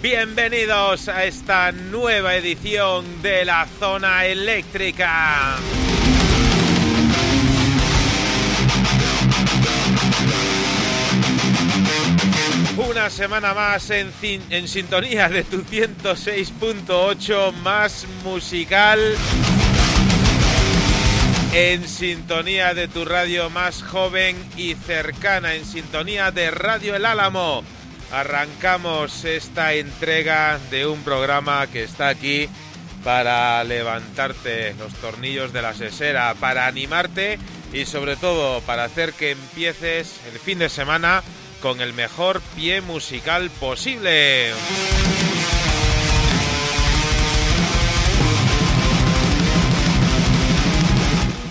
Bienvenidos a esta nueva edición de la zona eléctrica. Una semana más en, en sintonía de tu 106.8 más musical. En sintonía de tu radio más joven y cercana, en sintonía de Radio El Álamo arrancamos esta entrega de un programa que está aquí para levantarte los tornillos de la sesera, para animarte y sobre todo para hacer que empieces el fin de semana con el mejor pie musical posible.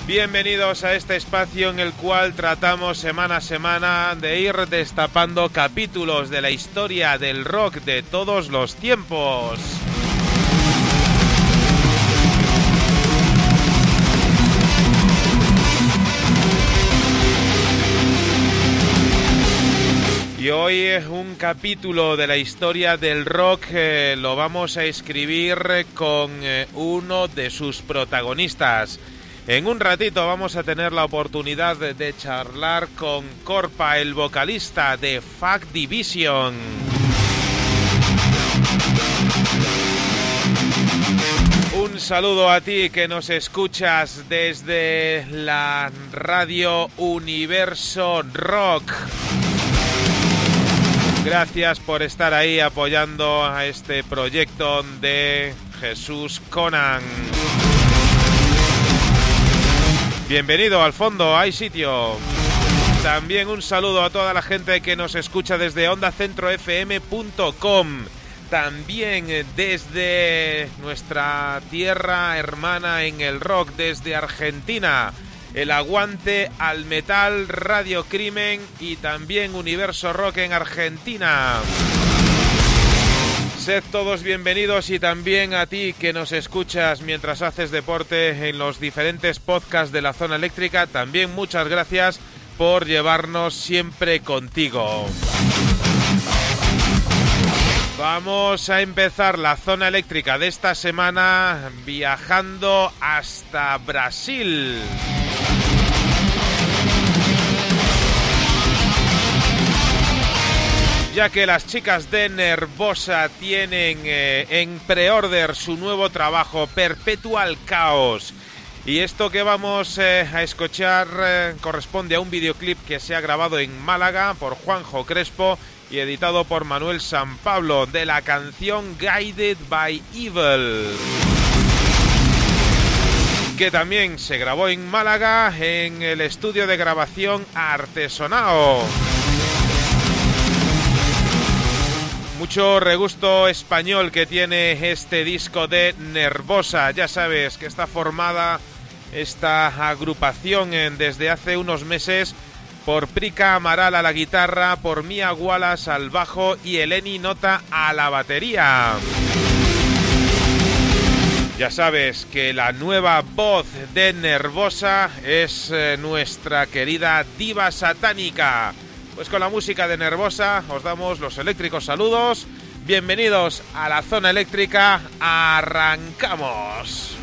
Bienvenidos a este espacio en el cual tratamos semana a semana de ir destapando capítulos de la historia del rock de todos los tiempos. Y hoy un capítulo de la historia del rock eh, lo vamos a escribir con eh, uno de sus protagonistas. En un ratito vamos a tener la oportunidad de charlar con Corpa, el vocalista de Fact Division. Un saludo a ti que nos escuchas desde la radio Universo Rock. Gracias por estar ahí apoyando a este proyecto de Jesús Conan. Bienvenido al fondo, hay sitio. También un saludo a toda la gente que nos escucha desde ondacentrofm.com. También desde nuestra tierra hermana en el rock, desde Argentina. El aguante al metal, Radio Crimen y también Universo Rock en Argentina. Sed todos bienvenidos y también a ti que nos escuchas mientras haces deporte en los diferentes podcasts de la zona eléctrica, también muchas gracias por llevarnos siempre contigo. Vamos a empezar la zona eléctrica de esta semana viajando hasta Brasil. Ya que las chicas de Nervosa tienen eh, en pre-order su nuevo trabajo, Perpetual Chaos. Y esto que vamos eh, a escuchar eh, corresponde a un videoclip que se ha grabado en Málaga por Juanjo Crespo y editado por Manuel San Pablo de la canción Guided by Evil que también se grabó en Málaga en el estudio de grabación Artesonao. Mucho regusto español que tiene este disco de Nervosa. Ya sabes que está formada esta agrupación desde hace unos meses por Prica Amaral a la guitarra, por Mia Wallace al bajo y Eleni Nota a la batería. Ya sabes que la nueva voz de Nervosa es eh, nuestra querida diva satánica. Pues con la música de Nervosa os damos los eléctricos saludos. Bienvenidos a la zona eléctrica. Arrancamos.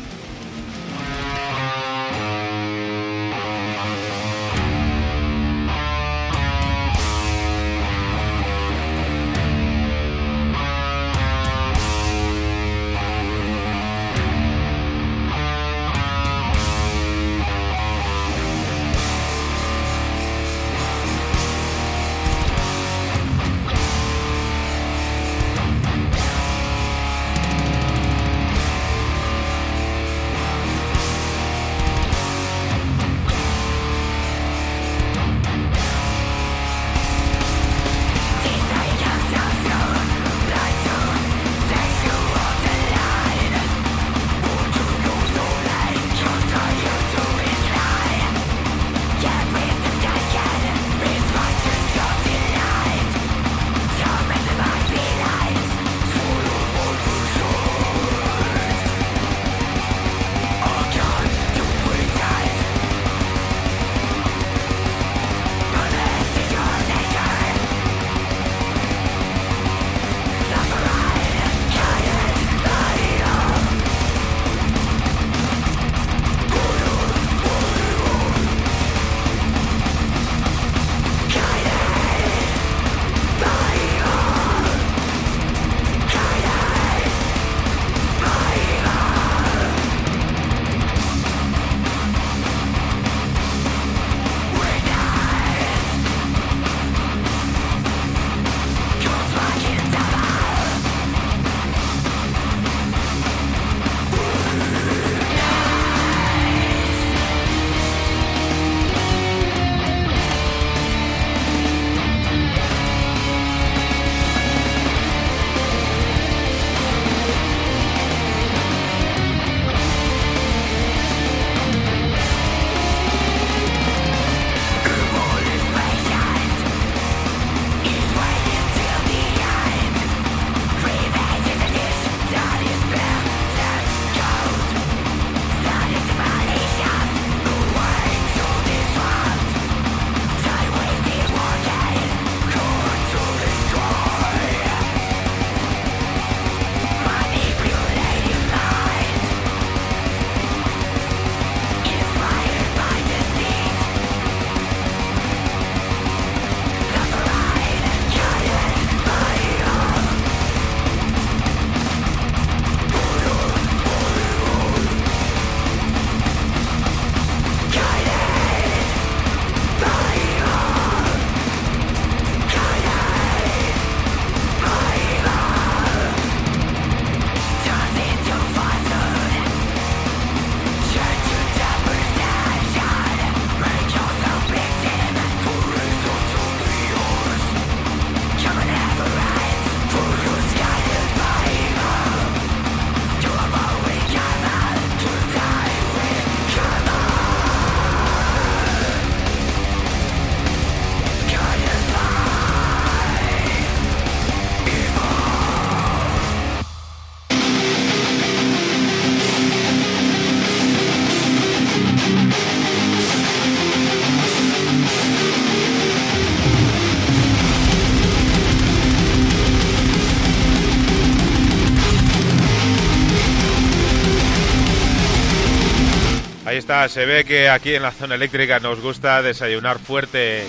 Se ve que aquí en la zona eléctrica nos gusta desayunar fuerte.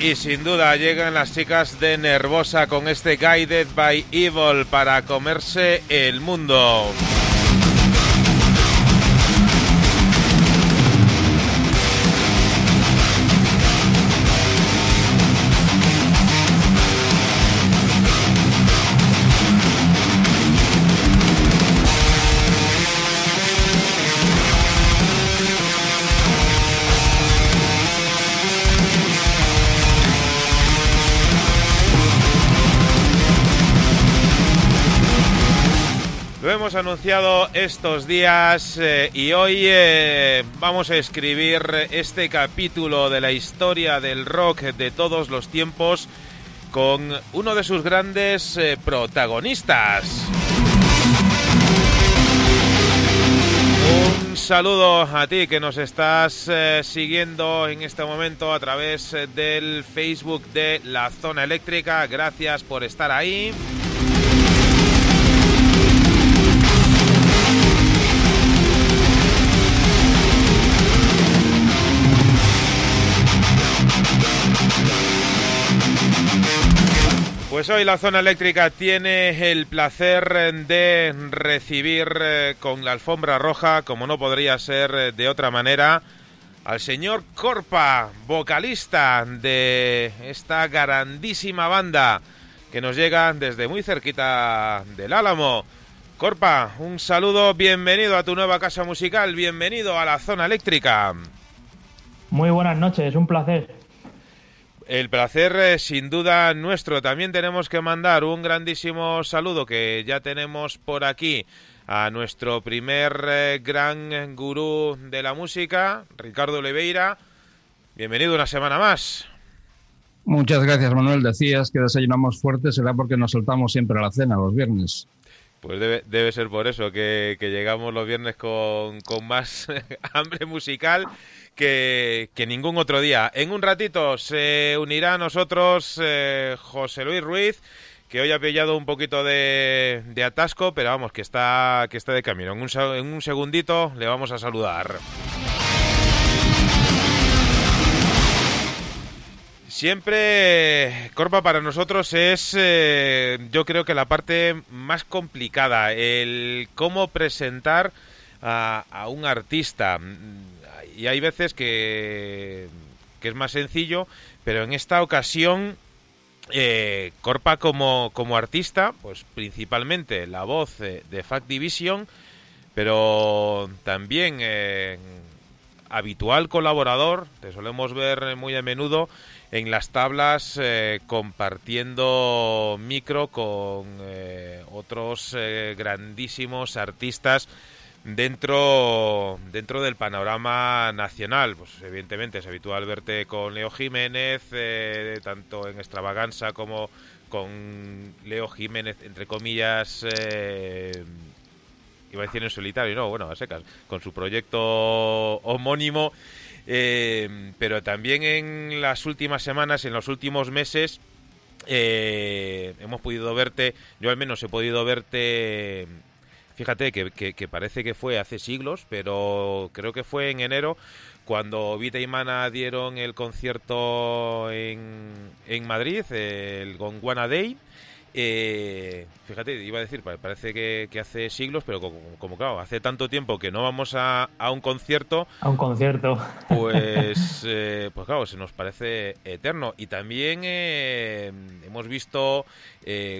Y sin duda llegan las chicas de Nervosa con este Guided by Evil para comerse el mundo. Hemos anunciado estos días eh, y hoy eh, vamos a escribir este capítulo de la historia del rock de todos los tiempos con uno de sus grandes eh, protagonistas. Un saludo a ti que nos estás siguiendo en este momento a través del Facebook de La Zona Eléctrica. Gracias por estar ahí. Pues hoy la zona eléctrica tiene el placer de recibir eh, con la alfombra roja, como no podría ser eh, de otra manera, al señor Corpa, vocalista de esta grandísima banda que nos llega desde muy cerquita del Álamo. Corpa, un saludo, bienvenido a tu nueva casa musical, bienvenido a la zona eléctrica. Muy buenas noches, un placer. El placer eh, sin duda nuestro. También tenemos que mandar un grandísimo saludo que ya tenemos por aquí a nuestro primer eh, gran gurú de la música, Ricardo Oliveira. Bienvenido una semana más. Muchas gracias, Manuel. Decías que desayunamos fuerte, será porque nos soltamos siempre a la cena los viernes. Pues debe, debe ser por eso, que, que llegamos los viernes con, con más hambre musical que, ningún otro día. En un ratito se unirá a nosotros eh, José Luis Ruiz, que hoy ha pillado un poquito de, atasco, pero vamos, que está, que está de camino. En un, segundito le vamos a saludar. Siempre, Corpa, para nosotros es, eh, yo creo que la parte más complicada, el cómo presentar a un artista y hay veces que, que es más sencillo, pero en esta ocasión eh, Corpa como, como artista, pues principalmente la voz eh, de Fact Division, pero también eh, habitual colaborador, te solemos ver muy a menudo en las tablas compartiendo micro con otros grandísimos artistas dentro dentro del panorama nacional. Pues evidentemente es habitual verte con Leo Jiménez eh, tanto en extravaganza como con Leo Jiménez entre comillas eh, iba a decir en solitario no bueno a secas con su proyecto homónimo. Eh, pero también en las últimas semanas en los últimos meses hemos podido verte yo al menos he podido verte Fíjate que, que, que, parece que fue hace siglos, pero creo que fue en enero cuando Vita y Mana dieron el concierto en, en Madrid, el Gonguana Day. Eh, fíjate, iba a decir, parece que, que hace siglos, pero como, como, claro, hace tanto tiempo que no vamos a, a un concierto. A un concierto. Pues, eh, pues claro, se nos parece eterno. Y también eh, hemos visto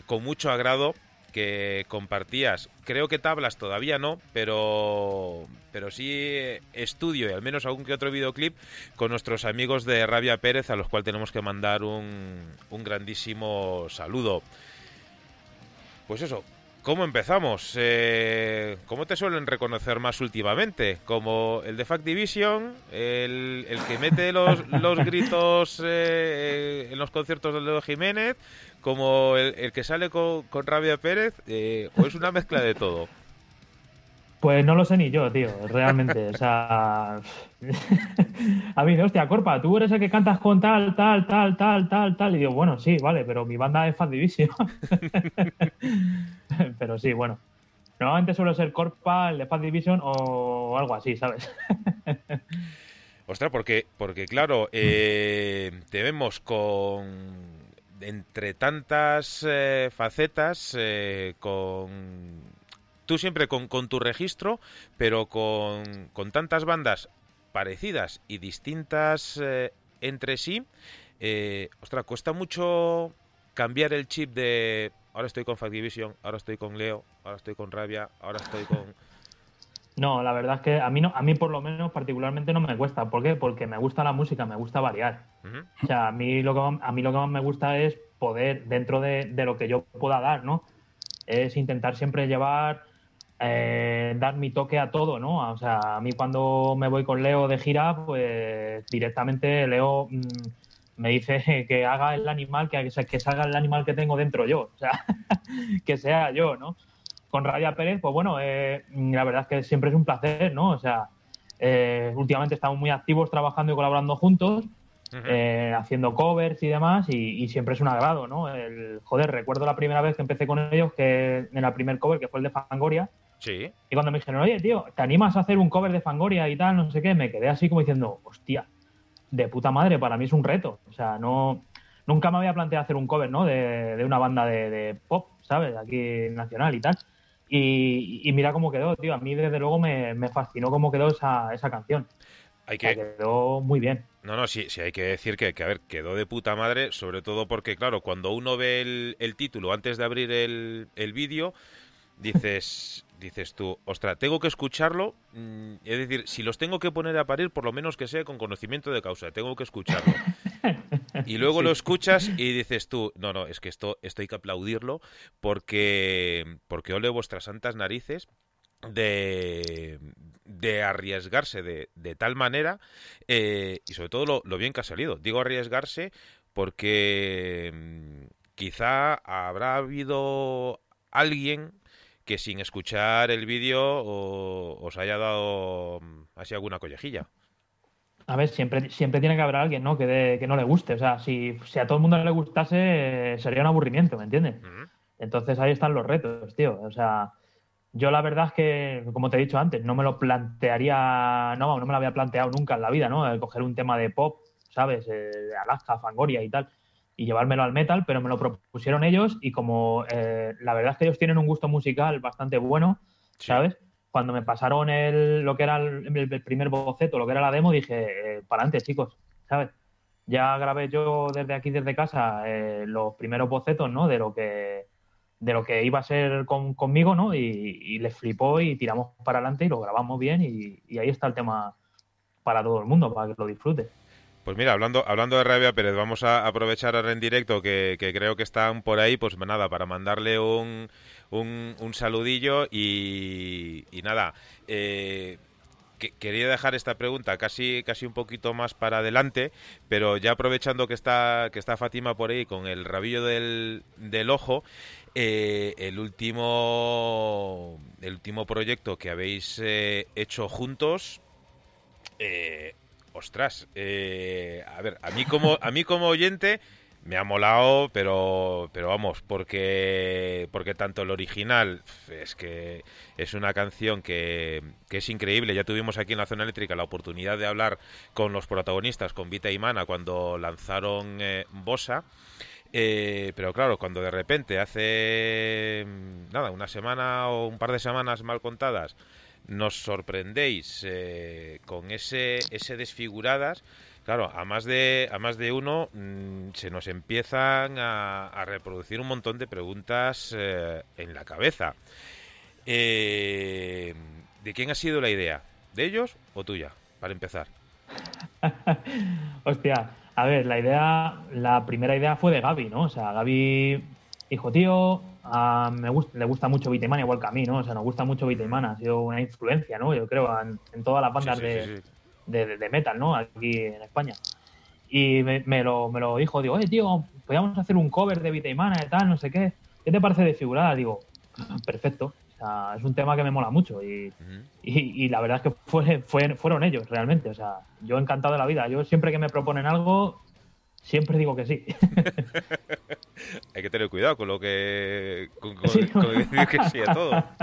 con mucho agrado que compartías, creo que tablas todavía no, pero pero sí estudio y al menos algún que otro videoclip con nuestros amigos de Rabia Pérez a los cuales tenemos que mandar un, un grandísimo saludo. Pues eso, ¿Cómo empezamos? Eh, ¿Cómo te suelen reconocer más últimamente? ¿Como el de Fact Division? ¿El, el que mete los, los gritos eh, en los conciertos de Leo Jiménez? ¿Como el, el que sale con, con Rabia Pérez? Eh, ¿O es una mezcla de todo? Pues no lo sé ni yo, tío, realmente. O sea. a mí, hostia, Corpa, tú eres el que cantas con tal, tal, tal, tal, tal, tal. Y digo, bueno, sí, vale, pero mi banda es Fan Division. pero sí, bueno. Normalmente suele ser Corpa, el de Fan Division o algo así, ¿sabes? Ostras, porque, porque claro, eh, te vemos con entre tantas eh, facetas, eh, con tú siempre con, con tu registro, pero con, con, tantas bandas parecidas y distintas entre sí, ostras, cuesta mucho cambiar el chip de ahora estoy con Fact Division, ahora estoy con Leo, ahora estoy con Rabia, ahora estoy con no, la verdad es que a mí no, a mí por lo menos particularmente no me cuesta. ¿Por qué? Porque me gusta la música, me gusta variar. O sea, a mí lo que a mí lo que más me gusta es poder dentro de, lo que yo pueda dar, ¿no? Es intentar siempre llevar eh, dar mi toque a todo, ¿no? O sea, a mí cuando me voy con Leo de gira, pues directamente Leo mm, me dice que haga el animal, que, que salga el animal que tengo dentro yo, o sea, que sea yo, ¿no? con Rabia Pérez, pues bueno, eh, la verdad es que siempre es un placer, ¿no? O sea, eh, últimamente estamos muy activos trabajando y colaborando juntos, eh, haciendo covers y demás, y, siempre es un agrado, ¿no? El, joder, recuerdo la primera vez que empecé con ellos, que en el primer cover, que fue el de Fangoria. Sí. Y cuando me dijeron, oye, tío, ¿te animas a hacer un cover de Fangoria y tal? No sé qué, me quedé así como diciendo, hostia, de puta madre, para mí es un reto. O sea, no. Nunca me había planteado hacer un cover, ¿no? De, una banda de, de pop, ¿sabes? Aquí nacional y tal. Y, mira cómo quedó, tío. A mí, desde luego, me, fascinó cómo quedó esa, esa canción. Hay que... quedó muy bien. No, no, sí, sí hay que decir que, que, a ver, quedó de puta madre, sobre todo porque, claro, cuando uno ve el, el título antes de abrir el, el vídeo, dices, dices tú, ostras, tengo que escucharlo, mm, es decir, si los tengo que poner a parir, por lo menos que sea con conocimiento de causa, tengo que escucharlo. Y luego lo escuchas y dices tú, no, no, es que esto, esto hay que aplaudirlo porque, porque ole vuestras santas narices de, de arriesgarse de, de tal manera eh, y sobre todo lo, lo bien que ha salido. Digo arriesgarse porque mm, quizá habrá habido alguien que sin escuchar el vídeo os haya dado mm, así alguna collejilla. A ver, siempre, siempre tiene que haber alguien, ¿no? Que, que no le guste. O sea, si, si, a todo el mundo le gustase, sería un aburrimiento, ¿me entiendes? Entonces ahí están los retos, tío. O sea, yo la verdad es que, como te he dicho antes, no me lo plantearía, no, no me lo había planteado nunca en la vida, ¿no? El coger un tema de pop, ¿sabes? Eh, Alaska, Fangoria y tal y llevármelo al metal, pero me lo propusieron ellos y como eh, la verdad es que ellos tienen un gusto musical bastante bueno, ¿sabes? Cuando me pasaron el, lo que era el, primer boceto, lo que era la demo, dije, eh, para adelante, chicos, ¿sabes? Ya grabé yo desde aquí, desde casa, eh, los primeros bocetos, ¿no? De lo que de lo que iba a ser conmigo, ¿no? Y, y, les flipó y tiramos para adelante y lo grabamos bien y, y ahí está el tema para todo el mundo, para que lo disfrute. Pues mira, hablando, hablando de Rabia Pérez, vamos a aprovechar ahora en directo que, creo que están por ahí, pues nada, para mandarle un, un, saludillo y, nada, eh, quería dejar esta pregunta casi, casi un poquito más para adelante, pero ya aprovechando que está, que está Fátima por ahí con el rabillo del, del ojo, eh, el último el último proyecto que habéis eh, hecho juntos eh, ostras, eh, a ver, a mí como a mí como oyente me ha molado, pero pero vamos, porque porque tanto el original es que es una canción que, que es increíble. Ya tuvimos aquí en la zona eléctrica la oportunidad de hablar con los protagonistas, con Vita y Mana, cuando lanzaron Bosa. Eh, pero claro, cuando de repente hace nada, una semana o un par de semanas mal contadas, nos sorprendéis eh, con ese, ese desfiguradas, claro, a más de, a más de uno mm, se nos empiezan a, reproducir un montón de preguntas eh, en la cabeza. Eh, ¿De quién ha sido la idea? ¿De ellos o tuya? Para empezar. Hostia, a ver, la idea, la primera idea fue de Gaby, ¿no? O sea, Gaby dijo, tío, me gusta, le gusta mucho Beatman igual que a mí, ¿no? O sea, nos gusta mucho Beatman, ha sido una influencia, ¿no? Yo creo, en, todas las bandas de, de, metal, ¿no? Aquí en España. Y me, lo, me lo dijo, digo, oye, tío, podríamos hacer un cover de Beatman y tal, no sé qué. ¿Qué te parece de figurada? Digo, perfecto. O sea, es un tema que me mola mucho y, y, la verdad es que fue, fue, fueron ellos realmente. O sea, yo encantado de la vida. Yo siempre que me proponen algo, siempre digo que sí. Hay que tener cuidado con lo que. con, decir que sí a todo.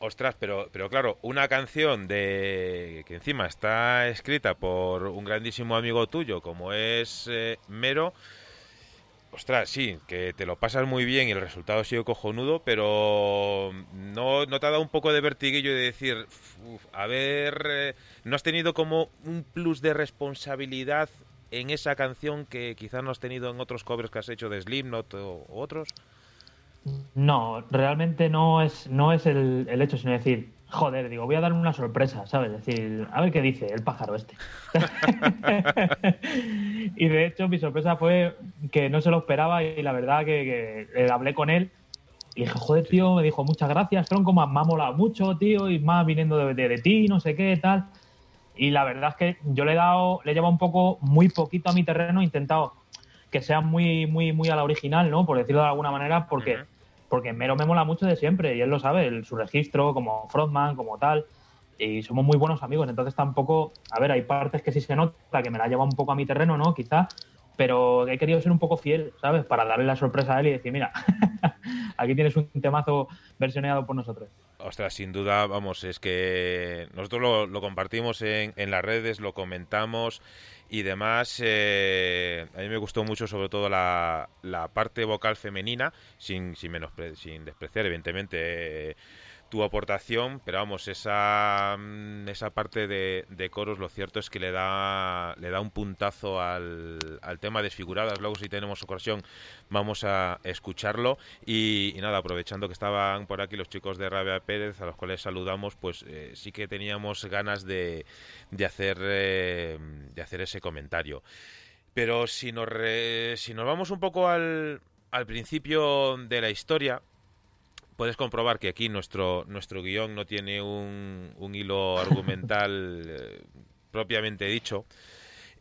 Ostras, pero, pero claro, una canción de que encima está escrita por un grandísimo amigo tuyo como es eh, Mero, ostras, sí, que te lo pasas muy bien y el resultado ha sido cojonudo, pero no, no te ha dado un poco de vertiguillo de decir, a ver, eh, ¿no has tenido como un plus de responsabilidad en esa canción que quizás no has tenido en otros covers que has hecho de Slipknot o, otros? No, realmente no es, no es el hecho, sino decir, joder, digo, voy a dar una sorpresa, ¿sabes? Es decir, a ver qué dice el pájaro este. y de hecho, mi sorpresa fue que no se lo esperaba y la verdad que, hablé con él y dije, joder, tío, me dijo, muchas gracias, tronco, me, me ha molado mucho, tío, y más viniendo de, de, ti, no sé qué, tal. Y la verdad es que yo le he dado, le he llevado un poco, muy poquito a mi terreno, he intentado que sea muy, muy, muy a la original, ¿no? Por decirlo de alguna manera, porque porque Mero me mola mucho de siempre y él lo sabe, su registro como frontman, como tal, y somos muy buenos amigos, entonces tampoco, a ver, hay partes que sí se nota que me la lleva un poco a mi terreno, ¿no? Quizá, pero he querido ser un poco fiel, ¿sabes? Para darle la sorpresa a él y decir, mira, aquí tienes un temazo versioneado por nosotros. Ostras, sin duda, vamos, es que nosotros lo, lo compartimos en, en, las redes, lo comentamos y demás. Eh, a mí me gustó mucho, sobre todo, la, la parte vocal femenina, sin, sin, sin despreciar, evidentemente tu aportación, pero vamos, esa, mm, esa parte de, de, coros, lo cierto es que le da, le da un puntazo al, al tema desfiguradas. Luego, si tenemos ocasión, vamos a escucharlo. Y, nada, aprovechando que estaban por aquí los chicos de Rabia Pérez, a los cuales saludamos, pues eh, sí que teníamos ganas de, de, hacer, eh, de hacer ese comentario. Pero si nos, si nos vamos un poco al, al principio de la historia, puedes comprobar que aquí nuestro, nuestro guion no tiene un, un hilo argumental eh, propiamente dicho.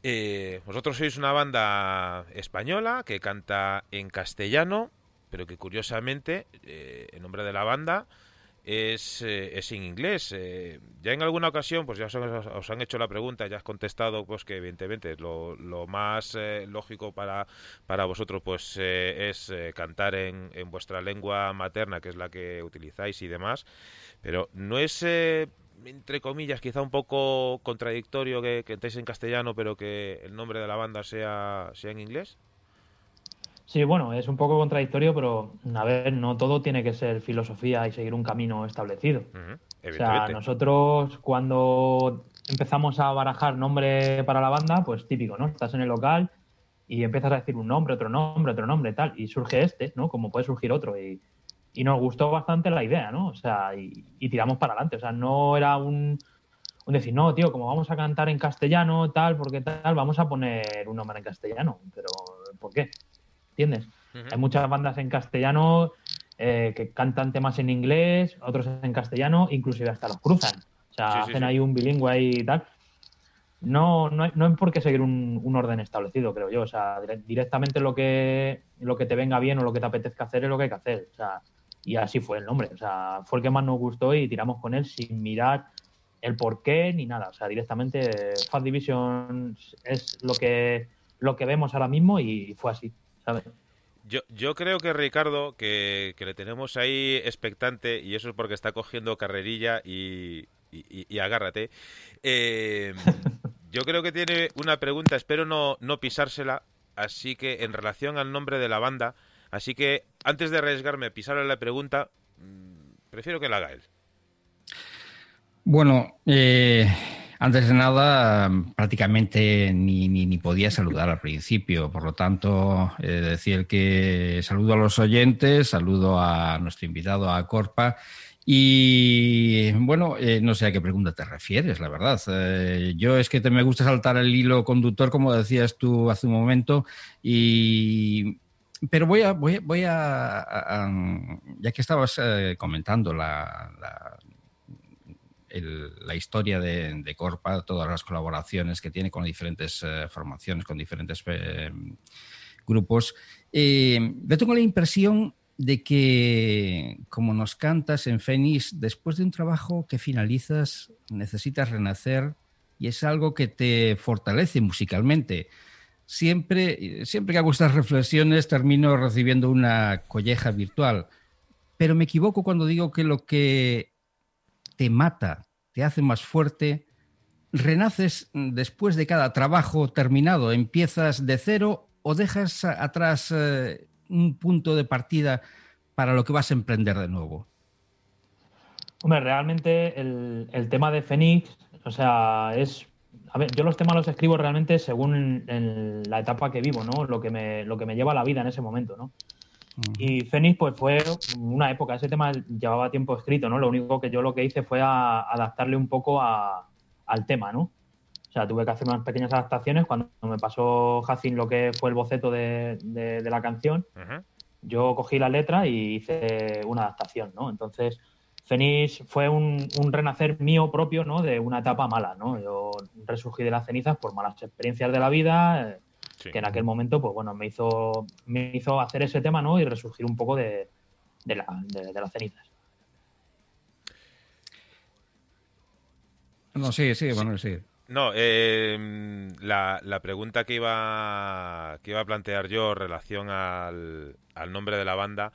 Eh, vosotros sois una banda española que canta en castellano, pero que curiosamente eh, el nombre de la banda es, eh, es en inglés. Eh, ya en alguna ocasión, pues ya os, han hecho la pregunta, ya has contestado, pues que evidentemente lo, más eh, lógico para, para vosotros, pues es cantar en, en, vuestra lengua materna, que es la que utilizáis y demás. Pero no es, entre comillas, quizá un poco contradictorio que, que en castellano, pero que el nombre de la banda sea, sea en inglés. Sí, bueno, es un poco contradictorio, pero a ver, no todo tiene que ser filosofía y seguir un camino establecido. o sea, nosotros cuando empezamos a barajar nombre para la banda, pues típico, ¿no? Estás en el local y empiezas a decir un nombre, otro nombre, otro nombre, tal, y surge este, ¿no? Como puede surgir otro. Y, y nos gustó bastante la idea, ¿no? O sea, y, tiramos para adelante. O sea, no era un, un, decir, no, tío, como vamos a cantar en castellano, tal, porque tal, vamos a poner un nombre en castellano. Pero, ¿por qué? ¿Entiendes? Hay muchas bandas en castellano eh, que cantan temas en inglés, otros en castellano, inclusive hasta los cruzan. O sea, hacen ahí un bilingüe ahí y tal. No, no, no hay por qué seguir un, orden establecido, creo yo. O sea, directamente lo que, lo que te venga bien o lo que te apetezca hacer es lo que hay que hacer. O sea, y así fue el nombre. O sea, fue el que más nos gustó y tiramos con él sin mirar el por qué ni nada. O sea, directamente Fast Division es lo que, lo que vemos ahora mismo y fue así. Yo, yo creo que Ricardo, que, le tenemos ahí expectante, y eso es porque está cogiendo carrerilla y, y, agárrate. Eh, yo creo que tiene una pregunta, espero no, no pisársela, así que en relación al nombre de la banda, así que antes de arriesgarme a pisarle la pregunta, mm, prefiero que la haga él. Bueno, eh, antes de nada, prácticamente ni, ni, podía saludar al principio, por lo tanto, eh, decir que saludo a los oyentes, saludo a nuestro invitado, a Corpa, y bueno, eh, no sé a qué pregunta te refieres, la verdad. Eh, yo es que te me gusta saltar el hilo conductor, como decías tú hace un momento, y pero voy a, voy, a, ya que estabas comentando la, la historia de, Corpa, todas las colaboraciones que tiene con diferentes eh, formaciones, con diferentes eh, grupos. Eh, yo tengo la impresión de que, como nos cantas en Fénix, después de un trabajo que finalizas, necesitas renacer y es algo que te fortalece musicalmente. Siempre, siempre que hago estas reflexiones termino recibiendo una colleja virtual, pero me equivoco cuando digo que lo que te mata, te hace más fuerte, renaces después de cada trabajo terminado, empiezas de cero o dejas atrás eh, un punto de partida para lo que vas a emprender de nuevo. Hombre, realmente el, el tema de Fénix, o sea, es a ver, yo los temas los escribo realmente según la etapa que vivo, ¿no? Lo que me, lo que me lleva a la vida en ese momento, ¿no? Y Fénix, pues fue una época, ese tema llevaba tiempo escrito, ¿no? Lo único que yo lo que hice fue adaptarle un poco al tema, ¿no? O sea, tuve que hacer unas pequeñas adaptaciones. Cuando me pasó Jacin lo que fue el boceto de, la canción, yo cogí la letra y hice una adaptación, ¿no? Entonces, Fénix fue un, renacer mío propio, ¿no? De una etapa mala, ¿no? Yo resurgí de las cenizas por malas experiencias de la vida, que en aquel momento, pues bueno, me hizo, me hizo hacer ese tema, ¿no? Y resurgir un poco de, de, las cenizas. No, sí, sí, bueno, sí. No, eh, la, la, pregunta que iba, que iba a plantear yo en relación al, al nombre de la banda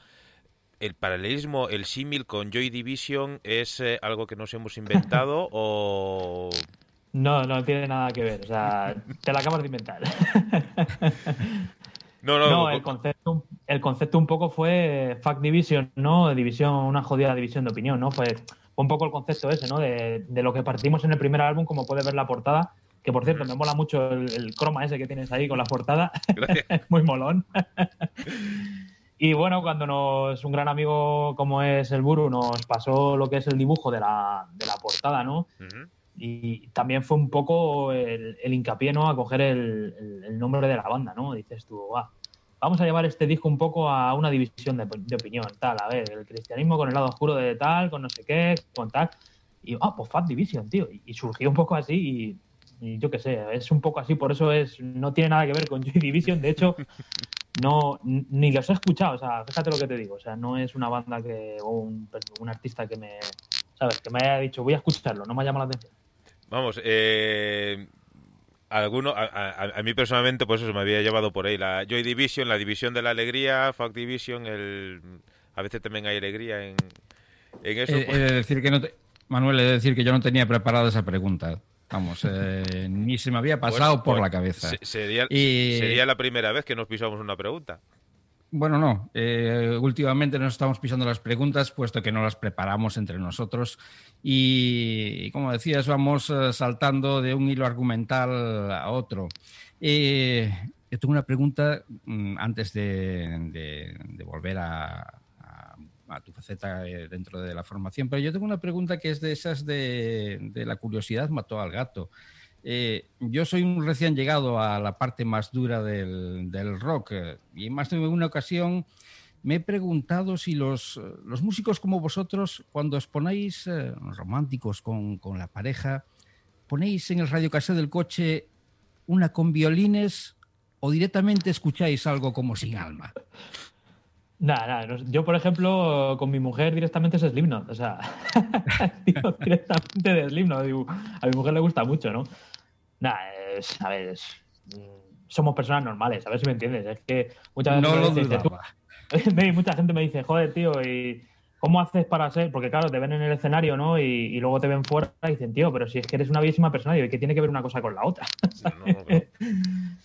el paralelismo, el símil con Joy Division es eh, algo que nos hemos inventado o... No, no tiene nada que ver. O sea, te la acabas de inventar. No, no, no el, concepto, el concepto un poco fue Fact Division, ¿no? División, una jodida división de opinión, ¿no? Fue, un poco el concepto ese, ¿no? De, de, lo que partimos en el primer álbum, como puedes ver la portada, que por cierto, me mola mucho el, el croma ese que tienes ahí con la portada. Muy molón. Y bueno, cuando nos, un gran amigo como es el Buru nos pasó lo que es el dibujo de la, de la portada, ¿no? Y también fue un poco el, hincapié, ¿no? A coger el, nombre de la banda, ¿no? Dices tú, vamos a llevar este disco un poco a una división de, opinión, tal, a ver, el cristianismo con el lado oscuro de tal, con no sé qué, con tal. Y, ah, pues Fat Division, tío. Y, surgió un poco así y, yo qué sé, es un poco así, por eso es no tiene nada que ver con Joy Division. De hecho, no ni los he escuchado, o sea, fíjate lo que te digo, o sea, no es una banda que o un, artista que me, sabes, que me haya dicho voy a escucharlo, no me ha llamado la atención. Vamos, eh, alguno, a, mí personalmente, pues eso me había llevado por ahí la Joy Division, la división de la alegría, Fuck Division, el, a veces también hay alegría en, en eso. Eh, pues. decir que no Manuel, he de decir que yo no tenía preparada esa pregunta. Vamos, eh, ni se me había pasado por pues, la cabeza. Sería, sería la primera vez que nos pisamos una pregunta. Bueno, no. Eh, últimamente nos estamos pisando las preguntas, puesto que no las preparamos entre nosotros. Y, como decías, vamos eh, saltando de un hilo argumental a otro. yo tengo una pregunta mm, antes de volver a, a tu faceta eh, dentro de la formación. Pero yo tengo una pregunta que es de esas de, la curiosidad mató al gato. Eh, yo soy un recién llegado a la parte más dura del, rock eh, y más de una ocasión me he preguntado si los, músicos como vosotros, cuando os ponéis románticos con, la pareja, ponéis en el radiocasete del coche una con violines o directamente escucháis algo como sin alma. Nada, nada. Yo, por ejemplo, con mi mujer directamente es Slipknot. O sea, directamente de Slipknot. A mi mujer le gusta mucho, ¿no? Nada, es, a ver, mm, somos personas normales, a ver si me entiendes. Es que muchas veces mucha gente me dice, joder, tío, ¿y cómo haces para ser? Porque claro, te ven en el escenario, ¿no? Y, luego te ven fuera y dicen, tío, pero si es que eres una bellísima persona, y ¿qué tiene que ver una cosa con la otra?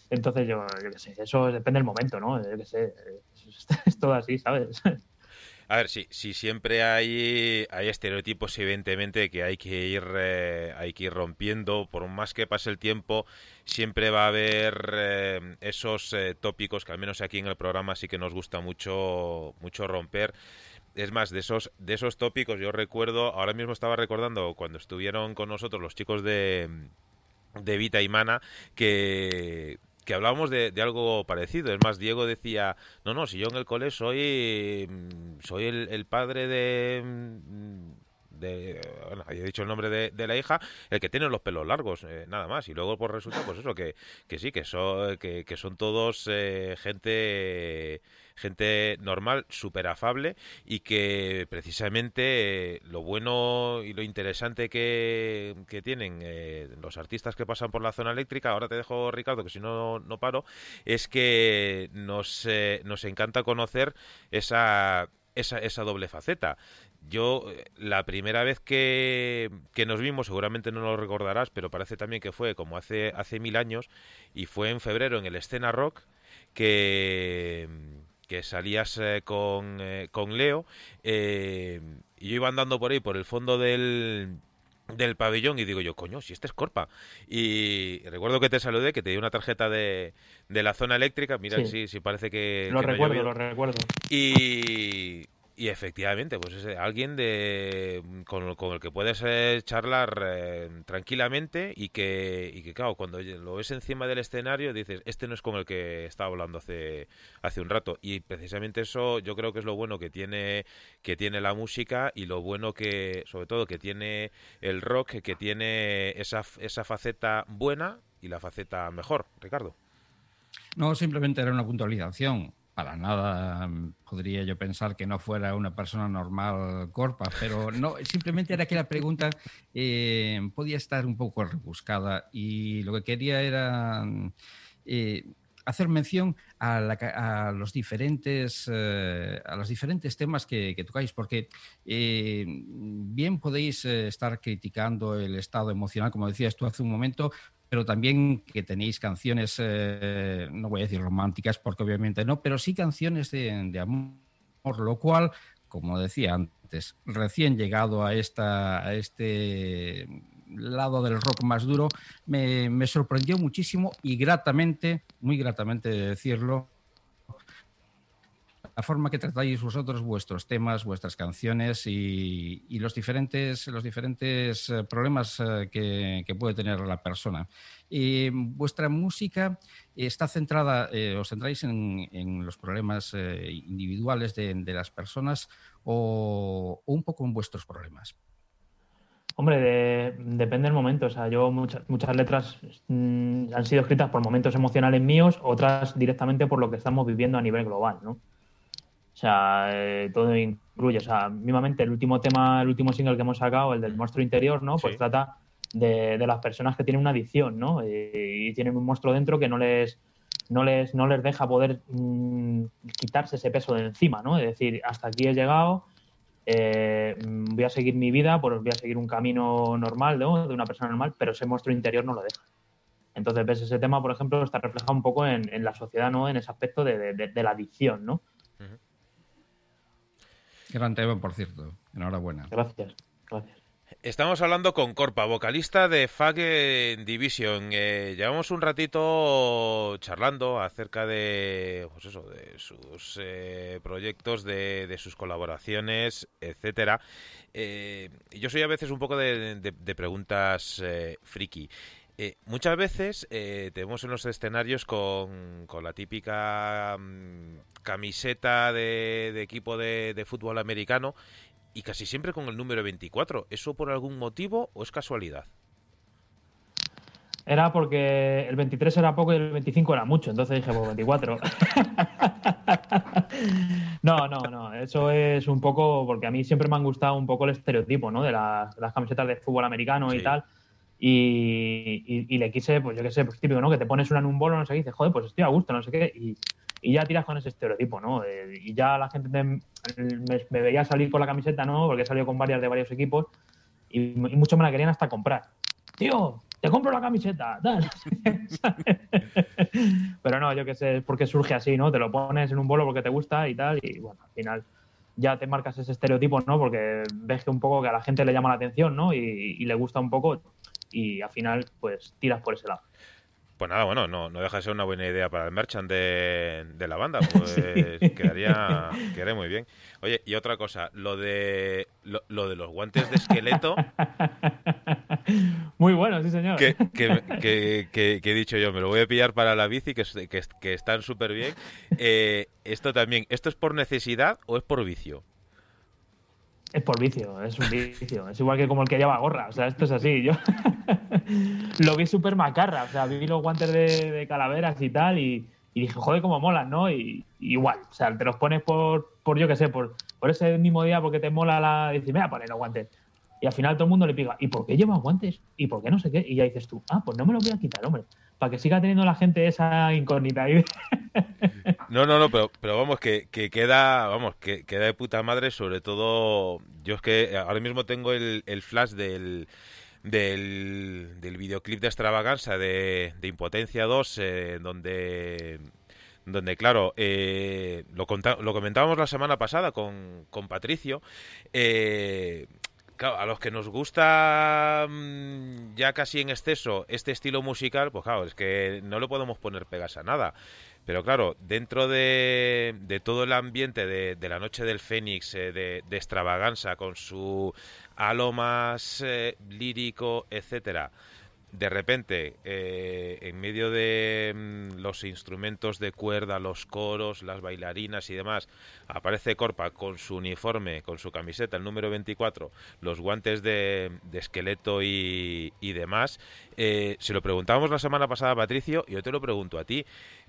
Entonces yo, yo qué sé, eso depende del momento, ¿no? Yo qué sé, es todo así, ¿sabes? A ver, sí, sí siempre hay, hay estereotipos, evidentemente, que hay que ir eh, hay que ir rompiendo. Por más que pase el tiempo, siempre va a haber eh, esos eh, tópicos que al menos aquí en el programa sí que nos gusta mucho, mucho romper. Es más, de esos, de esos tópicos yo recuerdo, ahora mismo estaba recordando cuando estuvieron con nosotros los chicos de, de Vita y Mana, que que hablábamos de, algo parecido. Es más, Diego decía, no, no, si yo en el cole soy, mm, soy el, el padre de... De, bueno, había dicho el nombre de, la hija, el que tiene los pelos largos, eh, nada más. Y luego, pues resulta, pues eso, que, que sí, que, son que, que son todos eh, gente gente normal, súper afable y que precisamente eh, lo bueno y lo interesante que, tienen eh, los artistas que pasan por la zona eléctrica, ahora te dejo Ricardo que si no no paro, es que nos, eh, nos encanta conocer esa, esa, esa doble faceta yo, eh, la primera vez que, que, nos vimos, seguramente no lo recordarás, pero parece también que fue como hace, hace mil años, y fue en febrero en el Escena Rock, que, que salías eh, con, eh, con, Leo, y yo iba andando por ahí, por el fondo del del pabellón y digo yo, coño, si este es Corpa. Y recuerdo que te saludé, que te di una tarjeta de, de la zona eléctrica, mira si, si parece que... Lo recuerdo, lo recuerdo. Y, y efectivamente, pues es alguien de, con, el que puedes eh, charlar eh, tranquilamente y que, y que, claro, cuando lo ves encima del escenario dices, este no es con el que estaba hablando hace, hace un rato. Y precisamente eso yo creo que es lo bueno que tiene, que tiene la música y lo bueno que, sobre todo, que tiene el rock, que tiene esa, esa faceta buena y la faceta mejor, Ricardo. No, simplemente era una puntualización para nada mm, podría yo pensar que no fuera una persona normal Corpa, pero no, simplemente era que la pregunta eh, podía estar un poco rebuscada y lo que quería era mm, eh, hacer mención a, los diferentes eh, a los diferentes temas que, que tocáis, porque bien podéis estar criticando el estado emocional, como decías tú hace un momento, pero también que tenéis canciones, eh, no voy a decir románticas porque obviamente no, pero sí canciones de, amor, lo cual, como decía antes, recién llegado a, esta, a este lado del rock más duro, me, me sorprendió muchísimo y gratamente, muy gratamente de decirlo, la forma que tratáis vosotros vuestros temas, vuestras canciones y, los diferentes, los diferentes eh, problemas eh, que, puede tener la persona. Y vuestra música está centrada, eh, os centráis en, los problemas individuales de, las personas o, un poco en vuestros problemas. Hombre, depende del momento. O sea, yo muchas, muchas letras mm, han sido escritas por momentos emocionales míos, otras directamente por lo que estamos viviendo a nivel global, ¿no? O sea, eh, todo incluye. O sea, mismamente el último tema, el último single que hemos sacado, el del monstruo interior, ¿no? Pues trata de, las personas que tienen una adicción, ¿no? Eh, y, tienen un monstruo dentro que no les, no les, no les deja poder mm, quitarse ese peso de encima, ¿no? Es decir, hasta aquí he llegado, eh, voy a seguir mi vida, pues voy a seguir un camino normal, ¿no? De una persona normal, pero ese monstruo interior no lo deja. Entonces, ves, ese tema, por ejemplo, está reflejado un poco en, la sociedad, ¿no? En ese aspecto de, de la adicción, ¿no? Gran tema, por cierto. Enhorabuena. Gracias, gracias. Estamos hablando con Corpa, vocalista de Fag Division. Eh, llevamos un ratito charlando acerca de, pues eso, de sus eh, proyectos, de, sus colaboraciones, etcétera. Eh, yo soy a veces un poco de, preguntas friki. Muchas veces te vemos en los escenarios con, con la típica mm, camiseta de, equipo de, fútbol americano y casi siempre con el número 24. ¿Eso por algún motivo o es casualidad? Era porque el 23 era poco y el 25 era mucho, entonces dije, pues 24. no, no, no, eso es un poco, porque a mí siempre me han gustado un poco el estereotipo, ¿no? De las, camisetas de fútbol americano y tal. Y, le quise, pues yo qué sé, pues típico, ¿no? Que te pones una en un bolo, no sé qué, y dices, joder, pues estoy a gusto, no sé qué. Y, y ya tiras con ese estereotipo, ¿no? Eh, y ya la gente me, veía salir con la camiseta, ¿no? Porque he salido con varias de varios equipos y, y muchos me la querían hasta comprar. Tío, te compro la camiseta, Pero no, yo qué sé, es porque surge así, ¿no? Te lo pones en un bolo porque te gusta y tal, y bueno, al final ya te marcas ese estereotipo, ¿no? Porque ves que un poco que a la gente le llama la atención, ¿no? Y, y le gusta un poco y al final, pues tiras por ese lado. Pues nada, bueno, no, no deja de ser una buena idea para el merchant de, la banda, pues quedaría, quedaría muy bien. Oye, y otra cosa, lo de lo, de los guantes de esqueleto. Muy bueno, sí, señor. Que, he dicho yo, me lo voy a pillar para la bici, que, que, están súper bien. Eh, esto también, ¿esto es por necesidad o es por vicio? Es por vicio, es un vicio. Es igual que como el que lleva gorra. O sea, esto es así. Yo lo vi súper macarra. O sea, vi los guantes de, calaveras y tal. Y, dije, joder, cómo molan, ¿no? Y, igual. O sea, te los pones por, por yo qué sé, por, por ese mismo día porque te mola la. Dices, me voy a poner los guantes. Y al final todo el mundo le pica, ¿y por qué llevas guantes? ¿Y por qué no sé qué? Y ya dices tú, ah, pues no me los voy a quitar, hombre. Para que siga teniendo la gente esa incógnita ahí. No, no, no, pero, pero vamos, que, que queda, vamos, que queda de puta madre, sobre todo, yo es que ahora mismo tengo el, flash del, del, videoclip de extravaganza de, Impotencia 2, eh, donde donde claro, eh, lo, lo comentábamos la semana pasada con, con Patricio, eh, claro, a los que nos gusta mm, ya casi en exceso este estilo musical, pues claro, es que no le podemos poner pegas a nada. Pero claro, dentro de, de todo el ambiente de, de, la noche del Fénix, eh, de, de, extravaganza, con su halo más eh, lírico, etcétera, de repente, eh, en medio de mm, los instrumentos de cuerda, los coros, las bailarinas y demás, aparece Corpa con su uniforme, con su camiseta, el número 24, los guantes de, de esqueleto y, y demás. Eh, se lo preguntábamos la semana pasada a Patricio y yo te lo pregunto a ti.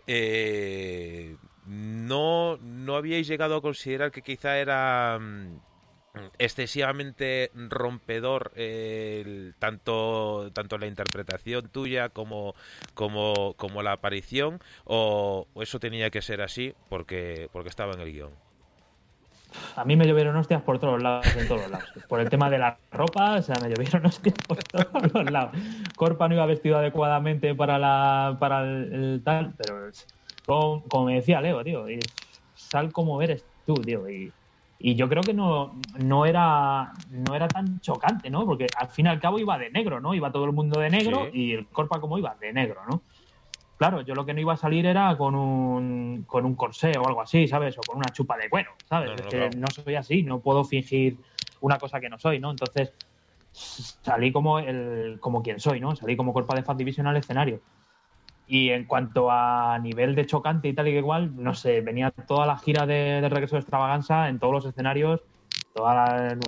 Eh, ¿no, ¿No habíais llegado a considerar que quizá era... Mm, excesivamente rompedor tanto tanto la interpretación tuya como como, como la aparición o, o, eso tenía que ser así porque porque estaba en el guion a mí me llovieron hostias por todos lados en todos lados por el tema de la ropa o sea me llovieron hostias por todos los lados Corpa no iba vestido adecuadamente para la para el, el tal pero como, como, me decía Leo tío y sal como eres tú tío y y yo creo que no, no, era, no era tan chocante, ¿no? Porque al fin y al cabo iba de negro, ¿no? Iba todo el mundo de negro sí. y el Corpa como iba de negro, ¿no? Claro, yo lo que no iba a salir era con un, con un corsé o algo así, ¿sabes? O con una chupa de cuero, ¿sabes? No, no, es que claro. no soy así, no puedo fingir una cosa que no soy, ¿no? Entonces salí como, el, como quien soy, ¿no? Salí como Corpa de Fat Division al escenario. Y en cuanto a nivel de chocante y tal y que igual, no sé, venía toda la gira de, de regreso de extravaganza en todos los escenarios, toda la,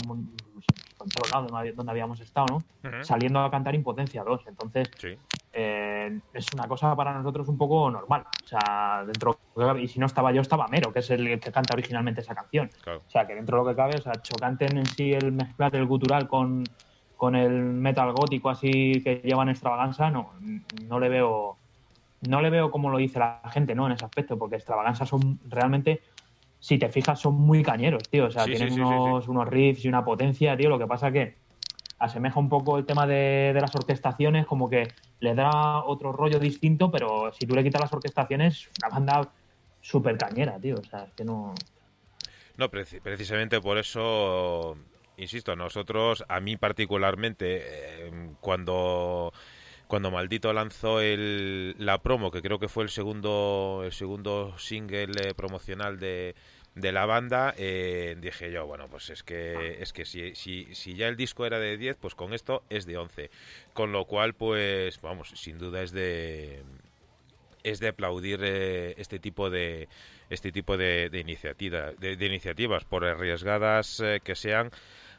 todos lados donde, donde, habíamos estado, ¿no? Uh -huh. Saliendo a cantar Impotencia 2. Entonces, sí. eh, es una cosa para nosotros un poco normal. O sea, dentro, y si no estaba yo, estaba Mero, que es el que canta originalmente esa canción. Claro. O sea, que dentro de lo que cabe, o sea, chocante en sí el mezclar el gutural con, con el metal gótico así que llevan extravaganza, no, no le veo no le veo como lo dice la gente, ¿no? En ese aspecto, porque extravaganza son realmente, si te fijas, son muy cañeros, tío. O sea, sí, tienen sí, unos, sí, unos, riffs y una potencia, tío. Lo que pasa que asemeja un poco el tema de, de, las orquestaciones, como que le da otro rollo distinto, pero si tú le quitas las orquestaciones, una banda súper cañera, tío. O sea, es que no. No, precisamente por eso, insisto, nosotros, a mí particularmente, eh, cuando cuando Maldito lanzó el, la promo, que creo que fue el segundo, el segundo single eh, promocional de, de la banda, eh, dije yo, bueno, pues es que es que si, si, si ya el disco era de 10, pues con esto es de 11. Con lo cual, pues, vamos, sin duda es de es de aplaudir eh, este tipo de este tipo de, de, iniciativa, de, de iniciativas, por arriesgadas eh, que sean,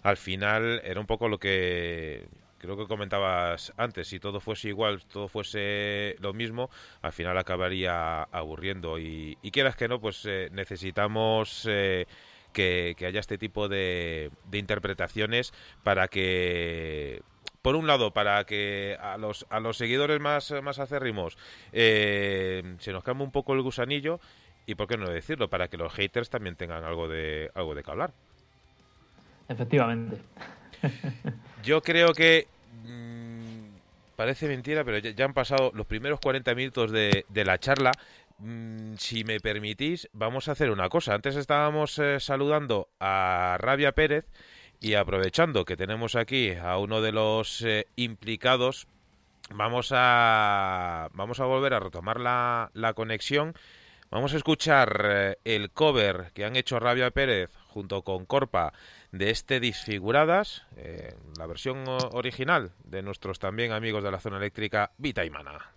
al final era un poco lo que creo que comentabas antes, si todo fuese igual, todo fuese lo mismo, al final acabaría aburriendo. Y, quieras que no, pues eh, necesitamos eh, que, que, haya este tipo de, de, interpretaciones para que. Por un lado, para que a los, a los seguidores más, más acérrimos eh, se nos cambie un poco el gusanillo y, ¿por qué no decirlo? Para que los haters también tengan algo de, algo de que hablar. Efectivamente. Yo creo que mmm, parece mentira, pero ya, han pasado los primeros 40 minutos de, la charla. Mmm, si me permitís, vamos a hacer una cosa. Antes estábamos eh, saludando a Rabia Pérez y aprovechando que tenemos aquí a uno de los eh, implicados, vamos a vamos a volver a retomar la, la conexión. Vamos a escuchar eh, el cover que han hecho Rabia Pérez junto con Corpa de este Disfiguradas, eh, la versión original de nuestros también amigos de la zona eléctrica Vita y Mana.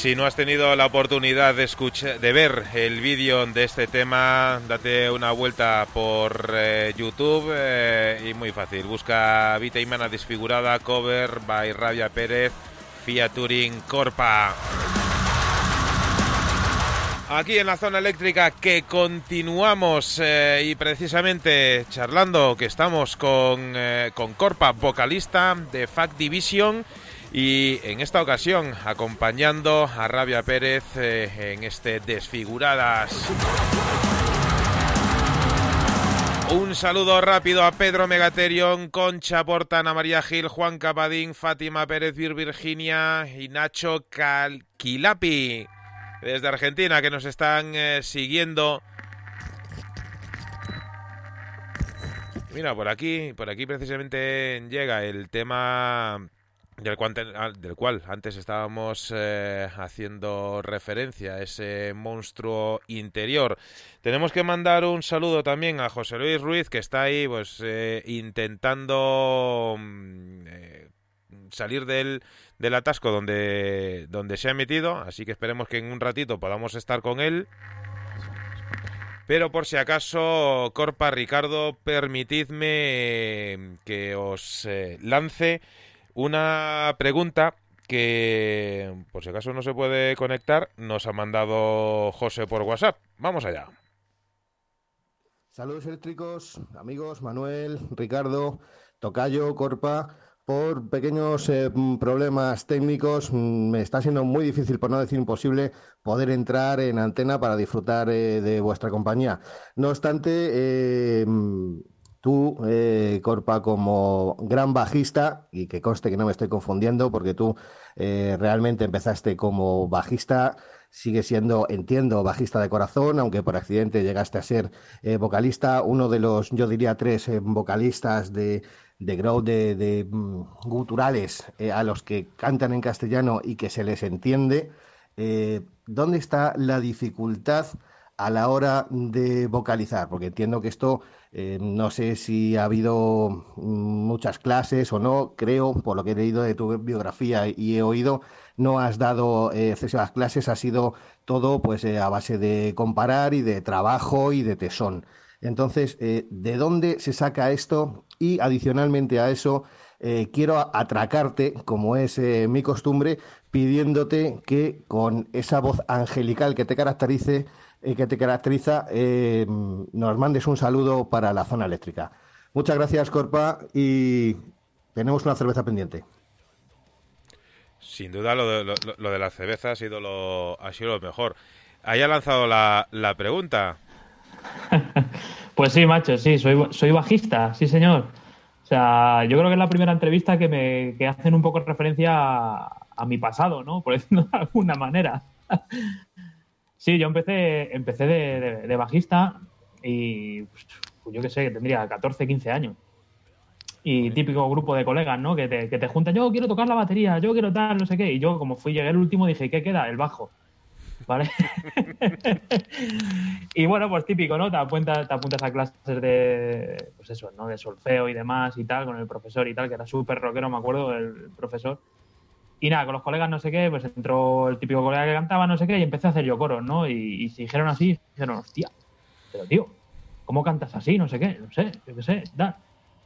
Si no has tenido la oportunidad de escuchar, de ver el vídeo de este tema, date una vuelta por eh, YouTube eh, y muy fácil. Busca Vita Imana Disfigurada, cover by Rabia Pérez, Fiaturing Corpa. Aquí en la zona eléctrica que continuamos eh, y precisamente charlando que estamos con, con Corpa, vocalista de Fact Division y en esta ocasión acompañando a Rabia Pérez eh, en este Desfiguradas. Un saludo rápido a Pedro Megaterion, Concha Portana, María Gil, Juan Capadín, Fátima Pérez Virginia y Nacho Calquilapi desde Argentina que nos están eh, siguiendo. Mira, por aquí, por aquí precisamente llega el tema del cual, antes estábamos eh, haciendo referencia ese monstruo interior. Tenemos que mandar un saludo también a José Luis Ruiz, que está ahí pues eh, intentando mm, eh, salir del, del atasco donde, donde se ha metido, así que esperemos que en un ratito podamos estar con él. Pero por si acaso, Corpa, Ricardo, permitidme que os lance una pregunta que, por si acaso no se puede conectar, nos ha mandado José por WhatsApp. Vamos allá. Saludos eléctricos, amigos, Manuel, Ricardo, Tocayo, Corpa. Por pequeños eh, problemas técnicos mm, me está siendo muy difícil, por no decir imposible, poder entrar en antena para disfrutar eh, de vuestra compañía. No obstante, eh, Tú, eh, Corpa, como gran bajista, y que conste que no me estoy confundiendo, porque tú eh, realmente empezaste como bajista, sigue siendo, entiendo, bajista de corazón, aunque por accidente llegaste a ser eh, vocalista, uno de los, yo diría, tres eh, vocalistas de, de grow, de, de mm, guturales a los que cantan en castellano y que se les entiende. ¿Dónde está la dificultad a la hora de vocalizar? Porque entiendo que esto eh, no sé si ha habido muchas clases o no, creo, por lo que he leído de tu biografía y he oído, no has dado eh, excesivas clases, ha sido todo pues eh, a base de comparar y de trabajo y de tesón. Entonces, ¿de dónde se saca esto? Y adicionalmente a eso, quiero atracarte, como es mi costumbre, pidiéndote que con esa voz angelical que te caracterice, y que te caracteriza, eh, nos mandes un saludo para la zona eléctrica. Muchas gracias, Corpa, y tenemos una cerveza pendiente. Sin duda, lo de, lo, de la cerveza ha sido lo, ha sido lo mejor. Ahí ha lanzado la, la pregunta. pues sí, macho, sí, soy, soy bajista, sí, señor. O sea, yo creo que es la primera entrevista que me que hacen un poco referencia a, a mi pasado, ¿no? Por decirlo de alguna manera. Sí, yo empecé, empecé de, bajista y pues, yo qué sé, tendría 14, 15 años. Y típico grupo de colegas, ¿no? Que te, que te juntan, yo quiero tocar la batería, yo quiero tal, no sé qué. Y yo, como fui, llegué el último, dije, ¿qué queda? El bajo. ¿Vale? y bueno, pues típico, ¿no? Te apuntas, te apuntas a clases de, pues eso, ¿no? De solfeo y demás y tal, con el profesor y tal, que era súper rockero, me acuerdo, el profesor. Y nada, con los colegas no sé qué, pues entró el típico colega que cantaba, no sé qué, y empecé a hacer yo coros, ¿no? Y, y dijeron así, dijeron, hostia, pero tío, ¿cómo cantas así? No sé qué, no sé, yo qué sé, da.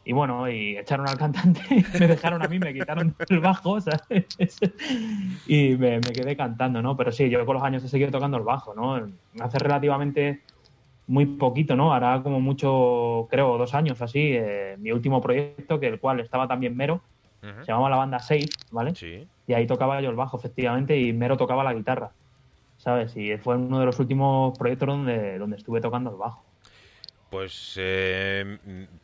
Y bueno, y echaron al cantante, me dejaron a mí, me quitaron el bajo, ¿sabes? y me, quedé cantando, ¿no? Pero sí, yo con los años he seguido tocando el bajo, ¿no? Hace relativamente muy poquito, ¿no? Hará como mucho, creo, dos años así, eh, mi último proyecto, que el cual estaba también mero, se llamaba la banda Safe, ¿vale? Sí. Y ahí tocaba yo el bajo, efectivamente, y Mero tocaba la guitarra, ¿sabes? Y fue uno de los últimos proyectos donde, donde estuve tocando el bajo. Pues, eh,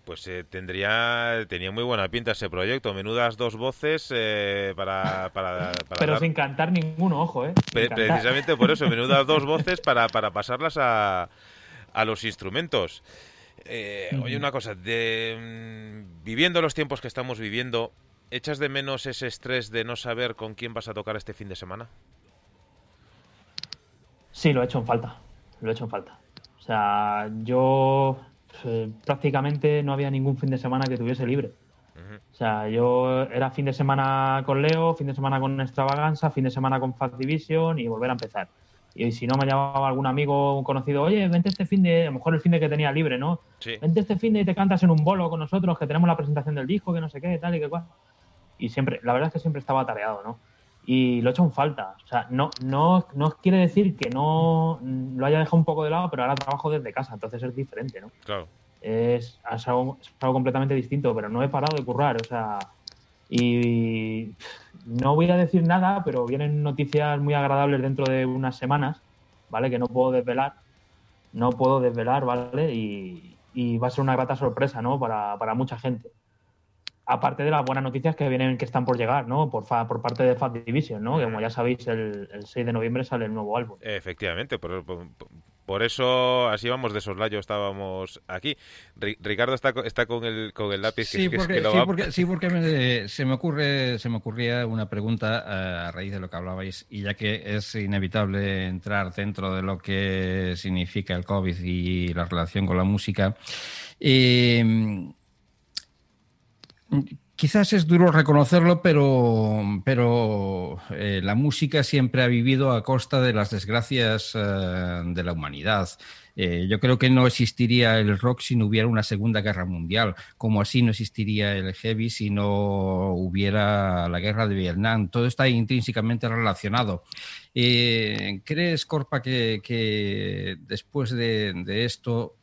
pues eh, tendría tenía muy buena pinta ese proyecto. Menudas dos voces eh, para, para, Pero sin cantar ninguno, ojo, ¿eh? precisamente por eso, menudas dos voces para, para pasarlas a, a los instrumentos. Oye, una cosa, de, mm, viviendo los tiempos que estamos viviendo, ¿Echas de menos ese estrés de no saber con quién vas a tocar este fin de semana? Sí, lo he hecho en falta. Lo he hecho en falta. O sea, yo eh, prácticamente no había ningún fin de semana que tuviese libre. O sea, yo era fin de semana con Leo, fin de semana con Extravaganza, fin de semana con Fat Division y volver a empezar. Y si no me llamaba algún amigo un conocido, oye, vente este fin de, a lo mejor el fin de que tenía libre, ¿no? Sí. Vente este fin de y te cantas en un bolo con nosotros, que tenemos la presentación del disco, que no sé qué, tal y que cual. Y siempre, la verdad es que siempre estaba atareado, ¿no? Y lo he hecho en falta. O sea, no, no, no quiere decir que no lo haya dejado un poco de lado, pero ahora trabajo desde casa, entonces es diferente, ¿no? Claro. es, es algo, es algo completamente distinto, pero no he parado de currar, o sea, y no voy a decir nada, pero vienen noticias muy agradables dentro de unas semanas, ¿vale? Que no puedo desvelar, no puedo desvelar, ¿vale? Y, y va a ser una grata sorpresa, ¿no? Para, para mucha gente. Aparte de las buenas noticias que vienen, que están por llegar, ¿no? Por, fa- por parte de Fat Division, ¿no? Que como ya sabéis, el, el 6 de noviembre sale el nuevo álbum. Efectivamente, por, por- por eso así vamos de soslayo, estábamos aquí. Ri- Ricardo está, co- está con el con el lápiz Sí, que- porque, que lo sí, va- porque, sí, porque me- se, me ocurre, se me ocurría una pregunta eh, a raíz de lo que hablabais, y ya que es inevitable entrar dentro de lo que significa el COVID y la relación con la música, eh, Quizás es duro reconocerlo, pero, pero eh, la música siempre ha vivido a costa de las desgracias eh, de la humanidad. Eh, yo creo que no existiría el rock si no hubiera una Segunda Guerra Mundial, como así no existiría el heavy si no hubiera la guerra de Vietnam. Todo está intrínsecamente relacionado. ¿Crees, Corpa, que, que después de, de esto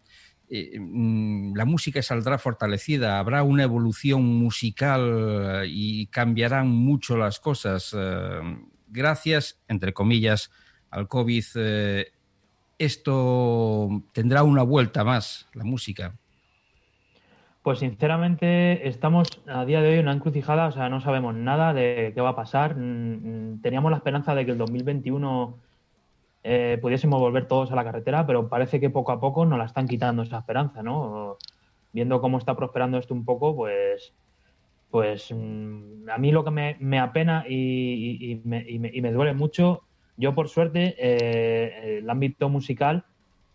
eh, mm, la música saldrá fortalecida, habrá una evolución musical eh, y cambiarán mucho las cosas. Eh, gracias, entre comillas, al COVID, esto tendrá una vuelta más, la música. Pues sinceramente estamos a día de hoy en una encrucijada, o sea, no sabemos nada de qué va a pasar. Mm, mm, Teníamos la esperanza de que el 2021 eh, pudiésemos volver todos a la carretera, pero parece que poco a poco nos la están quitando esa esperanza, ¿no? Viendo cómo está prosperando esto un poco, pues, pues mm, a mí lo que me, me apena y, y- y me, y me- y me duele mucho, yo por suerte, eh, el ámbito musical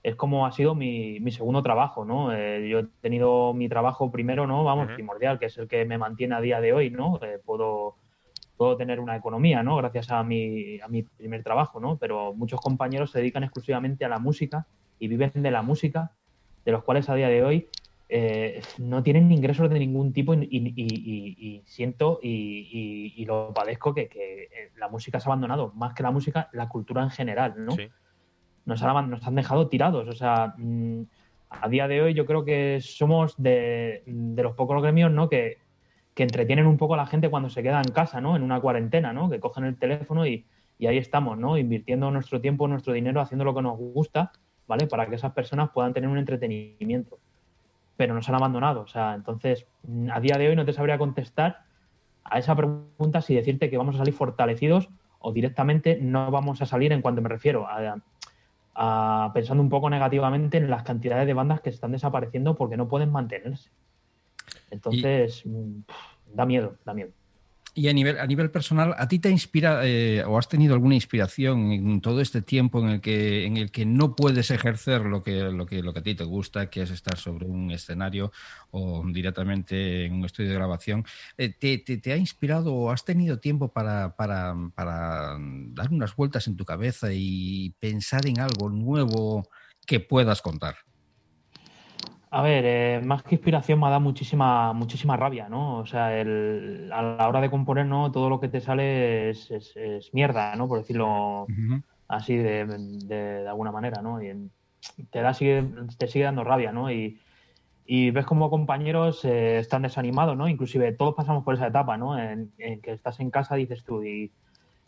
es como ha sido mi, mi segundo trabajo, ¿no? Eh, yo he tenido mi trabajo primero, ¿no? Vamos, primordial, que es el que me mantiene a día de hoy, ¿no? Puedo, puedo tener una economía, ¿no? Gracias a mi, a mi primer trabajo, ¿no? Pero muchos compañeros se dedican exclusivamente a la música y viven de la música, de los cuales a día de hoy eh, no tienen ingresos de ningún tipo y, y- y- y- y siento y, lo padezco que, que, eh, la música se ha abandonado, más que la música, la cultura en general, ¿no? Sí. nos han, nos han dejado tirados. O sea, mm, a día de hoy yo creo que somos de, de los pocos gremios ¿no? que, que entretienen un poco a la gente cuando se queda en casa, ¿no? En una cuarentena, ¿no? Que cogen el teléfono y, y ahí estamos, ¿no? Invirtiendo nuestro tiempo, nuestro dinero, haciendo lo que nos gusta, ¿vale? Para que esas personas puedan tener un entretenimiento. Pero nos han abandonado. O sea, entonces, a día de hoy no te sabría contestar a esa pregunta si decirte que vamos a salir fortalecidos o directamente no vamos a salir en cuanto me refiero a, a- pensando un poco negativamente en las cantidades de bandas que están desapareciendo porque no pueden mantenerse. Entonces, mm, da miedo, da miedo. Y a nivel, a nivel personal, ¿a ti te inspira eh, o has tenido alguna inspiración en todo este tiempo en el que, en el que no puedes ejercer lo que, lo, que, lo que a ti te gusta, que es estar sobre un escenario o directamente en un estudio de grabación? Eh, te, te- te ha inspirado o has tenido tiempo para, para, para dar unas vueltas en tu cabeza y pensar en algo nuevo que puedas contar? A ver, eh, más que inspiración me ha dado muchísima, muchísima rabia, ¿no? O sea, el- a la hora de componer, ¿no? Todo lo que te sale es, es- es mierda, ¿no? Por decirlo así de, de- de alguna manera, ¿no? Y te, da, sigue, te sigue dando rabia, ¿no? Y, y ves como compañeros eh, están desanimados, ¿no? Inclusive todos pasamos por esa etapa, ¿no? En, en que estás en casa, dices tú, y,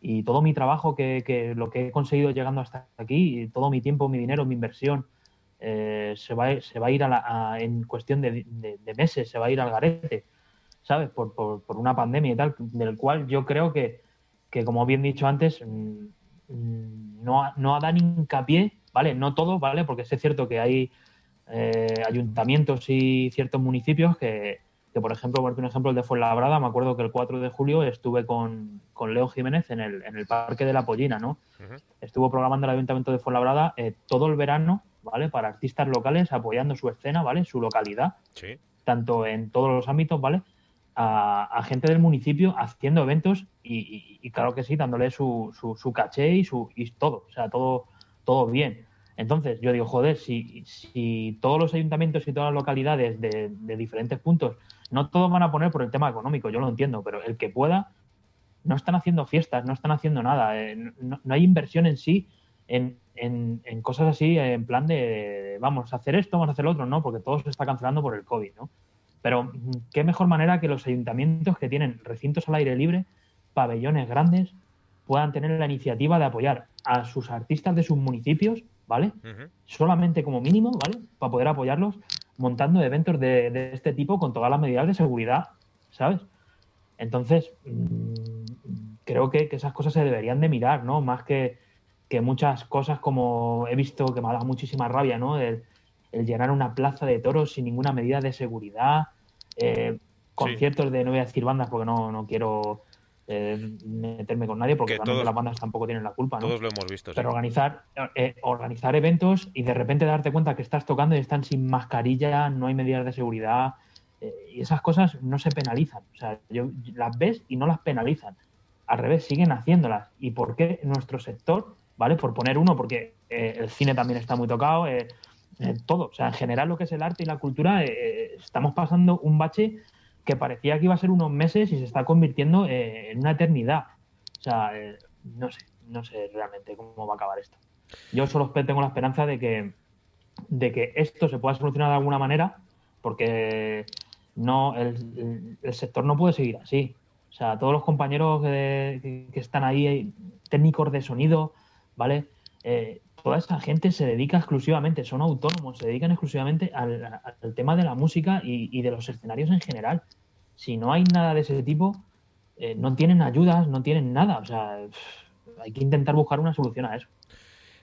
y todo mi trabajo, que, que lo que he conseguido llegando hasta aquí, y todo mi tiempo, mi dinero, mi inversión, eh, se, va, a- se va a ir a la- a- en cuestión de, de- de meses, se va a ir al garete, ¿sabes? Por, por, por una pandemia y tal, del cual yo creo que, que como bien dicho antes, mm, mm, no, ha- no dado hincapié, ¿vale? No todo, ¿vale? Porque es cierto que hay eh, ayuntamientos y ciertos municipios que, que, por ejemplo, por un ejemplo, el de Fuenlabrada, me acuerdo que el 4 de julio estuve con, con Leo Jiménez en el, en el Parque de la Pollina, ¿no? Estuvo programando el Ayuntamiento de Fuenlabrada eh, todo el verano, ¿vale? Para artistas locales apoyando su escena, ¿vale? Su localidad Sí. tanto en todos los ámbitos, ¿vale? a, gente del municipio haciendo eventos y, claro que sí, dándole su, su, caché y, su, y todo, o sea, todo, todo bien. Entonces, yo digo, joder, si, si todos los ayuntamientos y todas las localidades de, diferentes puntos, no todos van a poner por el tema económico, yo lo entiendo, pero el que pueda, no están haciendo fiestas, no están haciendo nada, eh, no, hay inversión en sí en, en, en, cosas así, en plan de, vamos a hacer esto, vamos a hacer lo otro, no, porque todo se está cancelando por el COVID, ¿no? Pero qué mejor manera que los ayuntamientos que tienen recintos al aire libre, pabellones grandes, puedan tener la iniciativa de apoyar a sus artistas de sus municipios ¿vale? Solamente como mínimo, ¿vale? Para poder apoyarlos montando eventos de, este tipo con todas las medidas de seguridad, ¿sabes? Entonces, mm, creo que, esas cosas se deberían de mirar, ¿no? Más que, muchas cosas como he visto que me ha dado muchísima rabia, ¿no? El, llenar una plaza de toros sin ninguna medida de seguridad, eh, conciertos de, no voy a decir bandas porque no, no quiero eh, meterme con nadie porque todas las bandas tampoco tienen la culpa. Todos lo hemos visto. Pero organizar, eh, organizar eventos y de repente darte cuenta que estás tocando y están sin mascarilla, no hay medidas de seguridad y esas cosas no se penalizan. O sea, yo, las ves y no las penalizan. Al revés, siguen haciéndolas. ¿Y por qué nuestro sector, ¿vale? Por poner uno, porque el cine también está muy tocado, todo. O sea, en general lo que es el arte y la cultura, estamos pasando un bache que parecía que iba a ser unos meses y se está convirtiendo eh, en una eternidad. O sea, eh, no sé, no sé realmente cómo va a acabar esto. Yo solo tengo la esperanza de que, de que esto se pueda solucionar de alguna manera, porque no el, sector no puede seguir así. O sea, todos los compañeros que, están ahí, técnicos de sonido, ¿vale? Eh, toda esta gente se dedica exclusivamente, son autónomos, se dedican exclusivamente al, tema de la música y, de los escenarios en general. Si no hay nada de ese tipo, eh, no tienen ayudas, no tienen nada. O sea, hay que intentar buscar una solución a eso.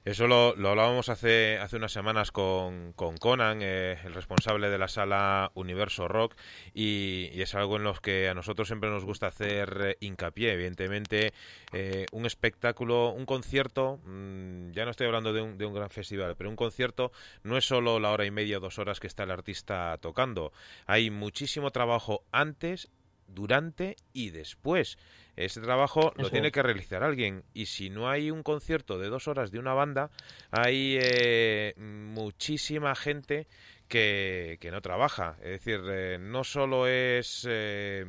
Eso lo, hablábamos hace, hace unas semanas con, con Conan, eh, el responsable de la sala Universo Rock, y, es algo en lo que a nosotros siempre nos gusta hacer eh, hincapié. Evidentemente, eh, un espectáculo, un concierto, mm, ya no estoy hablando de un, de un gran festival, pero un concierto no es solo la hora y media, dos horas que está el artista tocando. Hay muchísimo trabajo antes durante y después. Ese trabajo lo tiene que realizar alguien y si no hay un concierto de dos horas de una banda, hay eh, muchísima gente que, que, no trabaja. Es decir, eh, no solo es... Eh,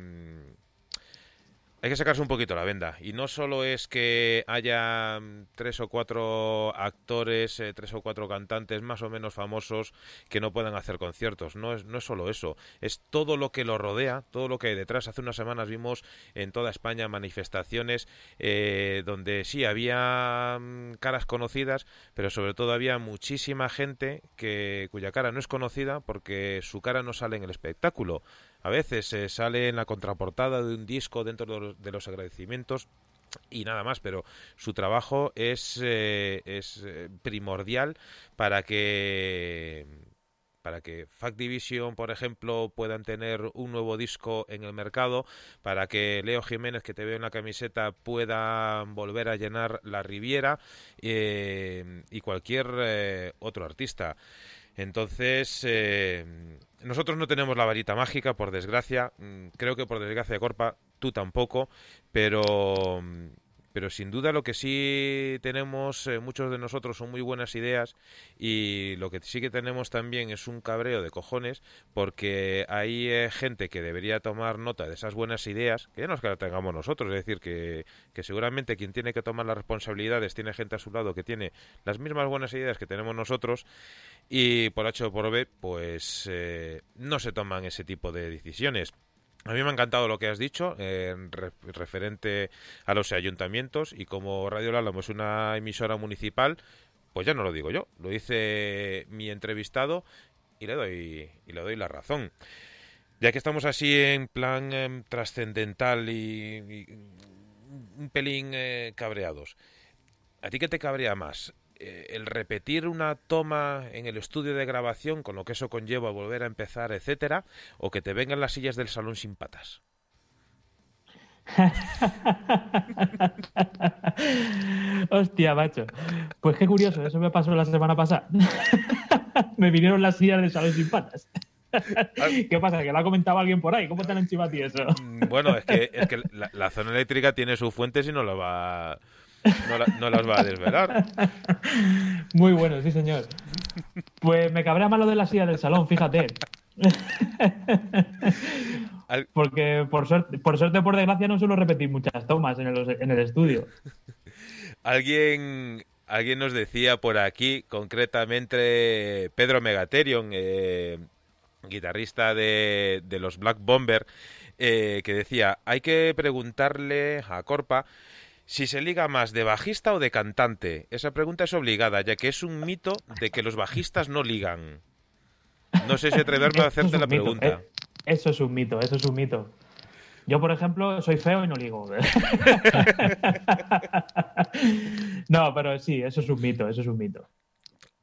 hay que sacarse un poquito la venda. Y no solo es que haya mm, tres o cuatro actores, eh, tres o cuatro cantantes más o menos famosos que no puedan hacer conciertos. No es, no es solo eso. Es todo lo que lo rodea, todo lo que hay detrás. Hace unas semanas vimos en toda España manifestaciones eh, donde sí había mm, caras conocidas, pero sobre todo había muchísima gente que, cuya cara no es conocida porque su cara no sale en el espectáculo a veces se sale en la contraportada de un disco dentro de los, agradecimientos y nada más, pero su trabajo es, eh, eh, primordial para que para que Fact Division, por ejemplo, puedan tener un nuevo disco en el mercado, para que Leo Jiménez, que te veo en la camiseta, pueda volver a llenar la Riviera eh, y cualquier otro artista. Entonces, nosotros no tenemos la varita mágica, por desgracia. Mm, creo que por desgracia, Corpa, tú tampoco. Pero, mm, pero sin duda lo que sí tenemos, eh, muchos de nosotros, son muy buenas ideas. Y lo que sí que tenemos también es un cabreo de cojones, porque hay eh, gente que debería tomar nota de esas buenas ideas, que ya no es que las tengamos nosotros. Es decir, que, que seguramente quien tiene que tomar las responsabilidades tiene gente a su lado que tiene las mismas buenas ideas que tenemos nosotros y por H o por B, pues eh, no se toman ese tipo de decisiones. A mí me ha encantado lo que has dicho eh, referente a los ayuntamientos y como Radio Lálamo es una emisora municipal, pues ya no lo digo yo, lo dice mi entrevistado y le doy y le doy la razón. Ya que estamos así en plan em, trascendental y, un pelín eh, cabreados, ¿a ti qué te cabrea más? Eh, el repetir una toma en el estudio de grabación, con lo que eso conlleva volver a empezar, etcétera, o que te vengan las sillas del salón sin patas. Hostia, macho. Pues qué curioso, eso me pasó la semana pasada. me vinieron las sillas del salón sin patas. ¿Qué pasa? ¿Que lo ha comentado alguien por ahí? ¿Cómo te han enchivado eso? Bueno, es que, es que la, zona eléctrica tiene sus fuentes y no lo va... No, las va a desvelar. Muy bueno, sí, señor. Pues me cabrea más lo de la silla del salón, fíjate. Porque por suerte, por suerte, por desgracia, no suelo repetir muchas tomas en el, en el estudio. Alguien, alguien nos decía por aquí, concretamente Pedro Megaterion, eh, guitarrista de, de, los Black Bomber, eh, que decía, hay que preguntarle a Corpa si se liga más de bajista o de cantante. Esa pregunta es obligada, ya que es un mito de que los bajistas no ligan. No sé si atreverme a hacerte la pregunta. Eh, eso es un mito, eso es un mito. Yo, por ejemplo, soy feo y no ligo. no, pero sí, eso es un mito, eso es un mito.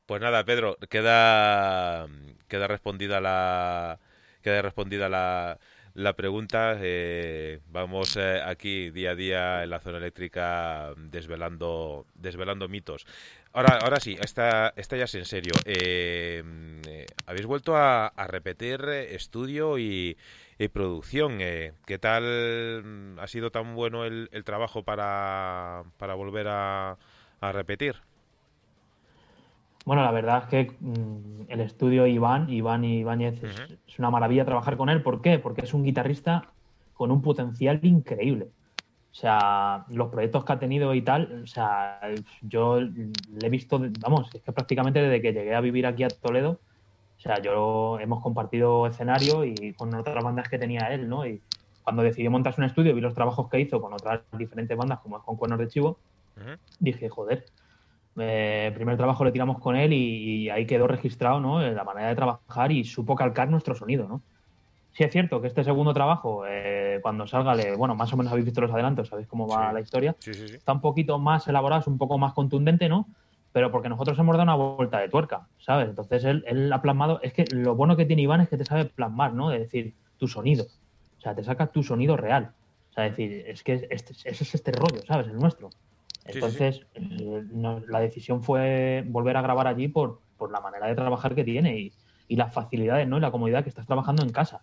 Pues nada, Pedro, queda, queda respondida la queda respondida la, la pregunta. Eh, vamos eh, aquí día a día en la zona eléctrica desvelando, desvelando mitos. Ahora, ahora sí, esta, esta ya es en serio. Eh, habéis vuelto a, repetir estudio y, producción. ¿Qué tal ha sido tan bueno el, trabajo para, para volver a, a repetir? Bueno, la verdad es que mm, el estudio Iván, Iván Ibáñez, es, una maravilla trabajar con él. ¿Por qué? Porque es un guitarrista con un potencial increíble. O sea, los proyectos que ha tenido y tal, o sea, yo le he visto, vamos, es que prácticamente desde que llegué a vivir aquí a Toledo, o sea, yo hemos compartido escenario y con otras bandas que tenía él, ¿no? Y cuando decidió montarse un estudio, vi los trabajos que hizo con otras diferentes bandas, como es con Cuernos de Chivo, dije, joder, eh, el primer trabajo lo tiramos con él y, ahí quedó registrado ¿no? la manera de trabajar y supo calcar nuestro sonido. ¿no? Sí es cierto que este segundo trabajo, eh, cuando salga, bueno, más o menos habéis visto los adelantos, sabéis cómo va la historia, está un poquito más elaborado, es un poco más contundente, ¿no? Pero porque nosotros hemos dado una vuelta de tuerca, ¿sabes? Entonces él, él ha plasmado, es que lo bueno que tiene Iván es que te sabe plasmar, ¿no? De decir, tu sonido. O sea, te saca tu sonido real. O sea, decir, es que este, ese es este rollo, ¿sabes? El nuestro. Entonces, eh, la decisión fue volver a grabar allí por, la manera de trabajar que tiene y, las facilidades ¿no? y la comodidad que estás trabajando en casa.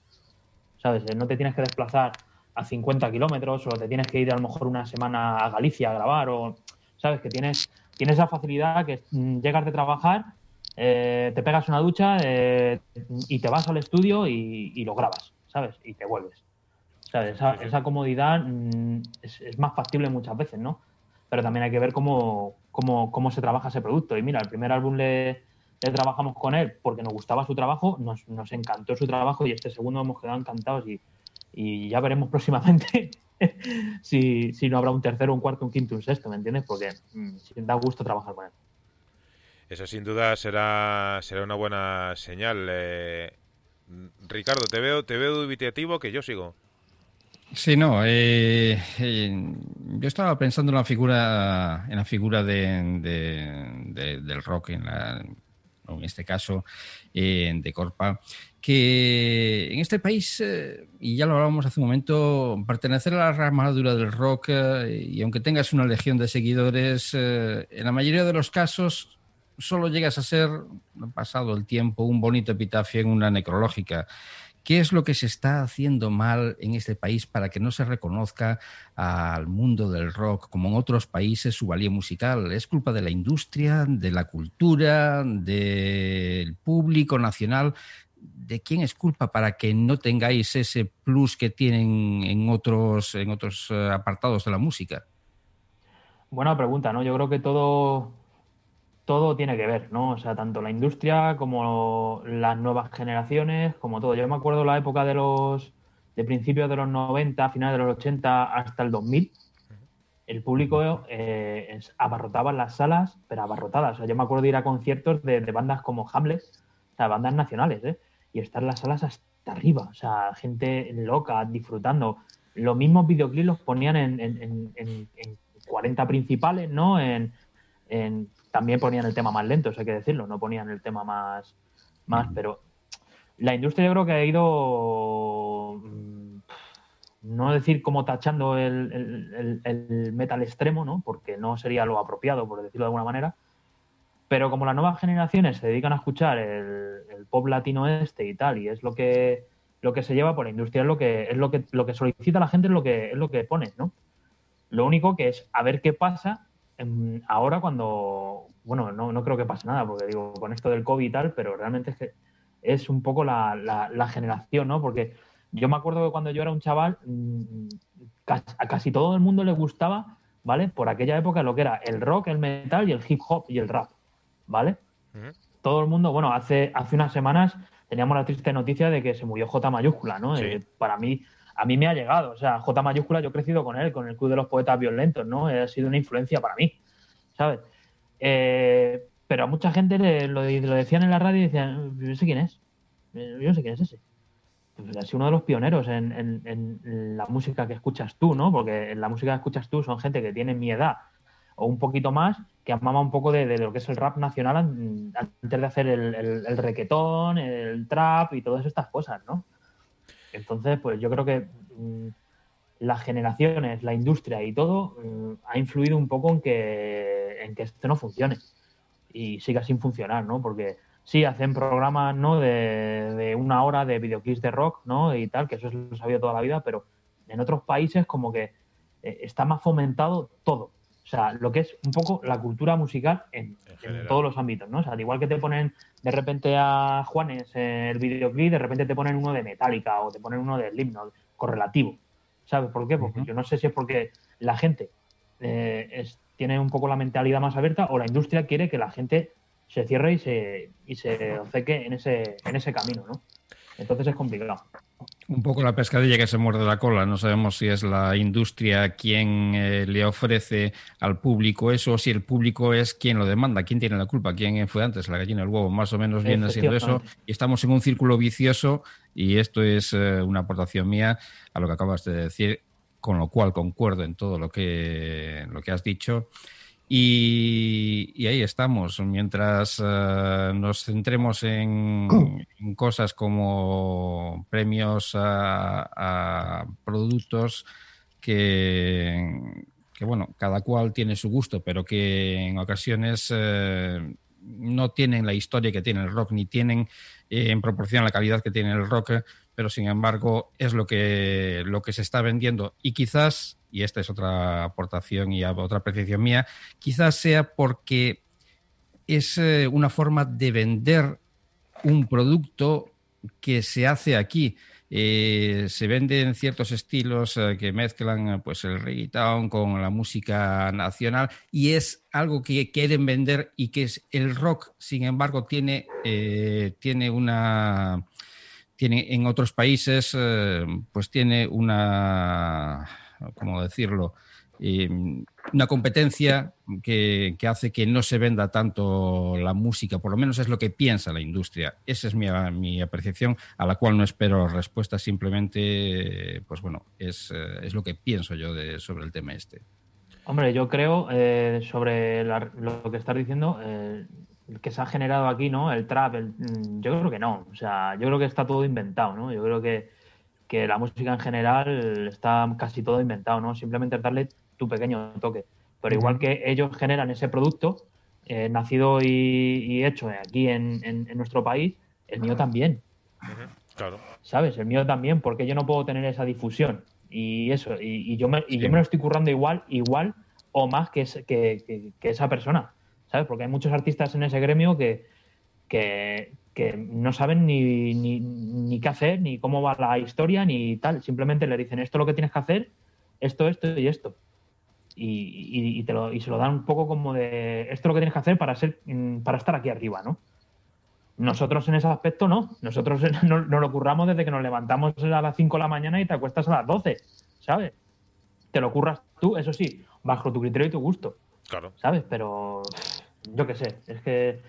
¿Sabes? Eh, no te tienes que desplazar a 50 kilómetros o te tienes que ir a lo mejor una semana a Galicia a grabar o, ¿sabes? Que tienes, tienes la facilidad que mm, llegas de trabajar, eh, te pegas una ducha y te vas al estudio y, lo grabas, ¿sabes? Y te vuelves. ¿Sabes? Esa, comodidad mm, es, es, más factible muchas veces, ¿no? Pero también hay que ver cómo, cómo, se trabaja ese producto. Y mira, el primer álbum le, trabajamos con él porque nos gustaba su trabajo, nos, nos, encantó su trabajo y este segundo hemos quedado encantados y, ya veremos próximamente si, si, no habrá un tercero, un cuarto, un quinto, un sexto, ¿me entiendes? Porque mm, da gusto trabajar con él. Eso sin duda será, será una buena señal. Eh, Ricardo, te veo, te veo dubitativo que yo sigo. Sí, no. Eh, eh, yo estaba pensando en la figura, en la figura de, del rock, en, en este caso eh, de Corpa, que en este país, y ya lo hablábamos hace un momento, pertenecer a la ramadura del rock, y aunque tengas una legión de seguidores, en la mayoría de los casos solo llegas a ser, pasado el tiempo, un bonito epitafio en una necrológica. ¿Qué es lo que se está haciendo mal en este país para que no se reconozca al mundo del rock como en otros países su valía musical? ¿Es culpa de la industria, de la cultura, del público nacional? ¿De quién es culpa para que no tengáis ese plus que tienen en otros, en otros eh, apartados de la música? Buena pregunta, ¿no? Yo creo que todo, todo tiene que ver, ¿no? O sea, tanto la industria como las nuevas generaciones, como todo. Yo me acuerdo la época de los de principios de los 90, finales de los 80 hasta el 2000. El público eh, abarrotaba las salas, pero abarrotadas. O sea, yo me acuerdo de ir a conciertos de, bandas como Hamlet, o sea, bandas nacionales, ¿eh? Y estar las salas hasta arriba. O sea, gente loca, disfrutando. Los mismos videoclips los ponían en, en, en, 40 principales, ¿no? En, en también ponían el tema más lento, eso hay que decirlo, no ponían el tema más, más pero la industria yo creo que ha ido, mm, no decir como tachando el, metal extremo, ¿no? porque no sería lo apropiado, por decirlo de alguna manera, Pero como las nuevas generaciones se dedican a escuchar el, pop latino este y tal, y es lo que lo que se lleva por la industria, es lo que es lo que lo que solicita la gente, es lo que es lo que pone, ¿no? Lo único que es a ver qué pasa ahora cuando, bueno, no, no creo que pase nada, porque digo, con esto del COVID y tal, pero realmente es que es un poco la, la, generación, ¿no? Porque yo me acuerdo que cuando yo era un chaval, mm, a casi todo el mundo le gustaba, ¿vale? Por aquella época lo que era el rock, el metal y el hip hop y el rap. ¿vale? Todo el mundo, bueno, hace, hace unas semanas teníamos la triste noticia de que se murió J mayúscula, ¿no? Eh, para mí, a mí me ha llegado, o sea, J mayúscula yo he crecido con él, con el Club de los Poetas Violentos, ¿no? Ha sido una influencia para mí, ¿sabes? Eh, pero a mucha gente lo, decían en la radio y decían, yo no sé quién es, yo no sé quién es ese. Pues ha sido uno de los pioneros en, en, la música que escuchas tú, ¿no? Porque en la música que escuchas tú son gente que tiene mi edad o un poquito más que amaba un poco de, lo que es el rap nacional antes de hacer el, el, el, requetón, el trap y todas estas cosas, ¿no? Entonces, pues yo creo que mm, las generaciones, la industria y todo mm, ha influido un poco en que, en que esto no funcione y siga sin funcionar, ¿no? Porque sí, hacen programas, ¿no? De, de una hora de videoclips de rock, ¿no? Y tal, que eso es lo sabido toda la vida, pero en otros países como que eh, está más fomentado todo o sea, lo que es un poco la cultura musical en, todos los ámbitos, ¿no? O sea, al igual que te ponen de repente a Juanes el videoclip, de repente te ponen uno de Metallica o te ponen uno de Slipknot, correlativo. ¿Sabes por qué? Porque yo no sé si es porque la gente eh, tiene un poco la mentalidad más abierta o la industria quiere que la gente se cierre y se, y se obceque en ese, en ese camino, ¿no? Entonces es complicado. Un poco la pescadilla que se muerde la cola. No sabemos si es la industria quien eh, le ofrece al público eso o si el público es quien lo demanda, quién tiene la culpa, quién fue antes, la gallina, el huevo. Más o menos viene siendo eso. Y estamos en un círculo vicioso y esto es eh, una aportación mía a lo que acabas de decir, con lo cual concuerdo en todo lo que, lo que has dicho. Y, ahí estamos. Mientras eh, nos centremos en, cosas como premios a, productos que, bueno, cada cual tiene su gusto, pero que en ocasiones eh, no tienen la historia que tiene el rock, ni tienen eh, en proporción a la calidad que tiene el rock, pero sin embargo es lo que, lo que se está vendiendo. Y quizás y esta es otra aportación y otra apreciación mía, quizás sea porque es eh, una forma de vender un producto que se hace aquí. Eh, se venden ciertos estilos eh, que mezclan pues el reggaeton con la música nacional y es algo que quieren vender y que es el rock sin embargo tiene tiene una tiene en otros países pues tiene una ¿cómo decirlo? una competencia que, hace que no se venda tanto la música, por lo menos es lo que piensa la industria. Esa es mi, apreciación, a la cual no espero respuesta, simplemente, pues bueno, es, eh, lo que pienso yo sobre el tema este. Hombre, yo creo eh, sobre lo que estás diciendo, eh, que se ha generado aquí, ¿no? El trap, mm, yo creo que no. O sea, yo creo que está todo inventado, ¿no? Yo creo que que la música en general está casi todo inventado, ¿no? Simplemente darle tu pequeño toque. Pero igual que ellos generan ese producto, eh, nacido y, hecho aquí en, nuestro país, el mío también. Claro. ¿Sabes? El mío también, porque yo no puedo tener esa difusión. Y eso, y, yo, me, y yo me lo estoy currando igual, igual o más que, que, que, esa persona. ¿Sabes? Porque hay muchos artistas en ese gremio que, que, que no saben ni, ni, qué hacer, ni cómo va la historia, ni tal. Simplemente le dicen esto es lo que tienes que hacer, esto, esto y esto. Y, te lo, y se lo dan un poco como de esto es lo que tienes que hacer para, ser, mm, para estar aquí arriba, ¿no? Nosotros en ese aspecto no. Nosotros nos, lo curramos desde que nos levantamos a las 5 de la mañana y te acuestas a las 12, ¿sabes? Te lo curras tú, eso sí, bajo tu criterio y tu gusto. Claro. ¿Sabes? Pero yo qué sé, es que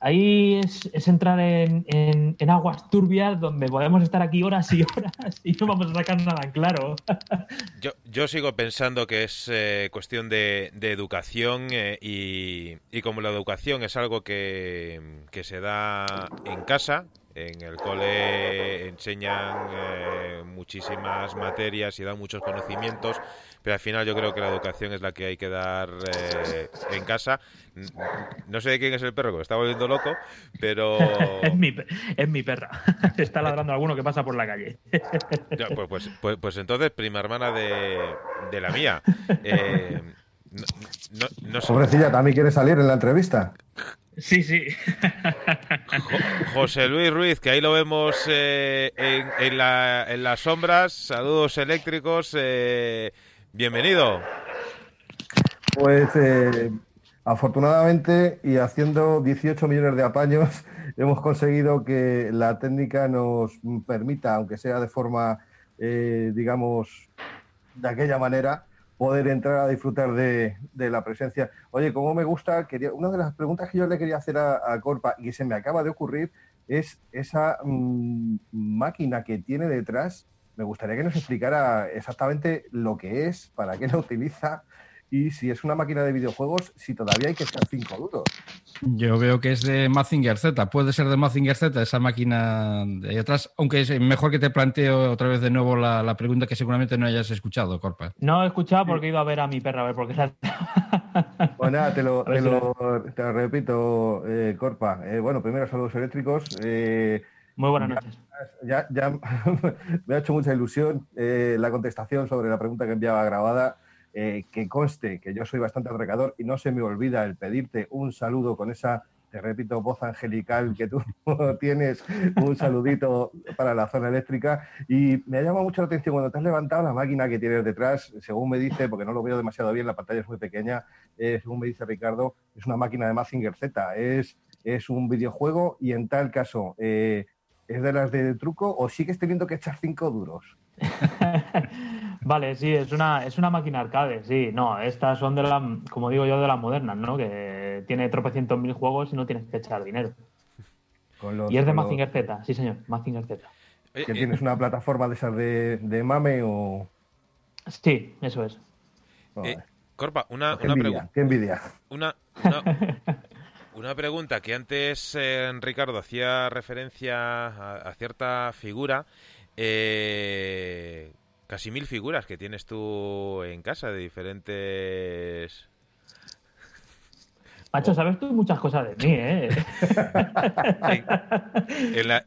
ahí es, entrar en, aguas turbias donde podemos estar aquí horas y horas y no vamos a sacar nada claro. yo, sigo pensando que es eh, cuestión de, educación eh, y, como la educación es algo que, se da en casa, en el cole enseñan eh, muchísimas materias y dan muchos conocimientos, pero al final yo creo que la educación es la que hay que dar eh, en casa. No sé de quién es el perro, que me está volviendo loco, pero... es, mi, es mi perra. está ladrando alguno que pasa por la calle. pues, pues, pues, pues, entonces, prima hermana de, de la mía. Eh, no, Pobrecilla, ¿también quiere salir en la entrevista? Sí, sí. José Luis Ruiz, que ahí lo vemos eh, en, las sombras. Saludos eléctricos. Eh, bienvenido. Pues eh, afortunadamente y haciendo 18 millones de apaños, hemos conseguido que la técnica nos permita, aunque sea de forma, digamos, de aquella manera, poder entrar a disfrutar de, la presencia. Oye, como me gusta, quería, una de las preguntas que yo le quería hacer a, Corpa y se me acaba de ocurrir es esa mm, máquina que tiene detrás. Me gustaría que nos explicara exactamente lo que es, para qué la utiliza y si es una máquina de videojuegos, si todavía hay que echar cinco duros. Yo veo que es de Mazinger Z, puede ser de Mazinger Z esa máquina de ahí atrás, aunque es mejor que te planteo otra vez de nuevo la, pregunta que seguramente no hayas escuchado, Corpa. No he escuchado porque he ido a ver a mi perra, a ver por qué Pues nada, te lo, repito, eh, Corpa. Eh, bueno, primero saludos eléctricos. Eh, Muy buenas noches. Ya, me ha hecho mucha ilusión la contestación sobre la pregunta que enviaba grabada. Eh, que conste que yo soy bastante atracador y no se me olvida el pedirte un saludo con esa, te repito, voz angelical que tú tienes, un saludito para la zona eléctrica. Y me ha llamado mucho la atención cuando te has levantado la máquina que tienes detrás, según me dice, porque no lo veo demasiado bien, la pantalla es muy pequeña, eh, según me dice Ricardo, es una máquina de Mazinger Z, es, es un videojuego y en tal caso, eh, ¿es de las de truco o sigues teniendo que echar cinco duros? Vale, sí, es una, es una máquina arcade, sí. No, estas son de la, como digo yo, de las modernas, ¿no? Que tiene tropecientos mil juegos y no tienes que echar dinero. y es de Mazinger Z, sí señor, Mazinger Z. ¿Que eh, tienes una plataforma de esas de, de mame o...? Sí, eso es. Eh, Corpa, una, pregunta. Qué envidia. Una, una, pregunta que antes eh, Ricardo hacía referencia a, a cierta figura. Eh, casi mil figuras que tienes tú en casa de diferentes... Macho, sabes tú muchas cosas de mí, ¿eh?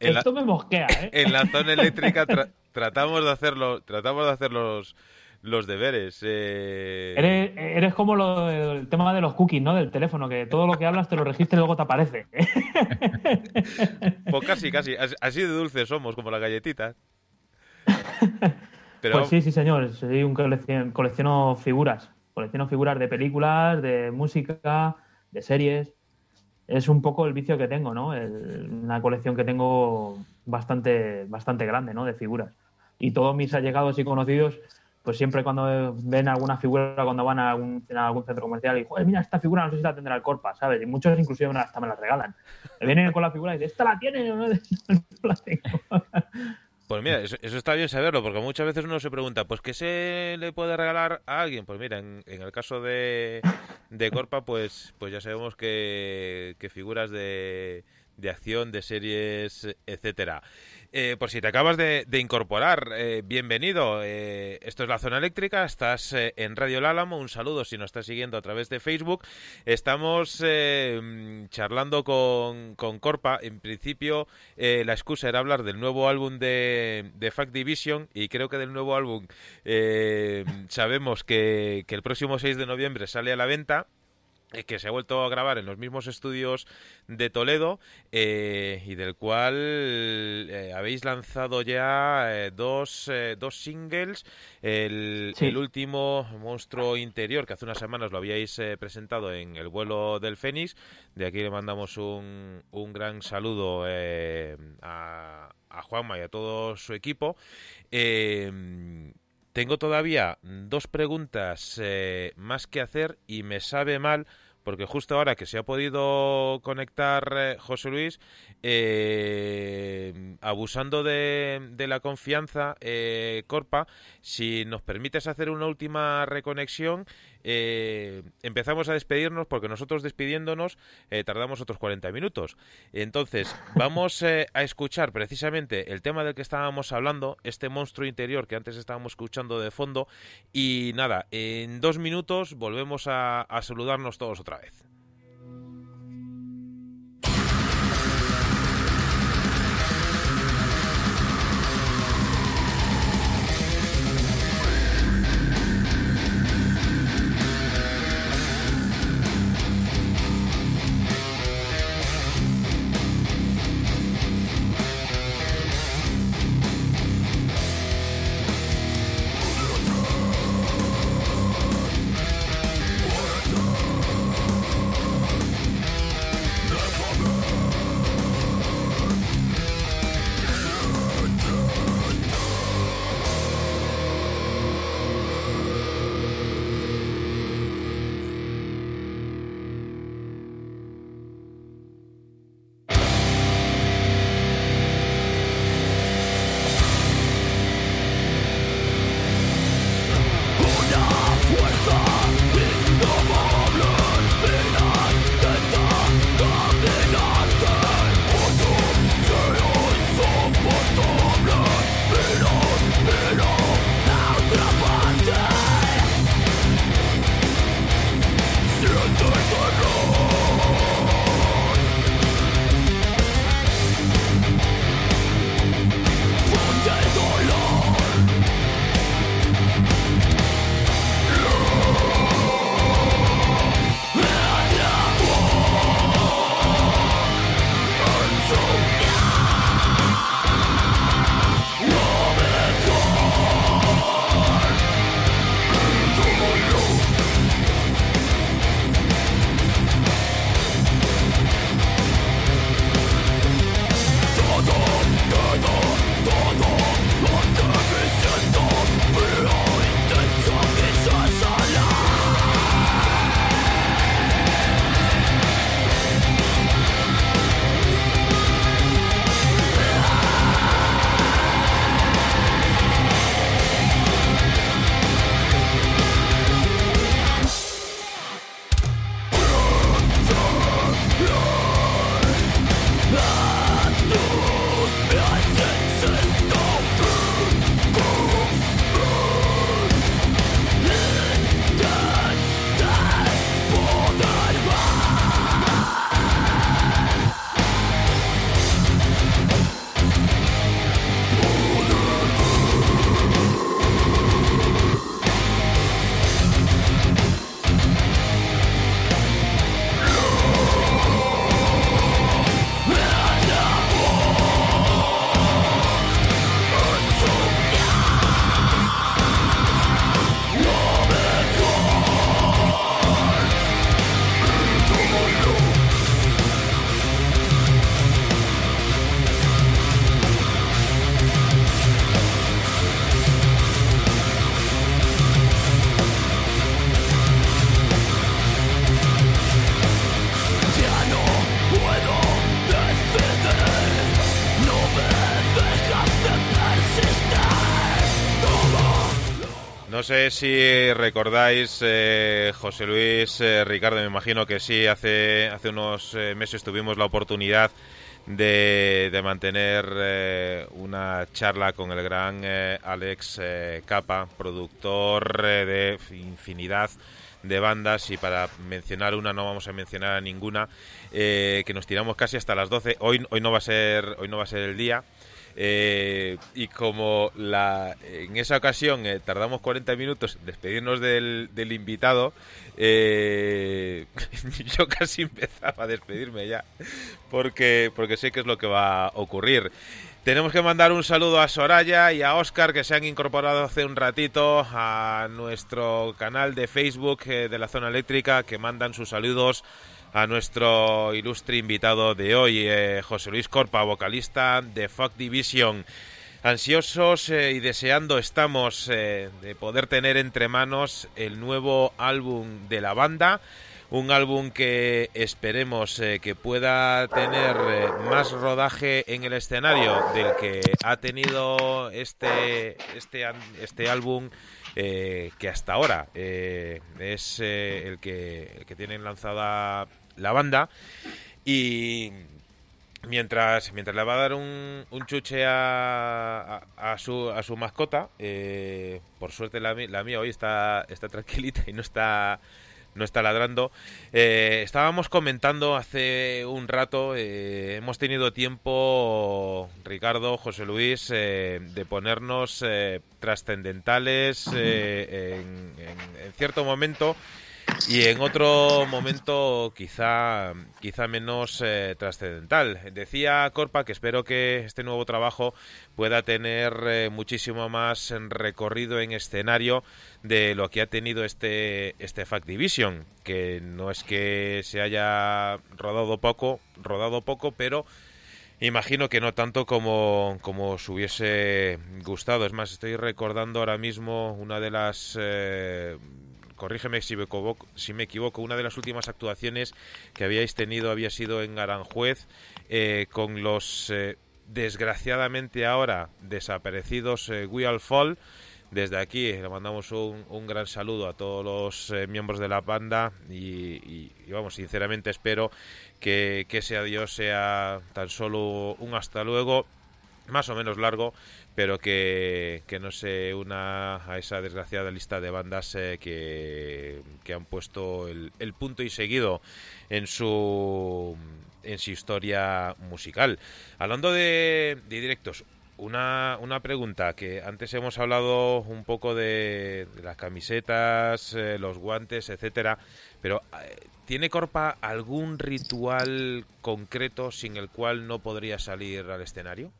Esto me mosquea, ¿eh? En la zona eléctrica tratamos de hacerlo, tratamos de hacer los, los deberes. Eh... Eres, eres, como lo, el tema de los cookies, ¿no? Del teléfono, que todo lo que hablas te lo registra y luego te aparece. pues casi, casi. Así de dulces somos, como las galletitas. Pues sí, sí, señor. Soy un colecciono figuras. Colecciono figuras de películas, de música, de series. Es un poco el vicio que tengo, ¿no? una colección que tengo bastante, bastante grande, ¿no? De figuras. Y todos mis allegados y conocidos, pues siempre cuando ven alguna figura, cuando van a algún, centro comercial y, joder, mira, esta figura no sé si la tendrá el Corpa, ¿sabes? Y muchos inclusive hasta me la regalan. Me vienen con la figura y dicen, esta la tiene, no, la tengo. Pues mira, eso, está bien saberlo, porque muchas veces uno se pregunta, pues ¿qué se le puede regalar a alguien? Pues mira, en, el caso de, de Corpa, pues, pues ya sabemos que, que figuras de, de acción, de series, etcétera. Eh, por si te acabas de, incorporar, eh, bienvenido. Eh, esto es la zona eléctrica, estás en Radio El. Un saludo si nos estás siguiendo a través de Facebook. Estamos charlando con, con, Corpa. En principio, la excusa era hablar del nuevo álbum de, de Fact Division y creo que del nuevo álbum sabemos que, que el próximo 6 de noviembre sale a la venta eh, que se ha vuelto a grabar en los mismos estudios de Toledo eh, y del cual eh, habéis lanzado ya dos, dos singles. El, el, último, Monstruo Interior, que hace unas semanas lo habíais presentado en el vuelo del Fénix. De aquí le mandamos un, un gran saludo a, a Juanma y a todo su equipo. Tengo todavía dos preguntas eh, más que hacer y me sabe mal porque justo ahora que se ha podido conectar eh, José Luis, eh, abusando de, de, la confianza, Corpa, si nos permites hacer una última reconexión, eh, empezamos a despedirnos porque nosotros despidiéndonos eh, tardamos otros 40 minutos. Entonces, vamos eh, a escuchar precisamente el tema del que estábamos hablando, este monstruo interior que antes estábamos escuchando de fondo. Y nada, en dos minutos volvemos a saludarnos todos otra vez. Sé si recordáis, eh, José Luis, eh, Ricardo, me imagino que sí, hace, hace unos eh, meses tuvimos la oportunidad de, de mantener una charla con el gran Alex Capa, productor de infinidad de bandas. Y para mencionar una no vamos a mencionar a ninguna que nos tiramos casi hasta las 12 hoy hoy no va a ser hoy no va a ser el día eh, y como la, en esa ocasión eh, tardamos 40 minutos en despedirnos del, del invitado, eh, yo casi empezaba a despedirme ya, porque, porque sé que es lo que va a ocurrir. Tenemos que mandar un saludo a Soraya y a Oscar que se han incorporado hace un ratito a nuestro canal de Facebook de la zona eléctrica, que mandan sus saludos a nuestro ilustre invitado de hoy, eh, José Luis Corpa, vocalista de Fuck Division. Ansiosos eh, y deseando estamos eh, de poder tener entre manos el nuevo álbum de la banda, un álbum que esperemos que pueda tener más rodaje en el escenario del que ha tenido este, este, este álbum que hasta ahora es el, que, el que tienen lanzada la banda. Y mientras, mientras le va a dar un, un chuche a, a, su, a su mascota, por suerte la, la mía hoy está, está tranquilita y no está no está ladrando. Eh, estábamos comentando hace un rato, eh, hemos tenido tiempo, Ricardo, José Luis, eh, de ponernos trascendentales en, en, cierto momento y en otro momento quizá, quizá menos eh, trascendental. Decía Corpa que espero que este nuevo trabajo pueda tener eh, muchísimo más recorrido en escenario de lo que ha tenido este, este Fact Division, que no es que se haya rodado poco, rodado poco, pero Imagino que no tanto como, como os hubiese gustado. Es más, estoy recordando ahora mismo una de las eh, corrígeme si me, equivoco, si me equivoco, una de las últimas actuaciones que habíais tenido había sido en Aranjuez eh, con los eh, desgraciadamente ahora desaparecidos eh, We All Fall. Desde aquí le mandamos un, un gran saludo a todos los miembros de la banda y, vamos, sinceramente espero que, que ese adiós sea tan solo un hasta luego, más o menos largo, pero que, no se una a esa desgraciada lista de bandas eh, que, han puesto el, punto y seguido en su en su historia musical. Hablando de, directos, una, una, pregunta que antes hemos hablado un poco de, las camisetas, eh, los guantes, etcétera, pero eh, ¿tiene Corpa algún ritual concreto sin el cual no podría salir al escenario?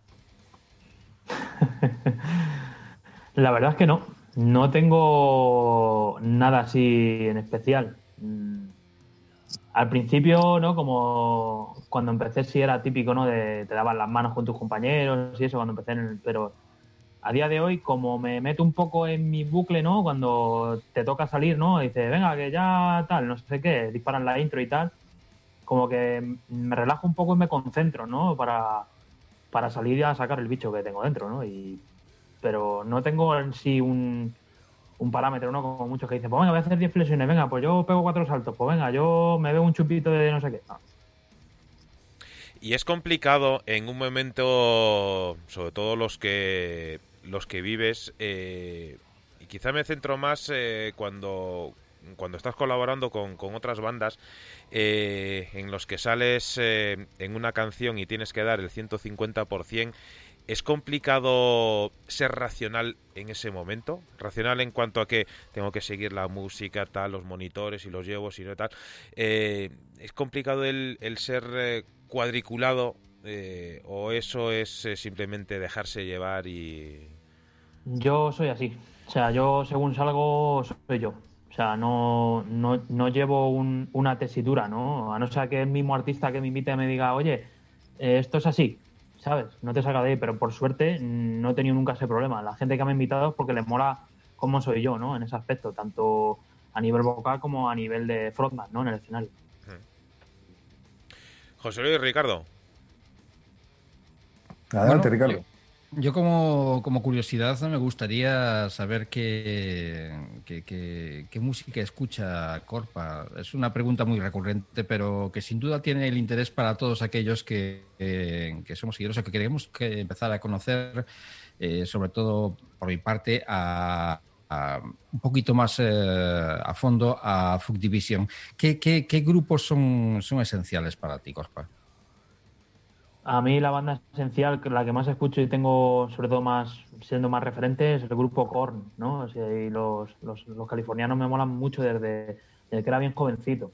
La verdad es que no. No tengo nada así en especial. Mm. Al principio, ¿no? Como cuando empecé sí era típico, ¿no? De te daban las manos con tus compañeros y eso cuando empecé en el, pero a día de hoy como me meto un poco en mi bucle, ¿no? Cuando te toca salir, ¿no? Dices, venga, que ya tal, no sé qué, disparan la intro y tal, como que me relajo un poco y me concentro, ¿no? Para, para salir a sacar el bicho que tengo dentro, ¿no? Y, pero no tengo en sí un, un parámetro, ¿no? Como muchos que dicen, pues venga, voy a hacer 10 flexiones, venga, pues yo pego cuatro saltos, pues venga, yo me veo un chupito de no sé qué. Y es complicado en un momento, sobre todo los que los que vives, eh, y quizá me centro más eh, cuando cuando estás colaborando con, otras bandas, eh, en los que sales eh, en una canción y tienes que dar el 150%, ¿es complicado ser racional en ese momento? Racional en cuanto a que tengo que seguir la música, tal, los monitores y los llevo, y tal. Eh, ¿Es complicado el, el ser cuadriculado o eso es simplemente dejarse llevar y... Yo soy así. O sea, yo según salgo soy yo. O sea, no, no, no llevo una tesitura, ¿no? A no ser que el mismo artista que me invite me diga, oye, eh, esto es así, ¿sabes? No te salga de ahí, pero por suerte no he tenido nunca ese problema. La gente que me ha invitado es porque les mola cómo soy yo, ¿no? En ese aspecto, tanto a nivel vocal como a nivel de frontman, ¿no? En el escenario. José Luis Ricardo. Adelante, Ricardo. Yo como, curiosidad me gustaría saber qué, qué, música escucha Corpa. Es una pregunta muy recurrente, pero que sin duda tiene el interés para todos aquellos que, somos seguidores o que queremos que empezar a conocer, eh, sobre todo por mi parte, a, un poquito más eh, a fondo a Food Division. ¿Qué, grupos son, son esenciales para ti, Corpa? A mí la banda esencial, la que más escucho y tengo sobre todo más siendo más referente es el grupo Korn, ¿no? y los, los, californianos me molan mucho desde, que era bien jovencito.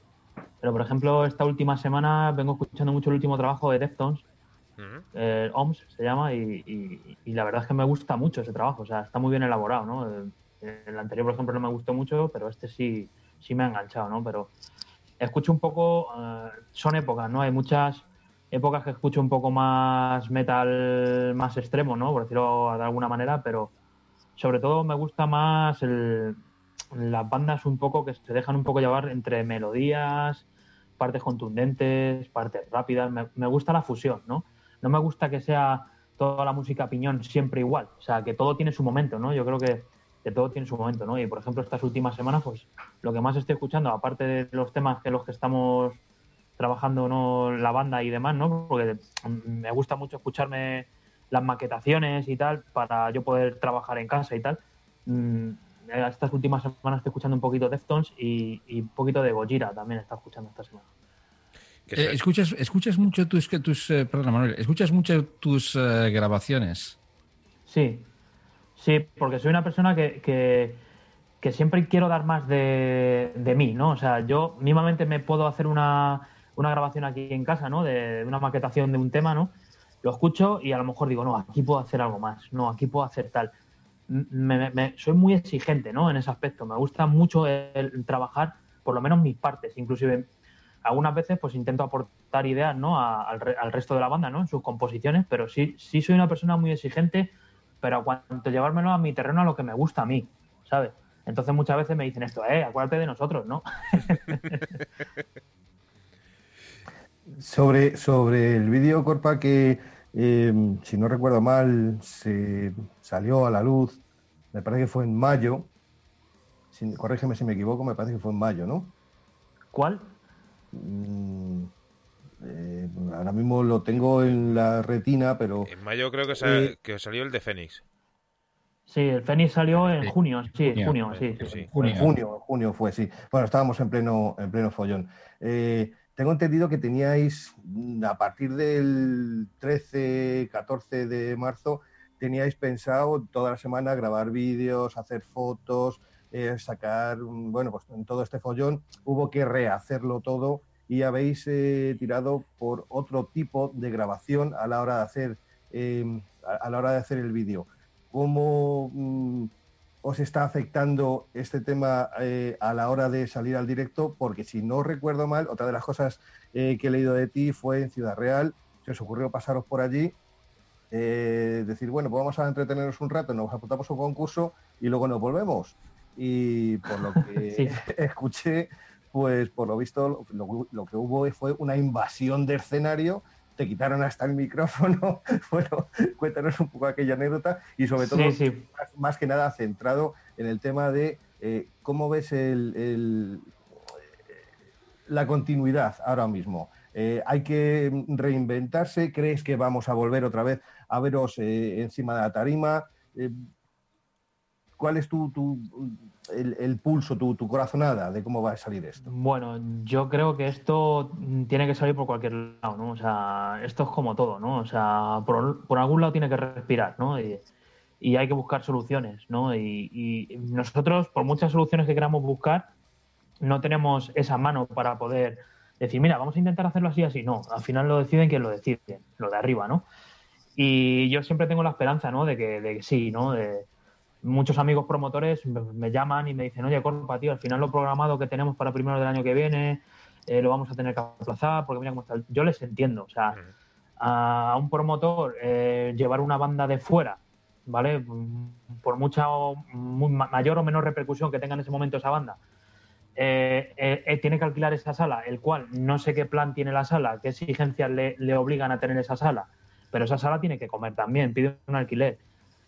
Pero por ejemplo, esta última semana vengo escuchando mucho el último trabajo de Deftones, eh, OMS se llama, y, la verdad es que me gusta mucho ese trabajo, o sea, está muy bien elaborado, ¿no? El, anterior, por ejemplo, no me gustó mucho, pero este sí, sí me ha enganchado, ¿no? Pero escucho un poco, eh, son épocas, ¿no? Hay muchas épocas que escucho un poco más metal más extremo, ¿no? Por decirlo de alguna manera, pero sobre todo me gusta más las bandas un poco que se dejan un poco llevar entre melodías, partes contundentes, partes rápidas. Me, gusta la fusión, ¿no? No me gusta que sea toda la música piñón siempre igual. O sea, que todo tiene su momento, ¿no? Yo creo que que todo tiene su momento, ¿no? Y por ejemplo, estas últimas semanas, pues lo que más estoy escuchando, aparte de los temas que los que estamos trabajando ¿no? la banda y demás, ¿no? Porque me gusta mucho escucharme las maquetaciones y tal para yo poder trabajar en casa y tal. Mm, estas últimas semanas estoy escuchando un poquito de Deftones y, y un poquito de Gojira también está escuchando esta semana. Eh, escuchas, escuchas mucho tus, tus eh, perdona Manuel, escuchas mucho tus eh, grabaciones. Sí, sí, porque soy una persona que, que, que siempre quiero dar más de, de, mí, ¿no? O sea, yo mismamente me puedo hacer una, una grabación aquí en casa, ¿no? De, una maquetación de un tema, ¿no? Lo escucho y a lo mejor digo, no, aquí puedo hacer algo más, no, aquí puedo hacer tal. Me, me, soy muy exigente, ¿no? En ese aspecto. Me gusta mucho el, trabajar, por lo menos mis partes. Inclusive, algunas veces, pues intento aportar ideas, ¿no? al, al, resto de la banda, ¿no? En sus composiciones, pero sí, sí soy una persona muy exigente, pero a cuanto llevármelo a mi terreno a lo que me gusta a mí, ¿sabes? Entonces muchas veces me dicen esto, eh, acuérdate de nosotros, ¿no? Sobre, sobre el vídeo Corpa que, eh, si no recuerdo mal, se salió a la luz, me parece que fue en mayo. Si, corrígeme si me equivoco, me parece que fue en mayo, ¿no? ¿Cuál? Mm, eh, ahora mismo lo tengo en la retina, pero... En mayo creo que, sal, eh, que salió el de Fénix. Sí, el Fénix salió en junio, sí, junio, junio sí, sí, sí. Junio. junio, junio fue, sí. Bueno, estábamos en pleno, en pleno follón. Eh, tengo entendido que teníais, mm, a partir del 13, 14 de marzo, teníais pensado toda la semana grabar vídeos, hacer fotos, eh, sacar, mm, bueno, pues en todo este follón hubo que rehacerlo todo y habéis eh, tirado por otro tipo de grabación a la hora de hacer, eh, a la hora de hacer el vídeo. ¿Cómo, mm, os está afectando este tema eh, a la hora de salir al directo? Porque si no recuerdo mal, otra de las cosas eh, que he leído de ti fue en Ciudad Real, se os ocurrió pasaros por allí, eh, decir, bueno, pues vamos a entretenernos un rato, nos apuntamos a un concurso y luego nos volvemos. Y por lo que sí. escuché, pues por lo visto lo, lo que hubo fue una invasión de escenario te quitaron hasta el micrófono. bueno, cuéntanos un poco aquella anécdota y sobre todo, sí, sí. Más, más, que nada, centrado en el tema de eh, cómo ves el, el, la continuidad ahora mismo. Eh, hay que reinventarse. ¿Crees que vamos a volver otra vez a veros eh, encima de la tarima? ¿Cuál es tu, tu el, el, pulso, tu, tu, corazonada de cómo va a salir esto? Bueno, yo creo que esto tiene que salir por cualquier lado, ¿no? O sea, esto es como todo, ¿no? O sea, por, por algún lado tiene que respirar, ¿no? Y, y hay que buscar soluciones, ¿no? Y, y, nosotros, por muchas soluciones que queramos buscar, no tenemos esa mano para poder decir, mira, vamos a intentar hacerlo así, así. No, al final lo deciden quien lo decide, lo de arriba, ¿no? Y yo siempre tengo la esperanza, ¿no? De que, de que sí, ¿no? De, muchos amigos promotores me, llaman y me dicen, oye, Corpa, tío, al final lo programado que tenemos para primero del año que viene eh, lo vamos a tener que aplazar porque mira cómo está. Yo les entiendo, o sea, a, un promotor eh, llevar una banda de fuera, ¿vale? Por mucha muy, mayor o menor repercusión que tenga en ese momento esa banda, eh, tiene que alquilar esa sala, el cual no sé qué plan tiene la sala, qué exigencias le, le obligan a tener esa sala, pero esa sala tiene que comer también, pide un alquiler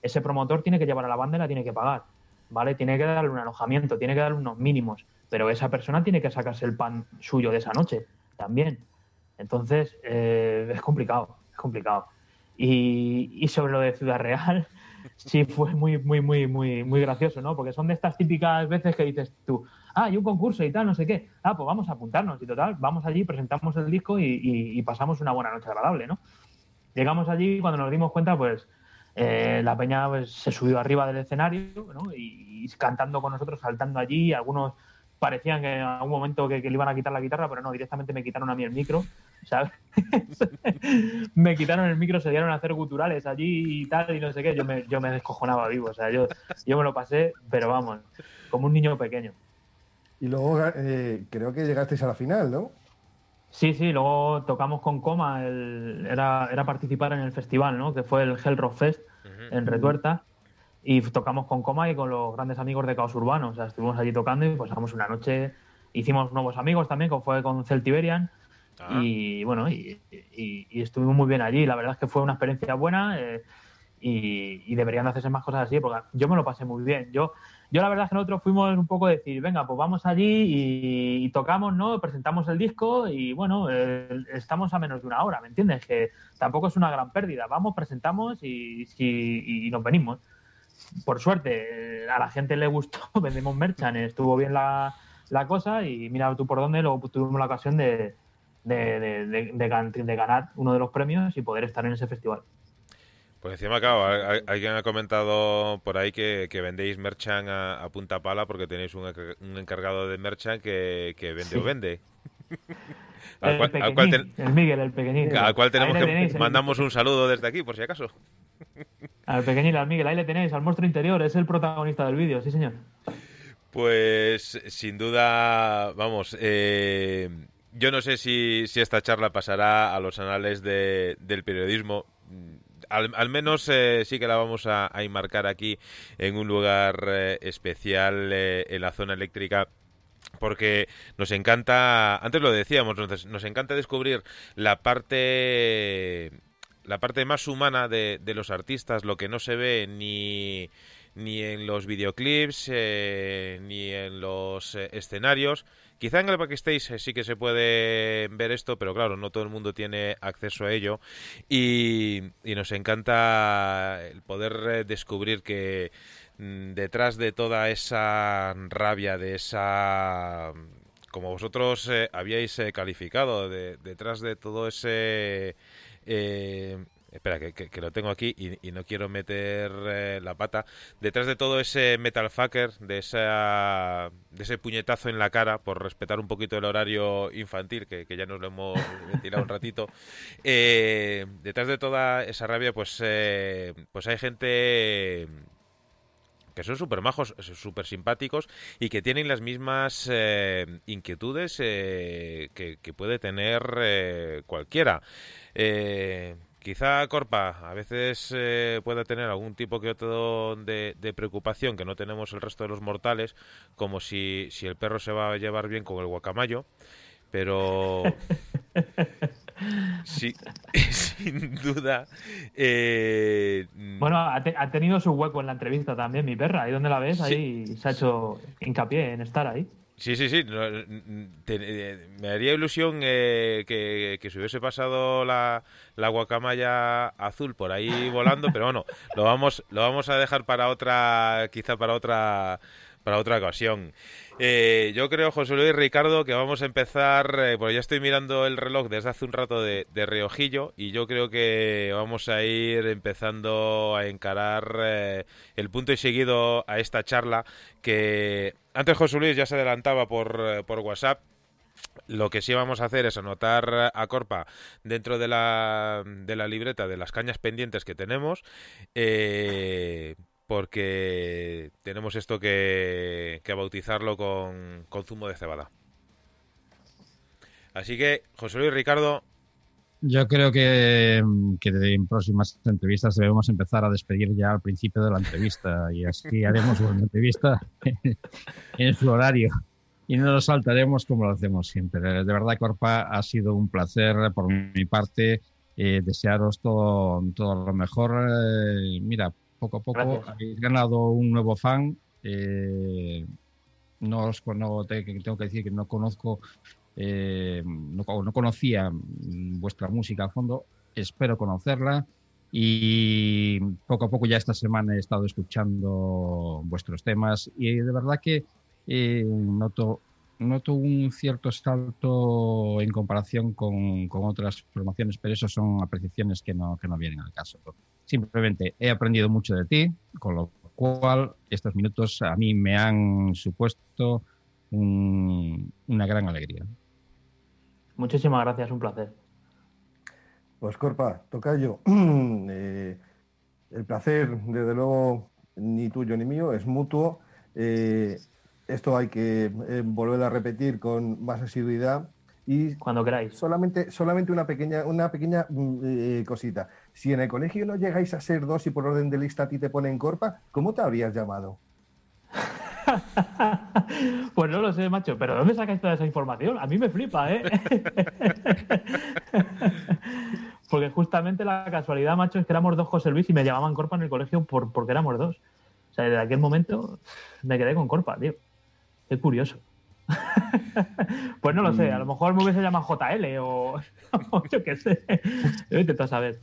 ese promotor tiene que llevar a la banda y la tiene que pagar, ¿vale? Tiene que darle un alojamiento, tiene que darle unos mínimos, pero esa persona tiene que sacarse el pan suyo de esa noche también. Entonces, eh, es complicado, es complicado. Y, y, sobre lo de Ciudad Real, sí fue muy, muy, muy, muy, muy gracioso, ¿no? Porque son de estas típicas veces que dices tú, ah, hay un concurso y tal, no sé qué. Ah, pues vamos a apuntarnos y total, vamos allí, presentamos el disco y, y, y pasamos una buena noche agradable, ¿no? Llegamos allí y cuando nos dimos cuenta, pues eh, la peña pues, se subió arriba del escenario ¿no? y, y, cantando con nosotros, saltando allí. Algunos parecían que en algún momento que, que, le iban a quitar la guitarra, pero no, directamente me quitaron a mí el micro, ¿sabes? me quitaron el micro, se dieron a hacer guturales allí y tal, y no sé qué. Yo me, yo me descojonaba vivo, o sea, yo, yo me lo pasé, pero vamos, como un niño pequeño. Y luego eh, creo que llegasteis a la final, ¿no? Sí, sí, luego tocamos con Coma, el, era, era participar en el festival, ¿no? Que fue el Hell Rock Fest uh -huh. en Retuerta. Y tocamos con Coma y con los grandes amigos de Caos Urbano. O sea, estuvimos allí tocando y pasamos una noche. Hicimos nuevos amigos también, como fue con Celtiberian. Ah. Y bueno, y, y, y, estuvimos muy bien allí. La verdad es que fue una experiencia buena. Eh, y, deberían hacerse más cosas así, porque yo me lo pasé muy bien. Yo, yo la verdad es que nosotros fuimos un poco decir, venga, pues vamos allí y, tocamos, ¿no? Presentamos el disco y bueno, estamos a menos de una hora, ¿me entiendes? Que tampoco es una gran pérdida. Vamos, presentamos y, nos venimos. Por suerte, a la gente le gustó, vendemos merchan, estuvo bien la, cosa y mira tú por dónde, luego tuvimos la ocasión de, ganar uno de los premios y poder estar en ese festival. Pues encima, claro, alguien ha comentado por ahí que, vendéis merchan a, punta pala porque tenéis un, encargado de merchan que, vende o vende. al cual, el Miguel, el pequeñín. Al cual tenemos que mandamos un saludo desde aquí, por si acaso. Al pequeñín, al Miguel, ahí le tenéis, al monstruo interior, es el protagonista del vídeo, sí señor. Pues sin duda, vamos, eh, yo no sé si, si, esta charla pasará a los anales del periodismo al, menos eh, sí que la vamos a, enmarcar aquí en un lugar eh, especial eh, en la zona eléctrica porque nos encanta, antes lo decíamos, nos, encanta descubrir la parte la parte más humana de, los artistas, lo que no se ve ni, ni en los videoclips, ni en los escenarios, Quizá en el backstage sí que se puede ver esto, pero claro, no todo el mundo tiene acceso a ello. Y, nos encanta el poder eh, descubrir que mm, detrás de toda esa rabia, de esa como vosotros eh, habíais eh, calificado, detrás de todo ese Espera, que, lo tengo aquí y, no quiero meter eh, la pata. Detrás de todo ese metal fucker, de, esa, de ese puñetazo en la cara, por respetar un poquito el horario infantil, que, ya nos lo hemos ventilado un ratito, eh, detrás de toda esa rabia, pues, eh, pues hay gente que son súper majos, súper simpáticos y que tienen las mismas inquietudes que, que, puede tener cualquiera. Quizá Corpa a veces eh, pueda tener algún tipo que otro de, preocupación que no tenemos el resto de los mortales, como si, si el perro se va a llevar bien con el guacamayo, pero sí, sin duda. Eh, bueno, ha, tenido su hueco en la entrevista también, mi perra. Ahí donde la ves, ahí se ha hecho hincapié en estar ahí. Sí, sí, sí. Eh, me haría ilusión eh, que, que, se hubiese pasado la, la, guacamaya azul por ahí volando, pero bueno, lo vamos, lo vamos a dejar para otra, quizá para otra, para otra ocasión. Eh, yo creo, José Luis Ricardo, que vamos a empezar, eh, porque ya estoy mirando el reloj desde hace un rato de, de reojillo y yo creo que vamos a ir empezando a encarar eh, el punto y seguido a esta charla que antes José Luis ya se adelantaba por, por WhatsApp lo que sí vamos a hacer es anotar a Corpa dentro de la, de la libreta de las cañas pendientes que tenemos eh, porque tenemos esto que, bautizarlo con, zumo de cebada. Así que, José Luis Ricardo. Yo creo que, en próximas entrevistas debemos empezar a despedir ya al principio de la entrevista y así haremos una entrevista en su horario y no nos saltaremos como lo hacemos siempre. De verdad, Corpa, ha sido un placer por mi parte. Eh, desearos todo, todo lo mejor. Eh, mira, poco a poco habéis ganado un nuevo fan. Eh, no os tengo que decir que no conozco, eh, no, conocía vuestra música a fondo. Espero conocerla y poco a poco ya esta semana he estado escuchando vuestros temas y de verdad que eh, noto noto un cierto salto en comparación con, con, otras formaciones, pero eso son apreciaciones que no, que no vienen al caso. Simplemente he aprendido mucho de ti, con lo cual estos minutos a mí me han supuesto una gran alegría. Muchísimas gracias, un placer. Pues Corpa, Tocayo, eh, el placer, desde luego, ni tuyo ni mío, es mutuo. Eh, esto hay que eh, volver a repetir con más asiduidad. Y cuando queráis. Solamente, solamente una pequeña, una pequeña mm, cosita. Si en el colegio no llegáis a ser dos y por orden de lista a ti te ponen corpa, ¿cómo te habrías llamado? pues no lo sé, macho, pero ¿dónde sacáis toda esa información? A mí me flipa, ¿eh? porque justamente la casualidad, macho, es que éramos dos José Luis y me llamaban Corpa en el colegio por, porque éramos dos. O sea, desde aquel momento me quedé con Corpa, tío. Qué curioso. pues no lo sé, a lo mejor me hubiese llamado JL o, yo qué sé. Yo intento saber.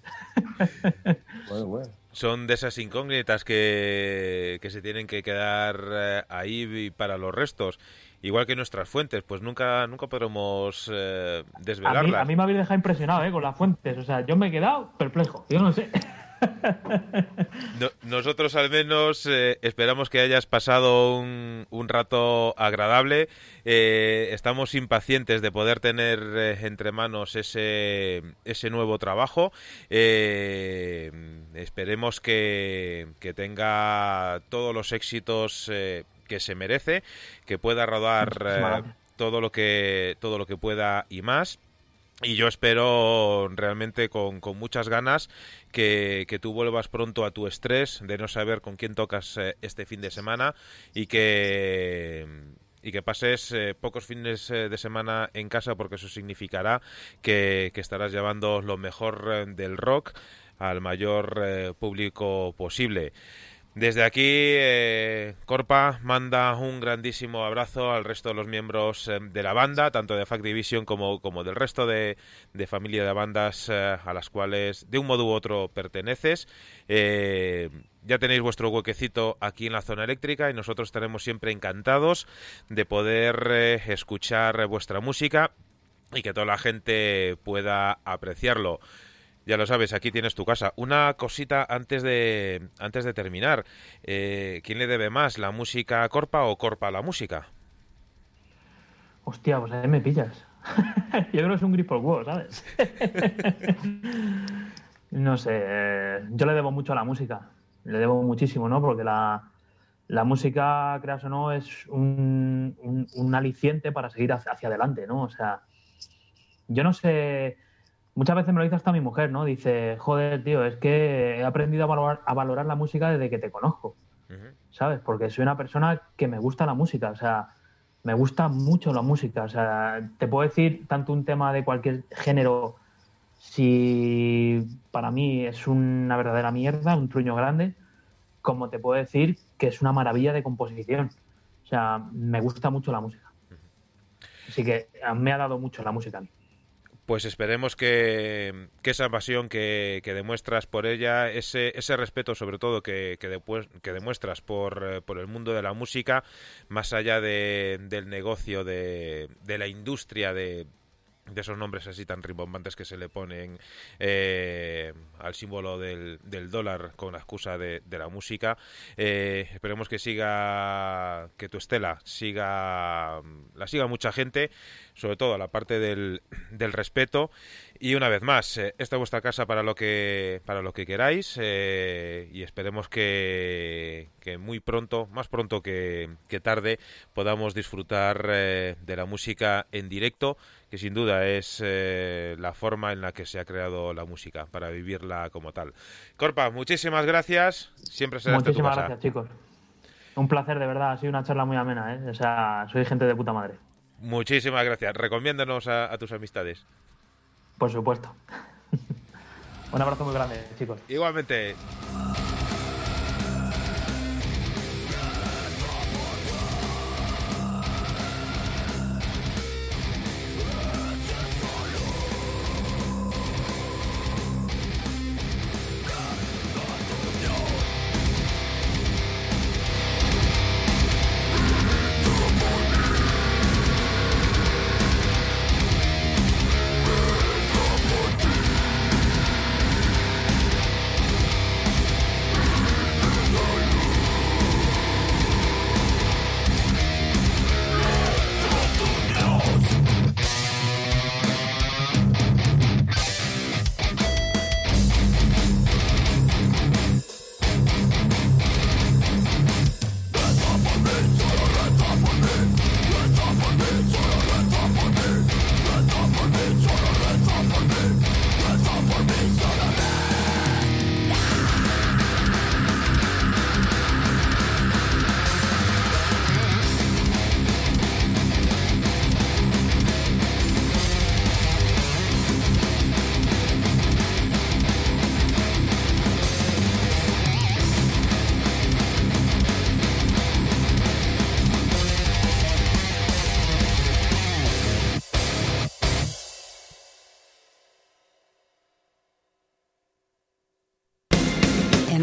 bueno, bueno son de esas incógnitas que, que se tienen que quedar eh, ahí para los restos. Igual que nuestras fuentes, pues nunca, nunca podremos eh, desvelarlas. A mí, me habéis dejado impresionado eh, con las fuentes. O sea, yo me he quedado perplejo. Yo no sé. nosotros al menos eh, esperamos que hayas pasado un, un rato agradable. Eh, estamos impacientes de poder tener eh, entre manos ese, ese nuevo trabajo. esperemos que, que, tenga todos los éxitos que se merece, que pueda rodar todo lo que todo lo que pueda y más y yo espero realmente con, muchas ganas que, que, tú vuelvas pronto a tu estrés de no saber con quién tocas eh, este fin de semana y que y que pases eh, pocos fines eh, de semana en casa porque eso significará que, que estarás llevando lo mejor del rock al mayor público posible. Desde aquí, eh, Corpa manda un grandísimo abrazo al resto de los miembros eh, de la banda, tanto de Fact Division como, como del resto de, familia de bandas eh, a las cuales de un modo u otro perteneces. ya tenéis vuestro huequecito aquí en la zona eléctrica y nosotros estaremos siempre encantados de poder escuchar vuestra música y que toda la gente pueda apreciarlo. Ya lo sabes, aquí tienes tu casa. Una cosita antes de, antes de terminar. Eh, ¿Quién le debe más, la música a Corpa o Corpa a la música? Hostia, pues ahí me pillas. yo creo que es un grip huevo, ¿sabes? no sé, eh, yo le debo mucho a la música. Le debo muchísimo, ¿no? Porque la, la música, creas o no, es un, un, aliciente para seguir hacia adelante, ¿no? O sea, yo no sé muchas veces me lo dice hasta mi mujer, ¿no? Dice, joder, tío, es que he aprendido a valorar, la música desde que te conozco, ¿sabes? Porque soy una persona que me gusta la música, o sea, me gusta mucho la música, o sea, te puedo decir tanto un tema de cualquier género, si para mí es una verdadera mierda, un truño grande, como te puedo decir que es una maravilla de composición. O sea, me gusta mucho la música. Así que me ha dado mucho la música a mí pues esperemos que, esa pasión que, demuestras por ella, ese, ese respeto sobre todo que, que, demuestras por, eh, por, el mundo de la música, más allá del negocio, de, de la industria, de, de esos nombres así tan rimbombantes que se le ponen eh, al símbolo del, del, dólar con la excusa de, la música. Eh, esperemos que siga, que tu estela siga, la siga mucha gente, sobre todo la parte del, del respeto. Y una vez más, eh, esta es vuestra casa para lo que, para lo que queráis y esperemos que, que, muy pronto, más pronto que, que tarde, podamos disfrutar de la música en directo que sin duda es eh, la forma en la que se ha creado la música, para vivirla como tal. Corpa, muchísimas gracias. Siempre será Muchísimas gracias, chicos. Un placer, de verdad. Ha sido una charla muy amena, ¿eh? O sea, soy gente de puta madre. Muchísimas gracias. Recomiéndanos a tus amistades. Por supuesto. Un abrazo muy grande, chicos. Igualmente.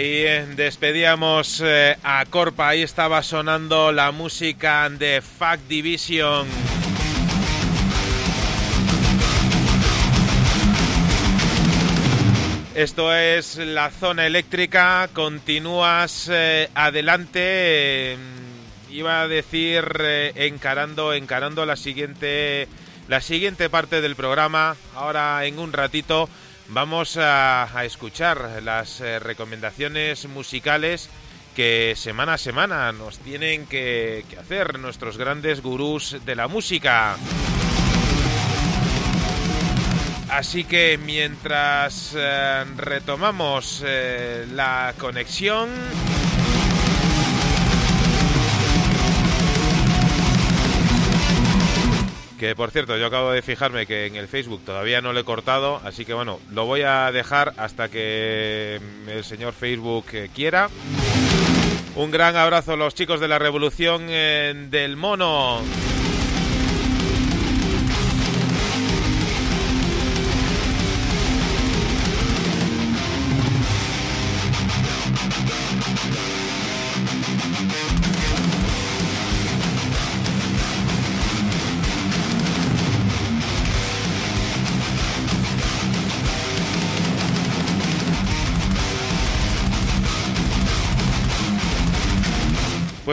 Eh, despedíamos eh, a Corpa, ahí estaba sonando la música de Fact Division. Esto es la zona eléctrica, continúas eh, adelante, iba a decir encarando, encarando la siguiente, la siguiente parte del programa, ahora en un ratito vamos a, escuchar las eh, recomendaciones musicales que semana a semana nos tienen que, hacer nuestros grandes gurús de la música. Así que mientras eh, retomamos eh, la conexión... Que por cierto, yo acabo de fijarme que en el Facebook todavía no lo he cortado, así que bueno, lo voy a dejar hasta que el señor Facebook eh, quiera. Un gran abrazo a los chicos de la Revolución eh, del Mono.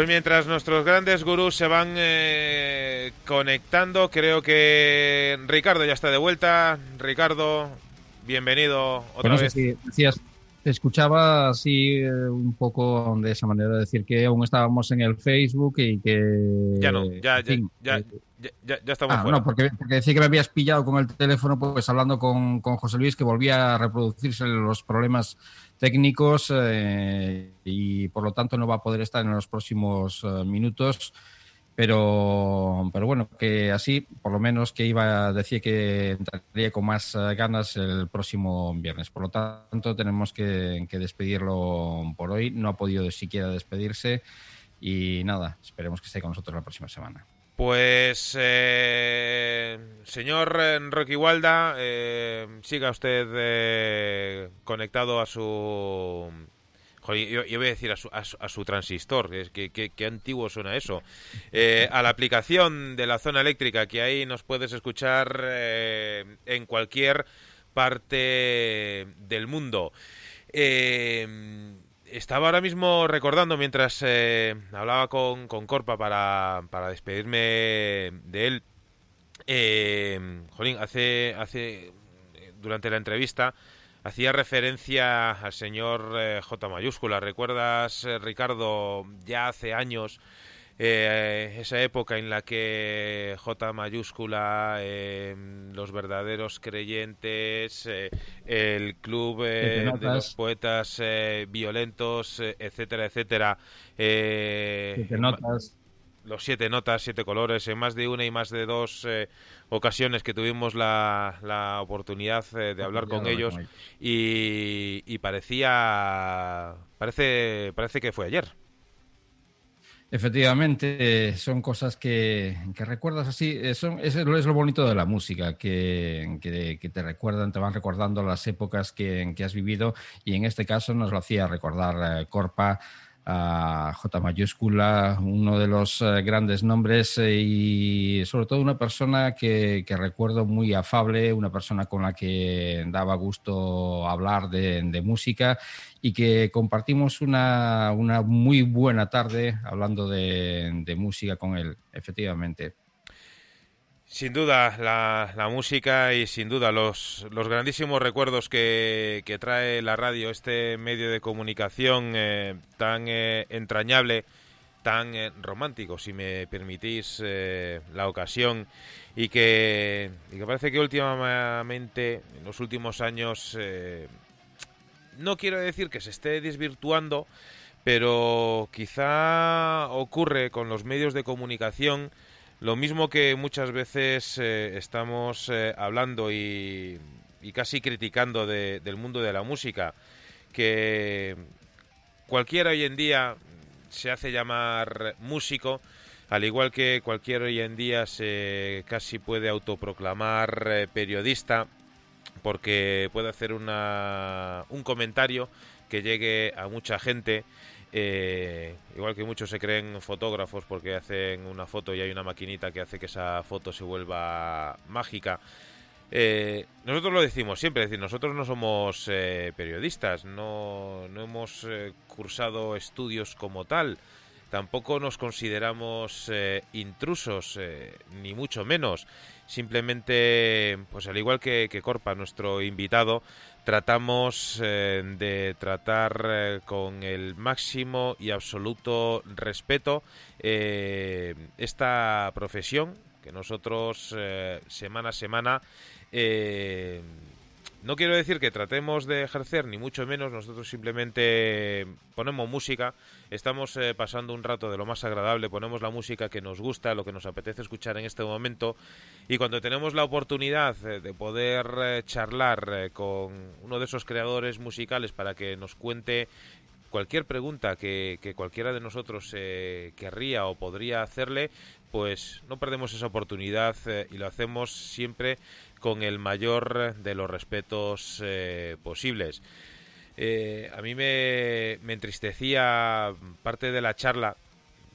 Pues mientras nuestros grandes gurús se van eh, conectando, creo que Ricardo ya está de vuelta. Ricardo, bienvenido otra vez. decías, te escuchaba así eh, un poco de esa manera, de decir que aún estábamos en el Facebook y que... Ya no, ya, ya, ya, eh, ya, ya, estamos ah, fuera. No, porque, decía que me habías pillado con el teléfono, pues hablando con, con José Luis, que volvía a reproducirse los problemas técnicos eh, y por lo tanto no va a poder estar en los próximos eh, minutos. Pero, pero bueno, que así, por lo menos que iba a decir que entraría con más eh, ganas el próximo viernes. Por lo tanto, tenemos que, que despedirlo por hoy. No ha podido siquiera despedirse. Y nada, esperemos que esté con nosotros la próxima semana. Pues, eh, señor Rocky Walda, eh, siga usted eh, conectado a su... Joder, yo, voy a decir a su, a su, transistor, que, antiguo suena eso. Eh, a la aplicación de la zona eléctrica, que ahí nos puedes escuchar en cualquier parte del mundo. Eh, estaba ahora mismo recordando mientras eh, hablaba con, con Corpa para, para, despedirme de él. Eh, Jolín, hace, hace, durante la entrevista, hacía referencia al señor eh, J mayúscula. ¿Recuerdas, eh, Ricardo, ya hace años? Eh, esa época en la que J mayúscula, em, los verdaderos creyentes, eh, el club eh, de los poetas violentos, etcétera, etcétera. Los siete notas, siete colores, en más de una y más de dos ocasiones que tuvimos la, la oportunidad de hablar con ellos y, y parecía, parece, parece que fue ayer. Efectivamente, son cosas que, recuerdas así. Eh, son, es, es, lo bonito de la música, que, que, te recuerdan, te van recordando las épocas que, has vivido y en este caso nos lo hacía recordar eh, Corpa a J mayúscula, uno de los eh, grandes nombres eh, y sobre todo una persona que, recuerdo muy afable, una persona con la que daba gusto hablar de, música y que compartimos una, muy buena tarde hablando de música con él, efectivamente. Sin duda, la, música y sin duda los, los grandísimos recuerdos que, trae la radio, este medio de comunicación eh, tan eh, entrañable tan romántico, si me permitís la ocasión, y que, y que parece que últimamente, en los últimos años, no quiero decir que se esté desvirtuando, pero quizá ocurre con los medios de comunicación lo mismo que muchas veces eh, estamos eh, hablando y, casi criticando del mundo de la música, que cualquiera hoy en día se hace llamar músico, al igual que cualquiera hoy en día se casi puede autoproclamar eh, periodista, porque puede hacer una, un comentario que llegue a mucha gente eh, igual que muchos se creen fotógrafos porque hacen una foto y hay una maquinita que hace que esa foto se vuelva mágica. Eh, nosotros lo decimos siempre, es decir, nosotros no somos eh, periodistas, no, no hemos cursado estudios como tal, tampoco nos consideramos intrusos, ni mucho menos. Simplemente, pues al igual que, que Corpa, nuestro invitado, tratamos eh, de tratar eh, con el máximo y absoluto respeto eh, esta profesión que nosotros semana a semana no quiero decir que tratemos de ejercer, ni mucho menos, nosotros simplemente ponemos música, estamos eh, pasando un rato de lo más agradable, ponemos la música que nos gusta, lo que nos apetece escuchar en este momento, y cuando tenemos la oportunidad eh, de poder eh, charlar con uno de esos creadores musicales para que nos cuente cualquier pregunta que, cualquiera de nosotros querría o podría hacerle, pues no perdemos esa oportunidad y lo hacemos siempre con el mayor de los respetos eh, posibles. Eh, a mí me, entristecía parte de la charla,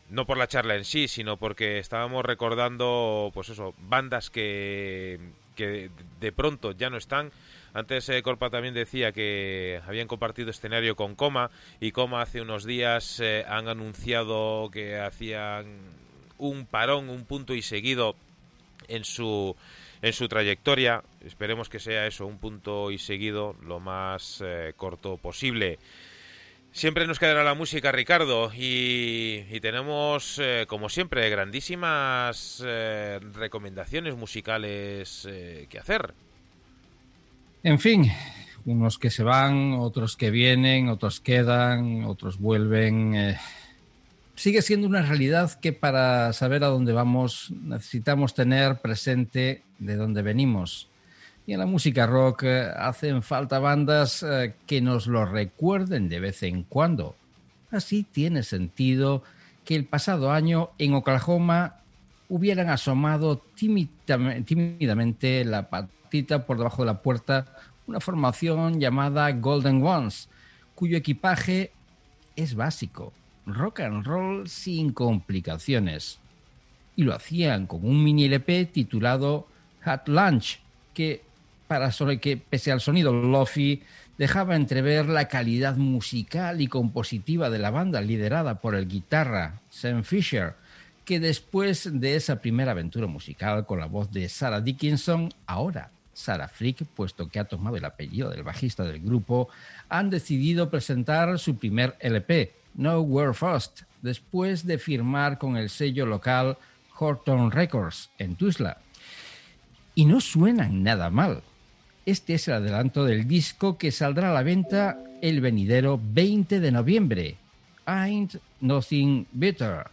no por la charla en sí, sino porque estábamos recordando, pues eso, bandas que, que de pronto ya no están. Antes eh, Corpa también decía que habían compartido escenario con Coma y Coma hace unos días han anunciado que hacían un parón, un punto y seguido en su en su trayectoria. Esperemos que sea eso, un punto y seguido lo más eh, corto posible. Siempre nos quedará la música, Ricardo, y, tenemos, eh, como siempre, grandísimas eh, recomendaciones musicales que hacer. En fin, unos que se van, otros que vienen, otros quedan, otros vuelven sigue siendo una realidad que para saber a dónde vamos necesitamos tener presente de dónde venimos. Y en la música rock eh, hacen falta bandas eh, que nos lo recuerden de vez en cuando. Así tiene sentido que el pasado año en Oklahoma hubieran asomado tímidamente la patita por debajo de la puerta una formación llamada Golden Ones, cuyo equipaje es básico rock and roll sin complicaciones. Y lo hacían con un mini LP titulado Hat Lunch, que, para que pese al sonido lofi, dejaba entrever la calidad musical y compositiva de la banda liderada por el guitarra Sam Fisher, que después de esa primera aventura musical con la voz de Sarah Dickinson, ahora Sarah Frick, puesto que ha tomado el apellido del bajista del grupo, han decidido presentar su primer LP, Nowhere First, después de firmar con el sello local Horton Records en Tuzla. Y no suenan nada mal. Este es el adelanto del disco que saldrá a la venta el venidero 20 de noviembre. Ain't Nothing Better.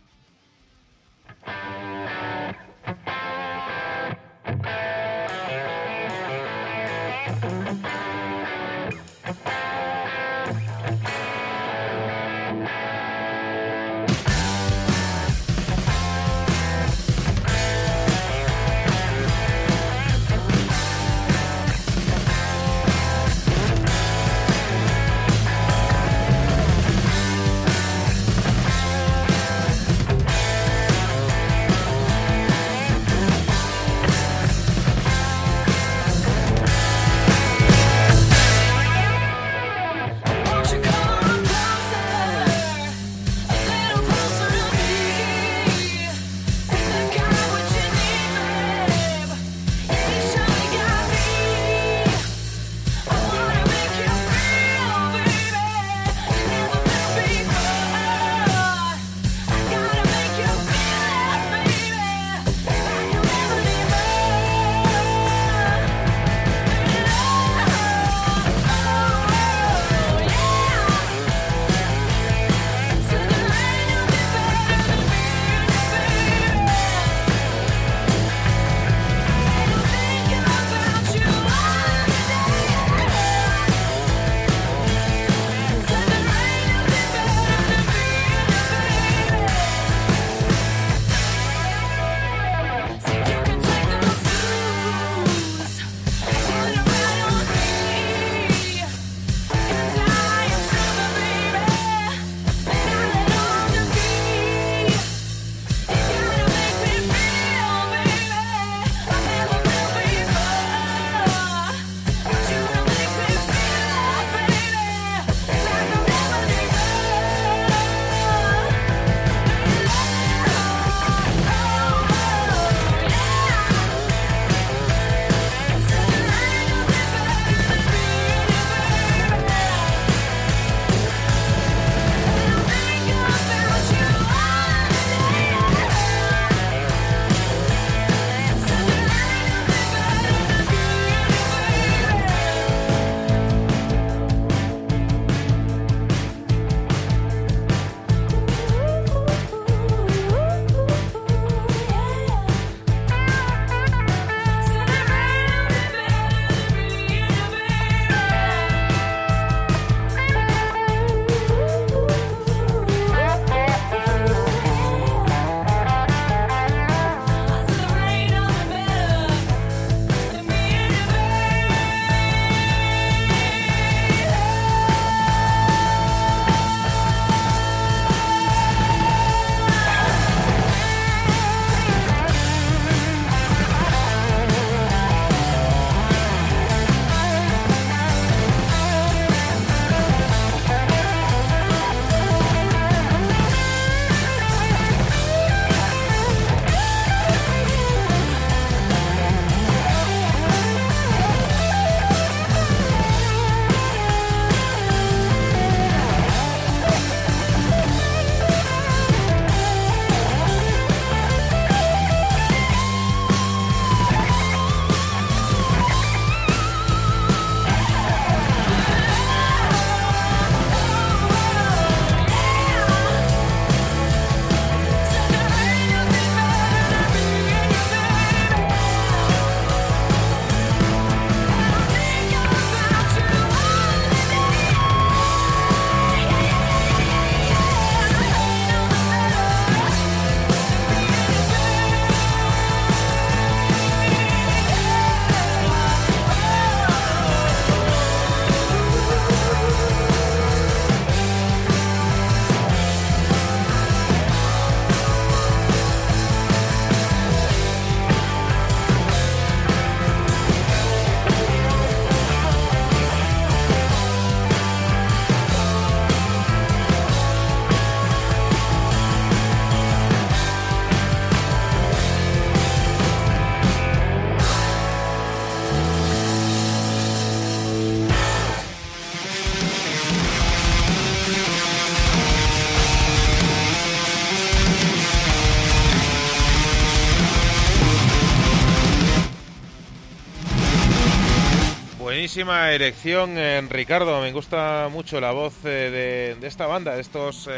Buenísima elección, Ricardo. Me gusta mucho la voz de, esta banda, de estos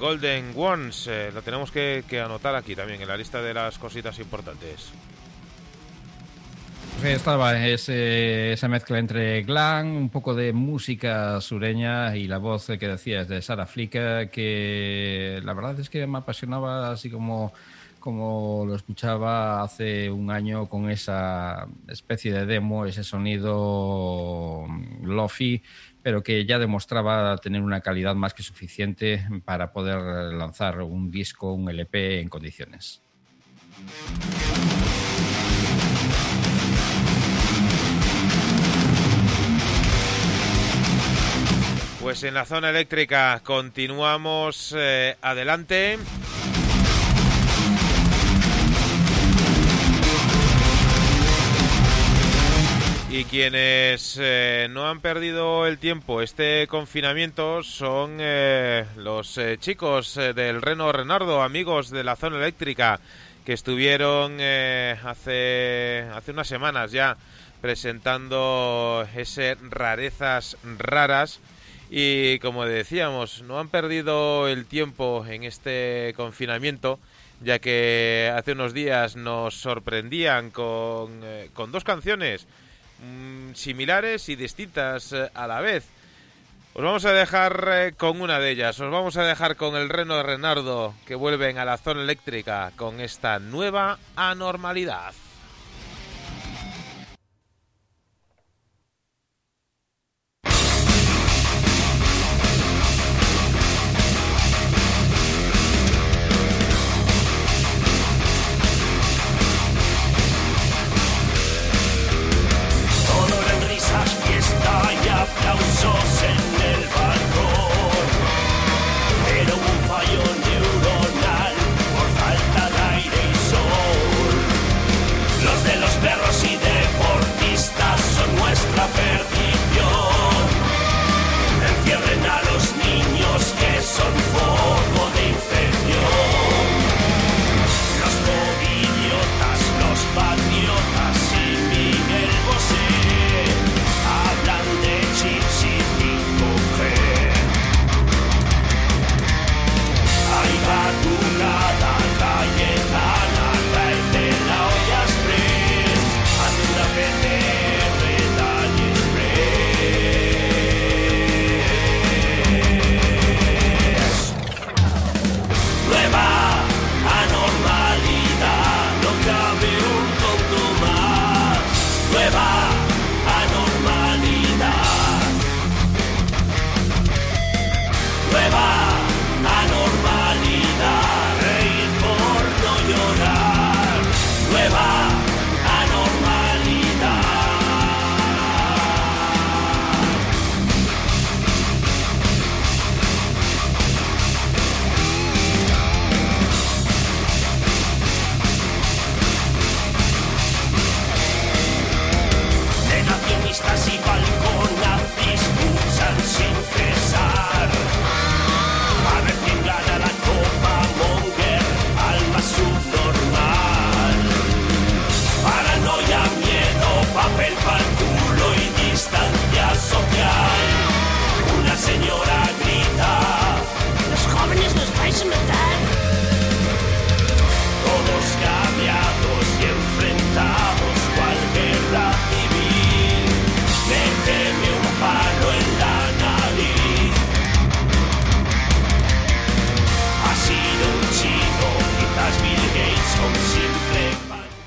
Golden Ones. lo tenemos que, anotar aquí también en la lista de las cositas importantes. Estaba esa mezcla entre glam, un poco de música sureña y la voz que decías de Sara Flicker, que la verdad es que me apasionaba así como como lo escuchaba hace un año con esa especie de demo, ese sonido lofi, pero que ya demostraba tener una calidad más que suficiente para poder lanzar un disco, un LP en condiciones. Pues en la zona eléctrica continuamos eh, adelante. Y quienes eh, no han perdido el tiempo este confinamiento son eh, los eh, chicos del Reno Renardo, amigos de la zona eléctrica, que estuvieron hace, hace unas semanas ya presentando ese rarezas raras. Y como decíamos, no han perdido el tiempo en este confinamiento, ya que hace unos días nos sorprendían con, con dos canciones Mm, similares y distintas eh, a la vez. Os vamos a dejar eh, con una de ellas. Os vamos a dejar con el Reno de Renardo que vuelven a la zona eléctrica con esta nueva anormalidad. outsource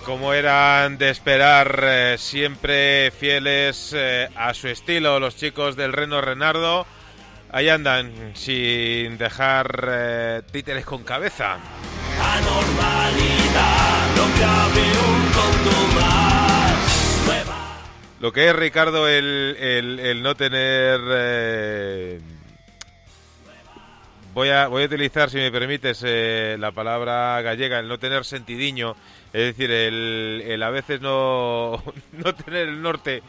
de esperar, eh, siempre fieles eh, a su estilo, los chicos del Reno Renardo. Ahí andan, sin dejar eh, títeres con cabeza. Lo que es, Ricardo, el, el, no tener... voy, a, voy a utilizar, si me permites, la palabra gallega, el no tener sentidiño es decir, el, a veces no, no, tener el norte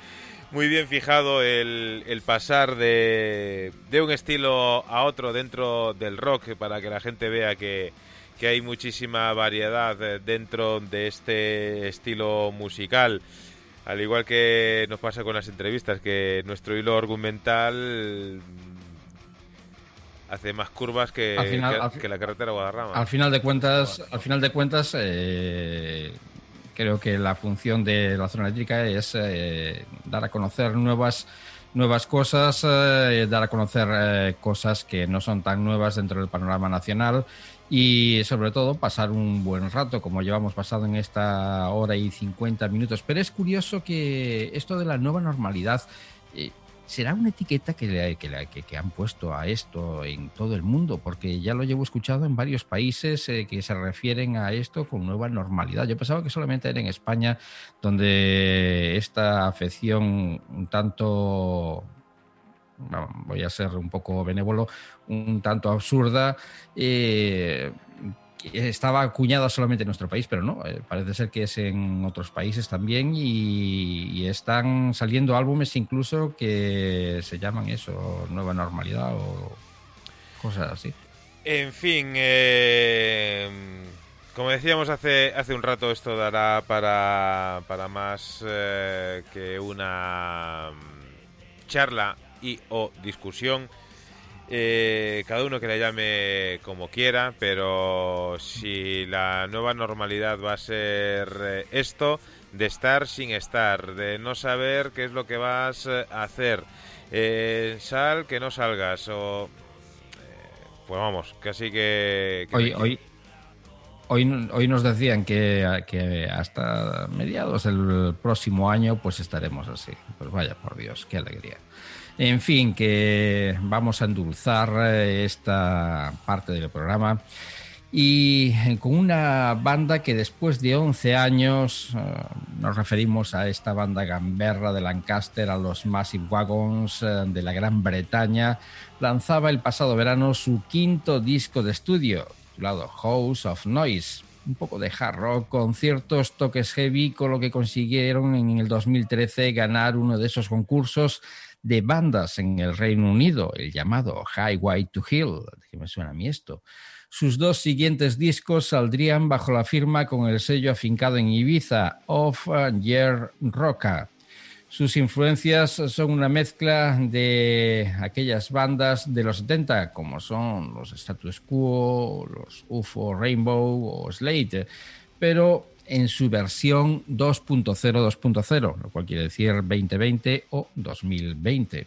muy bien fijado, el, pasar de, de, un estilo a otro dentro del rock para que la gente vea que, que hay muchísima variedad dentro de este estilo musical. al igual que nos pasa con las entrevistas, que nuestro hilo argumental hace más curvas que, que, la carretera Guadarrama. Al final de cuentas, al final de cuentas eh, creo que la función de la zona eléctrica es eh, dar a conocer nuevas nuevas cosas, eh, dar a conocer cosas que no son tan nuevas dentro del panorama nacional y sobre todo pasar un buen rato como llevamos pasado en esta hora y 50 minutos. Pero es curioso que esto de la nueva normalidad ¿Será una etiqueta que, que, que, han puesto a esto en todo el mundo? Porque ya lo llevo escuchado en varios países eh, que se refieren a esto con nueva normalidad. Yo pensaba que solamente era en España donde esta afección un tanto voy a ser un poco benévolo, un tanto absurda, eh, estaba acuñada solamente en nuestro país, pero no, eh, parece ser que es en otros países también y, están saliendo álbumes incluso que se llaman eso, nueva normalidad o cosas así. En fin, eh, como decíamos hace, hace un rato, esto dará para, para más eh, que una charla y o discusión eh, cada uno que le llame como quiera, pero si la nueva normalidad va a ser eh, esto, de estar sin estar, de no saber qué es lo que vas eh, a hacer, sal que no salgas, o... pues vamos, casi que... hoy, hoy, hoy, hoy nos decían que, que hasta mediados del próximo año pues estaremos así. Pues vaya, por Dios, qué alegría. En fin, que vamos a endulzar eh, esta parte del programa y con una banda que después de 11 años, eh, nos referimos a esta banda gamberra de Lancaster, a los Massive Wagons eh, de la Gran Bretaña, lanzaba el pasado verano su quinto disco de estudio, titulado House of Noise. Un poco de hard rock con ciertos toques heavy, con lo que consiguieron en el 2013 ganar uno de esos concursos de bandas en el Reino Unido, el llamado Highway to Hill, que me suena a mí esto. Sus dos siguientes discos saldrían bajo la firma con el sello afincado en Ibiza, Of Year Roca. Sus influencias son una mezcla de aquellas bandas de los 70, como son los Status Quo, los UFO Rainbow o Slate, pero en su versión 2.0, 2.0, lo cual quiere decir 2020 o 2020.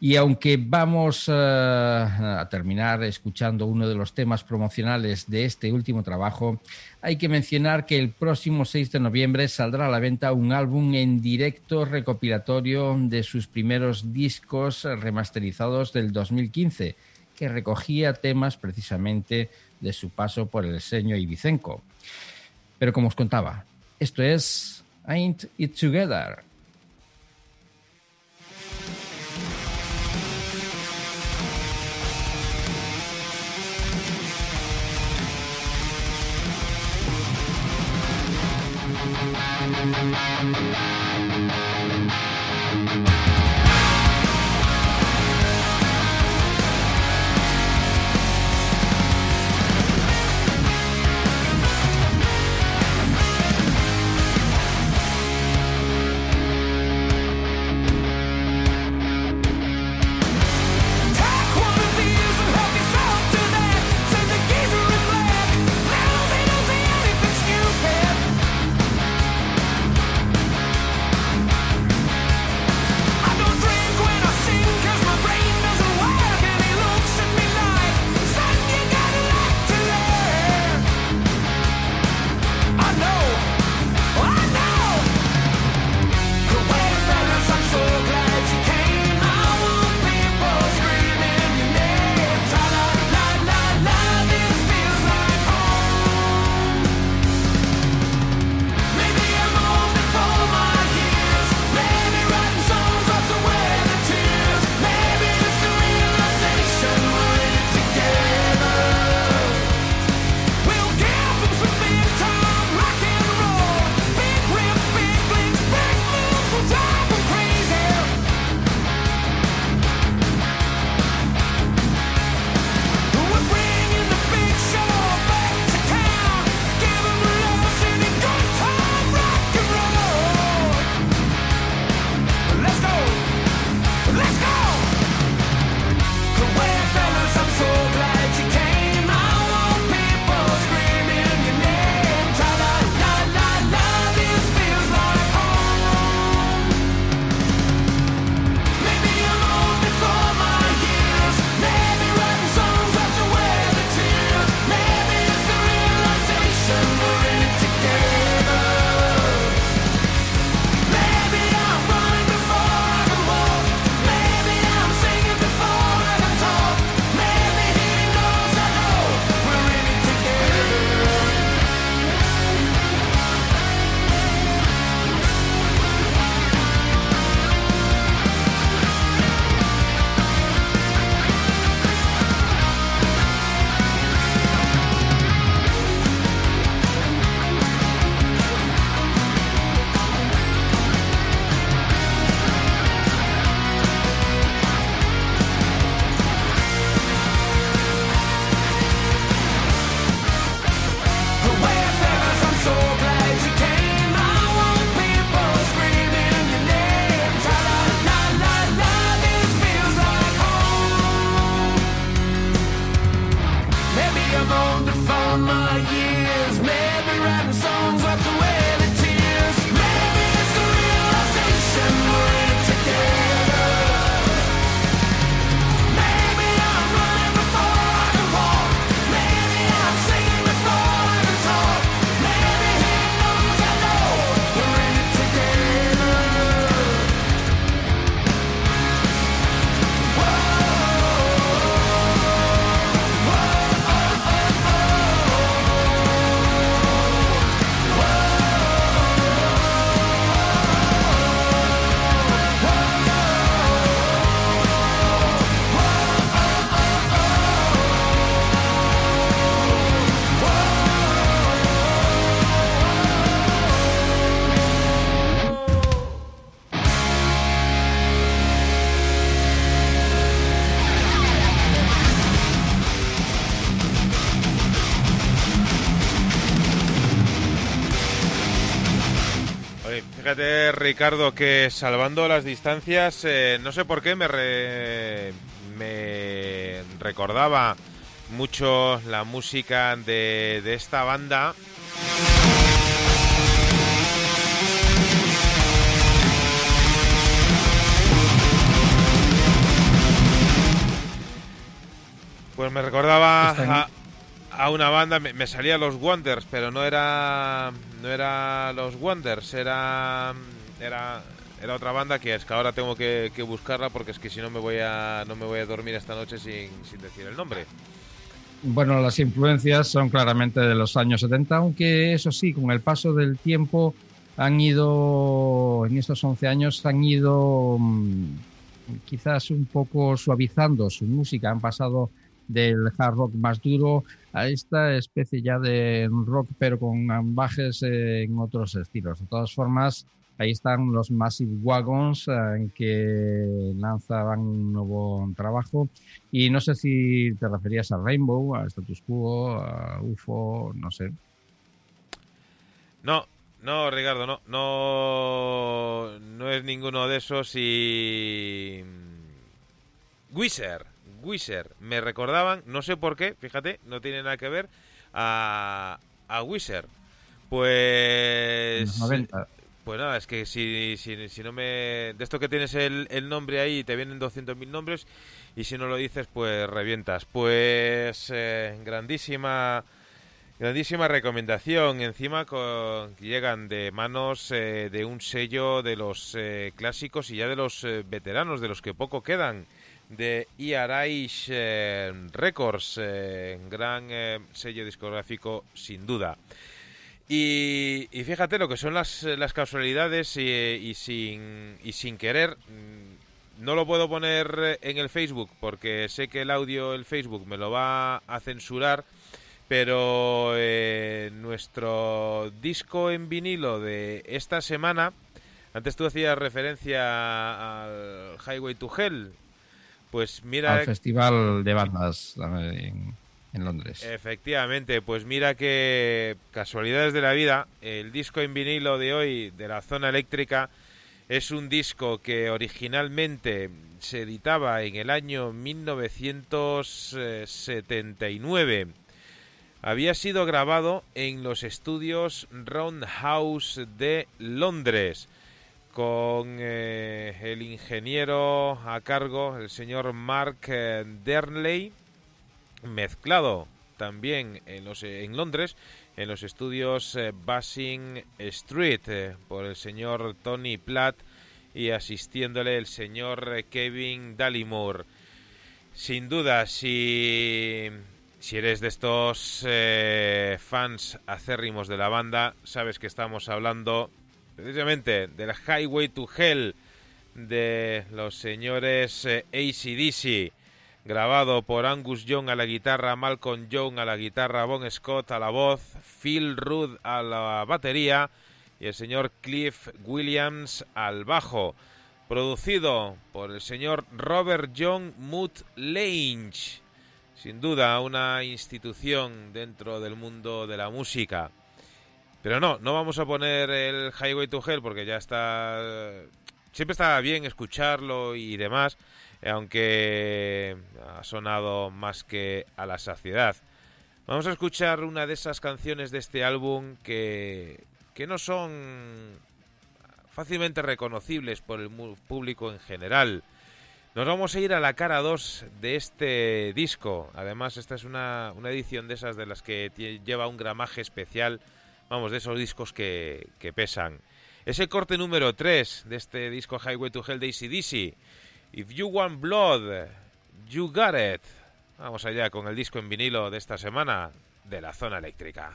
Y aunque vamos eh, a terminar escuchando uno de los temas promocionales de este último trabajo, hay que mencionar que el próximo 6 de noviembre saldrá a la venta un álbum en directo recopilatorio de sus primeros discos remasterizados del 2015, que recogía temas precisamente de su paso por el seño ibicenco. Pero como os contaba, esto es Ain't It Together. Ricardo, que salvando las distancias, eh, no sé por qué me, me recordaba mucho la música de, de esta banda. Pues me recordaba a, a una banda, me, me, salía los Wonders, pero no era no era los Wonders, era era, era otra banda que es que ahora tengo que, buscarla porque es que si no me voy a no me voy a dormir esta noche sin, sin decir el nombre. Bueno, las influencias son claramente de los años 70, aunque eso sí, con el paso del tiempo han ido, en estos 11 años, han ido mm, quizás un poco suavizando su música, han pasado del hard rock más duro a esta especie ya de rock, pero con ambajes en otros estilos. De todas formas, Ahí están los Massive Wagons en que lanzaban un nuevo trabajo. Y no sé si te referías a Rainbow, a Status Quo, a UFO, no sé. No, no, Ricardo, no. No, no es ninguno de esos y... Wizard, Wizard. Me recordaban, no sé por qué, fíjate, no tiene nada que ver, a, a Wizard. Pues... 90. Pues nada, es que si, si, si, no me... De esto que tienes el, el nombre ahí, te vienen 200.000 nombres y si no lo dices, pues revientas. Pues eh, grandísima... Grandísima recomendación, encima con, llegan de manos eh, de un sello de los eh, clásicos y ya de los veteranos, de los que poco quedan, de ERH Records, gran sello discográfico sin duda. Y, fíjate lo que son las, las casualidades y, sin, y sin querer. Mm, no lo puedo poner en el Facebook porque sé que el audio, el Facebook, me lo va a censurar. Pero eh, nuestro disco en vinilo de esta semana, antes tú hacías referencia al Highway to Hell, pues mira... Al festival de bandas Londres. Efectivamente, pues mira que casualidades de la vida, el disco en vinilo de hoy de la zona eléctrica es un disco que originalmente se editaba en el año 1979. Había sido grabado en los estudios Roundhouse de Londres con eh, el ingeniero a cargo, el señor Mark eh, Dernley, mezclado también en, los, en Londres, en los estudios eh, Basing Street, eh, por el señor Tony Platt y asistiéndole el señor eh, Kevin Dallimore. Sin duda, si, si eres de estos fans acérrimos de la banda, sabes que estamos hablando precisamente del Highway to Hell de los señores ACDC grabado por Angus Young a la guitarra, Malcolm Young a la guitarra, Bon Scott a la voz, Phil Rudd a la batería y el señor Cliff Williams al bajo. Producido por el señor Robert John Moot Lange. Sin duda, una institución dentro del mundo de la música. Pero no, no vamos a poner el Highway to Hell porque ya está. Siempre está bien escucharlo y demás aunque ha sonado más que a la saciedad. Vamos a escuchar una de esas canciones de este álbum que, que no son fácilmente reconocibles por el público en general. Nos vamos a ir a la cara 2 de este disco. Además, esta es una, una edición de esas de las que lleva un gramaje especial. Vamos, de esos discos que, que pesan. Es el corte número 3 de este disco Highway to Hell de ACDC. If you want blood, you got it. Vamos allá con el disco en vinilo de esta semana de la zona eléctrica.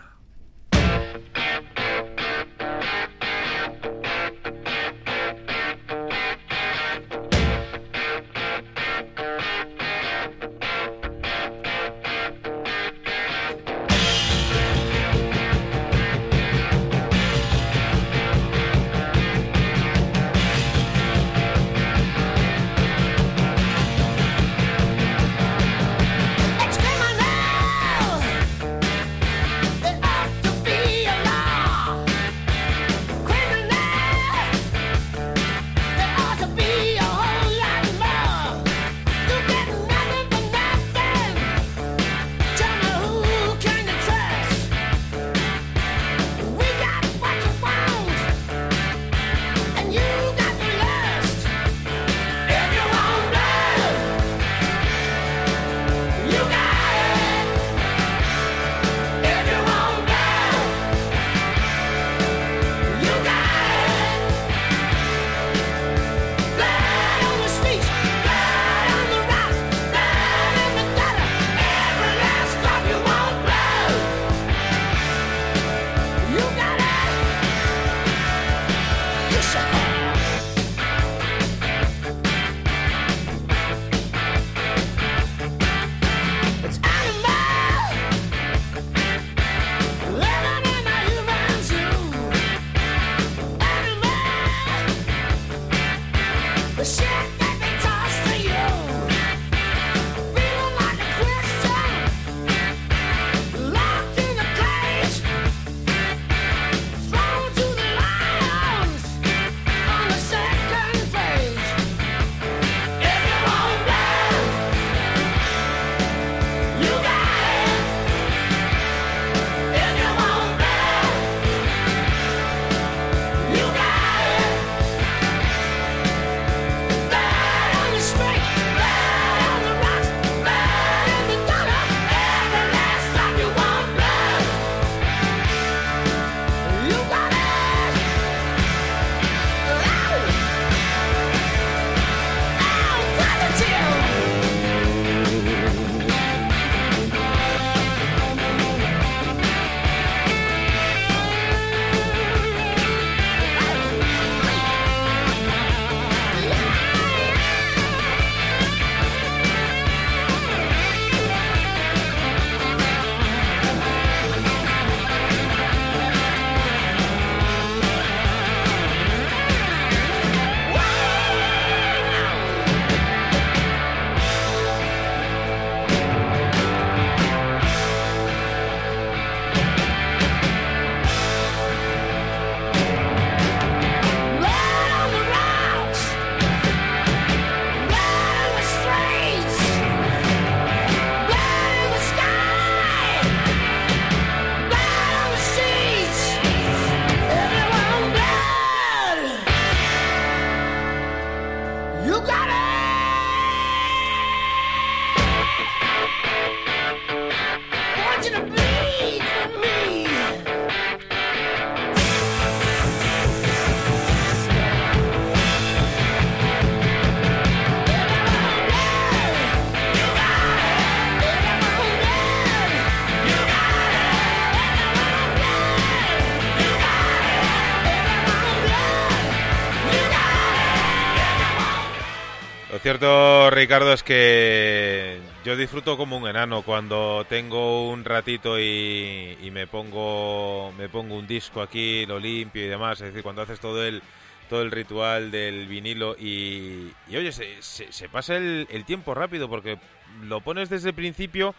Cierto, Ricardo, es que yo disfruto como un enano cuando tengo un ratito y, me pongo me pongo un disco aquí, lo limpio y demás. Es decir, cuando haces todo el todo el ritual del vinilo y, oye, se, se, pasa el, tiempo rápido porque lo pones desde el principio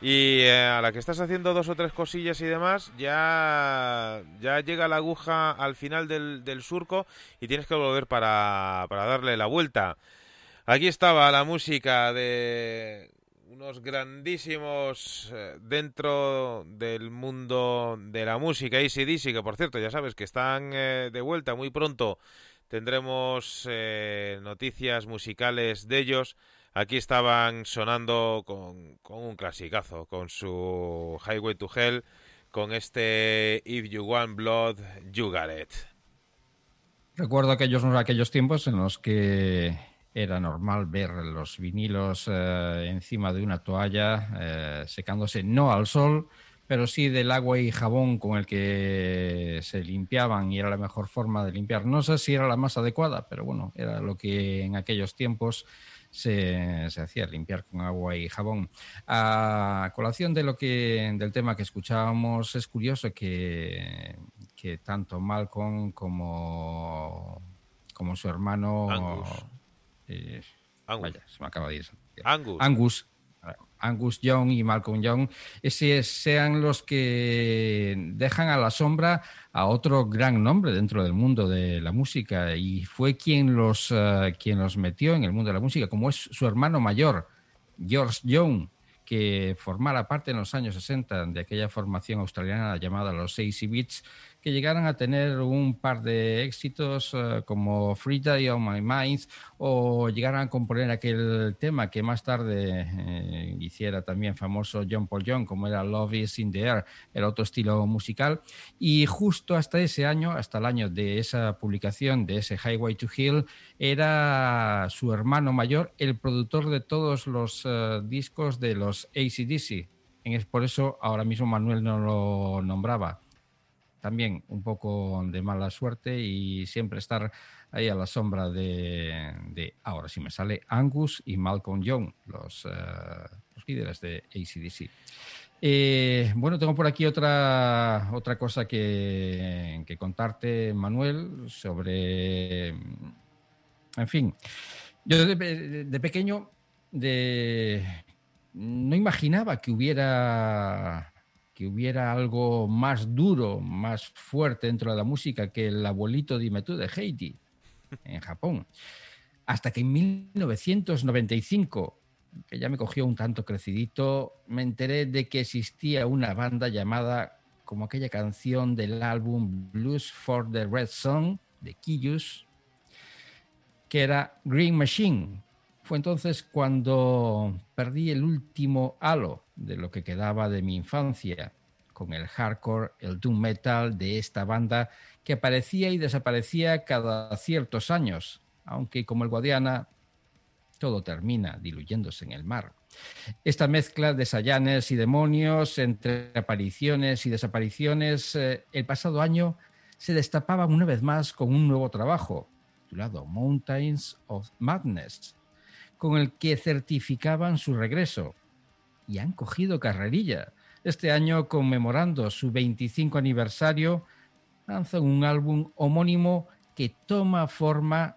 y eh, a la que estás haciendo dos o tres cosillas y demás, ya, ya llega la aguja al final del, del surco y tienes que volver para, para darle la vuelta. Aquí estaba la música de unos grandísimos eh, dentro del mundo de la música, ACDC, que por cierto ya sabes que están eh, de vuelta muy pronto. Tendremos eh, noticias musicales de ellos. Aquí estaban sonando con, con un clasicazo, con su Highway to Hell, con este If You Want Blood, You Got It. Recuerdo aquellos, aquellos tiempos en los que era normal ver los vinilos eh, encima de una toalla eh, secándose no al sol, pero sí del agua y jabón con el que se limpiaban y era la mejor forma de limpiar. No sé si era la más adecuada, pero bueno, era lo que en aquellos tiempos se, hacía, limpiar con agua y jabón. A colación de lo que, del tema que escuchábamos, es curioso que, que tanto Malcolm como, como su hermano eh, Angus. se me acaba de ir. Angus. Angus. Angus Young y Malcolm Young, ese sean los que dejan a la sombra a otro gran nombre dentro del mundo de la música y fue quien los, uh, quien los metió en el mundo de la música, como es su hermano mayor, George Young, que formara parte en los años 60 de aquella formación australiana llamada los AC Beats, que llegaran a tener un par de éxitos uh, como Free Day on My Mind o llegaran a componer aquel tema que más tarde eh, hiciera también famoso John Paul Young, como era Love is in the Air, el otro estilo musical. Y justo hasta ese año, hasta el año de esa publicación, de ese Highway to Hill, era su hermano mayor el productor de todos los uh, discos de los ACDC. Por eso ahora mismo Manuel no lo nombraba también un poco de mala suerte y siempre estar ahí a la sombra de, ahora sí me sale, Angus y Malcolm Young, los, uh, los líderes de ACDC. Eh, bueno, tengo por aquí otra, otra cosa que, que contarte, Manuel, sobre, en fin, yo de, de pequeño de, no imaginaba que hubiera que hubiera algo más duro, más fuerte dentro de la música que el abuelito Dimetú de Heidi en Japón. Hasta que en 1995, que ya me cogió un tanto crecidito, me enteré de que existía una banda llamada como aquella canción del álbum Blues for the Red Song de Kiyus, que era Green Machine. Fue entonces cuando perdí el último halo de lo que quedaba de mi infancia, con el hardcore, el doom metal de esta banda que aparecía y desaparecía cada ciertos años, aunque como el Guadiana todo termina diluyéndose en el mar. Esta mezcla de sayanes y demonios entre apariciones y desapariciones, eh, el pasado año se destapaba una vez más con un nuevo trabajo, titulado Mountains of Madness, con el que certificaban su regreso y han cogido carrerilla. Este año, conmemorando su 25 aniversario, lanzan un álbum homónimo que toma forma,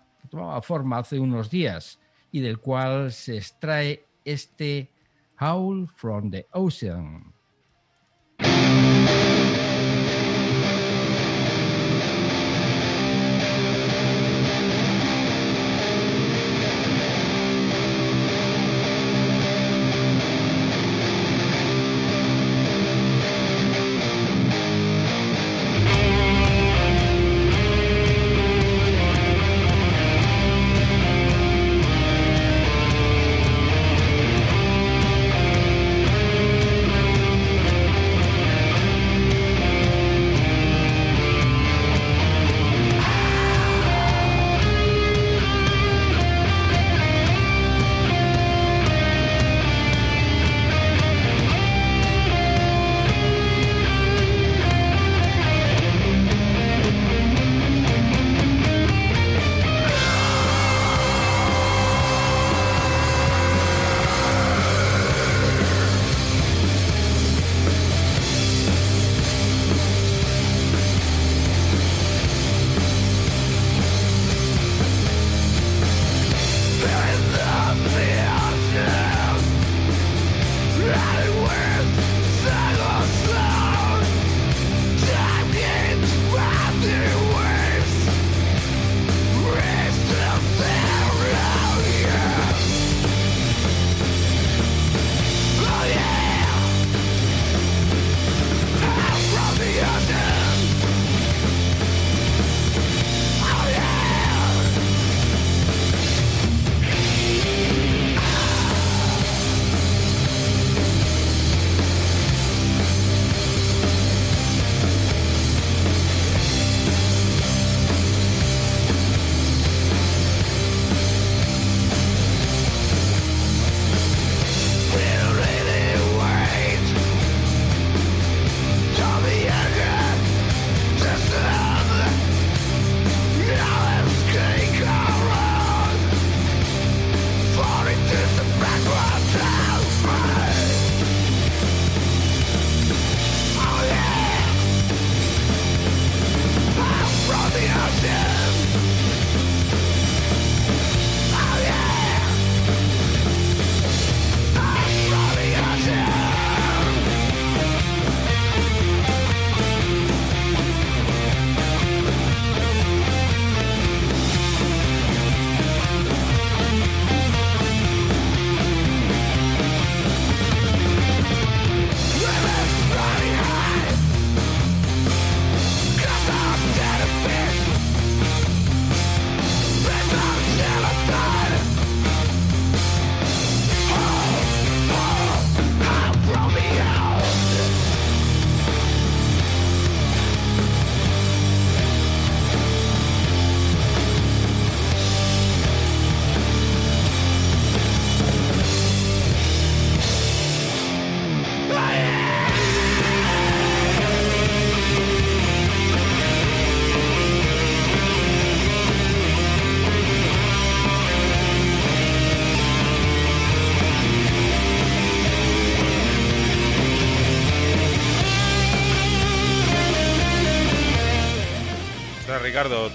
forma hace unos días y del cual se extrae este Howl from the Ocean.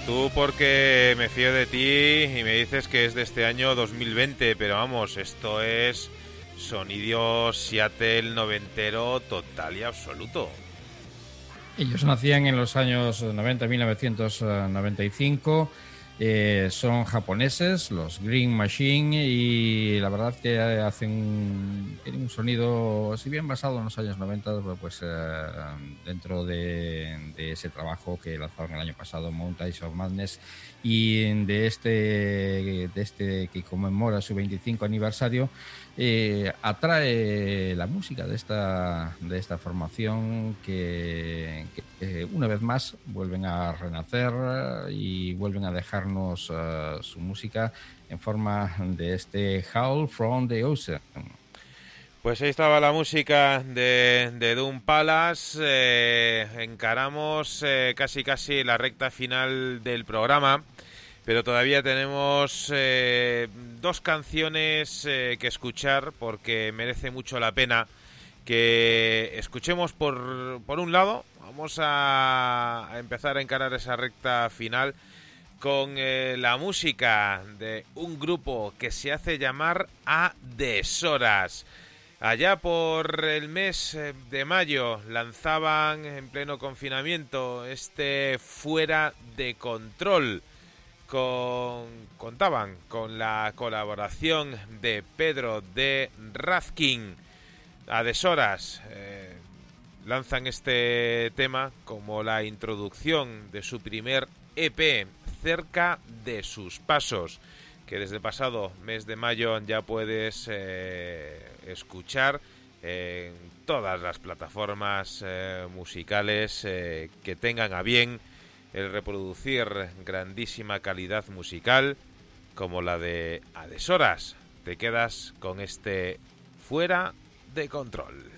Tú porque me fío de ti y me dices que es de este año 2020, pero vamos, esto es sonido Seattle noventero total y absoluto. Ellos nacían en los años 90, 1995 eh, son japoneses, los Green Machine, y la verdad que hacen tienen un sonido, si bien basado en los años 90, pues eh, dentro de, ese trabajo que lanzaron el año pasado, Mountains of Madness, y de este, de este que conmemora su 25 aniversario, eh, atrae la música de esta, de esta formación que, una vez más vuelven a renacer y vuelven a dejarnos eh, su música en forma de este Howl from the Ocean. Pues ahí estaba la música de, de Doom Palace. Eh, encaramos casi casi la recta final del programa pero todavía tenemos eh, dos canciones eh, que escuchar porque merece mucho la pena que escuchemos por, por un lado. Vamos a, empezar a encarar esa recta final con eh, la música de un grupo que se hace llamar A Deshoras. Allá por el mes de mayo lanzaban en pleno confinamiento este Fuera de Control contaban con la colaboración de Pedro de Razkin. A deshoras eh, lanzan este tema como la introducción de su primer EP, cerca de sus pasos, que desde el pasado mes de mayo ya puedes eh, escuchar en todas las plataformas eh, musicales que tengan a bien el reproducir grandísima calidad musical como la de Adesoras. Te quedas con este fuera de control.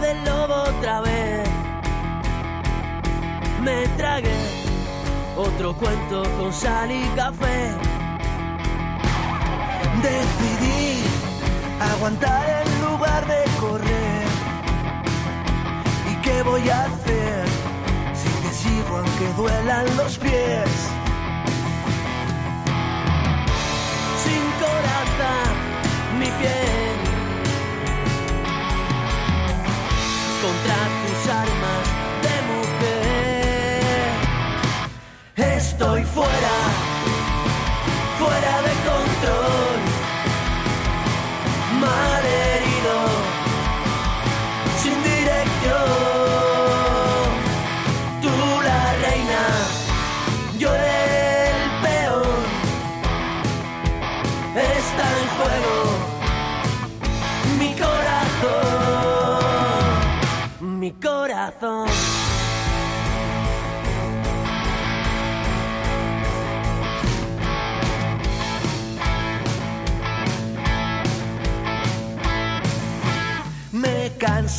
Del lobo otra vez. Me tragué otro cuento con sal y café. Decidí aguantar en lugar de correr. ¿Y qué voy a hacer si te sigo aunque duelan los pies? Sin corazón, mi piel contra tus armas de mujer. Estoy fuera, fuera de control, mal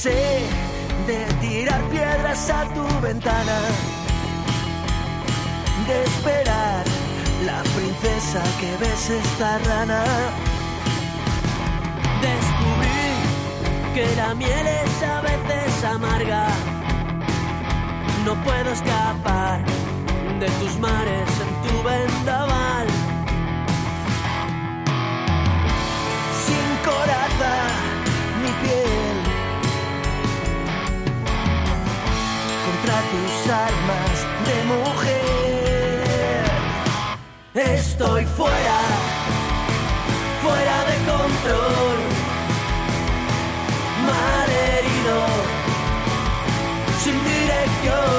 de tirar piedras a tu ventana, de esperar la princesa que ves esta rana que la miel es a veces amarga. No puedo escapar de tus mares en tu vendaval. Sin coraza ni piel. Contra tus armas de mujer. Estoy fuera, fuera de control mal herido, sin dirección.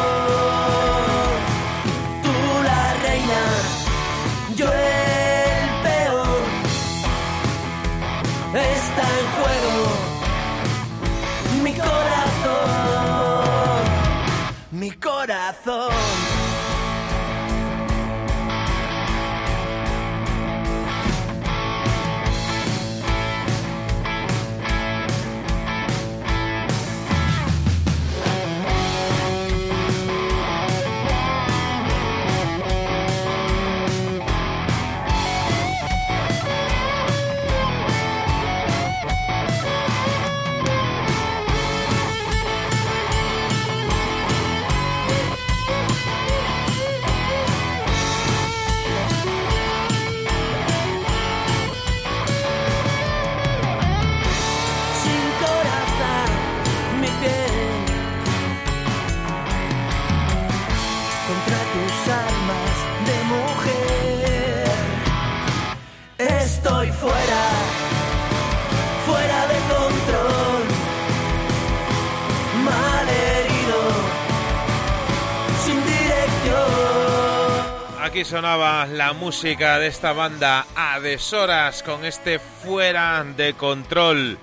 Aquí sonaba la música de esta banda a deshoras con este fuera de control,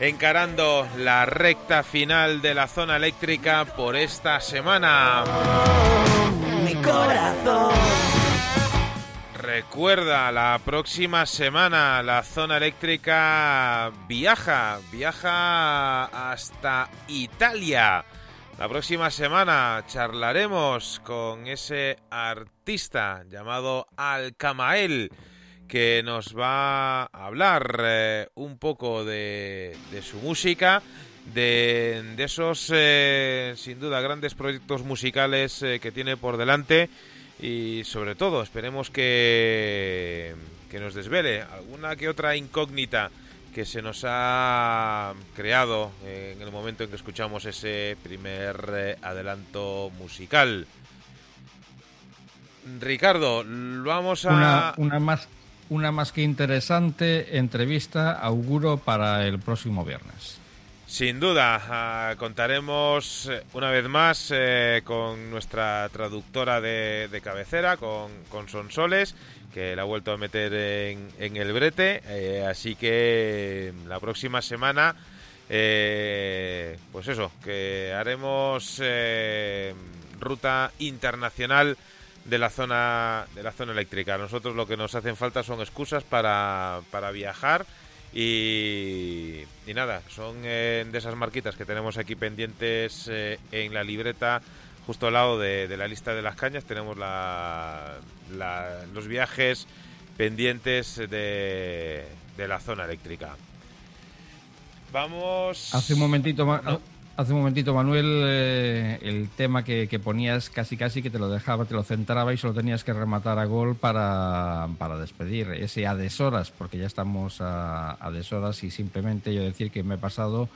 encarando la recta final de la zona eléctrica por esta semana. mi corazón Recuerda, la próxima semana la zona eléctrica viaja, viaja hasta Italia. La próxima semana charlaremos con ese artista llamado Alcamael que nos va a hablar eh, un poco de, su música, de, de esos, eh, sin duda, grandes proyectos musicales eh, que tiene por delante. Y sobre todo esperemos que, que nos desvele alguna que otra incógnita que se nos ha creado en el momento en que escuchamos ese primer eh, adelanto musical. Ricardo, vamos a... Una, una más, una más que interesante entrevista auguro para el próximo viernes. Sin duda, ah, contaremos eh, una vez más eh, con nuestra traductora de, de cabecera, con, con Sonsoles, que la ha vuelto a meter en, el brete. eh, así que la próxima semana, eh, pues eso, que haremos eh, ruta internacional de la zona de la zona eléctrica. Nosotros lo que nos hacen falta son excusas para, para viajar y, y nada, son de esas marquitas que tenemos aquí pendientes en la libreta justo al lado de, de la lista de las cañas. Tenemos la, la- los viajes pendientes de, de la zona eléctrica. Vamos... Hace un momentito, No. hace un momentito Manuel, eh, el tema que, que ponías casi casi que te lo dejaba, te lo centraba y solo tenías que rematar a gol para, para despedir ese a deshoras, porque ya estamos a, a deshoras y simplemente yo decir que me he pasado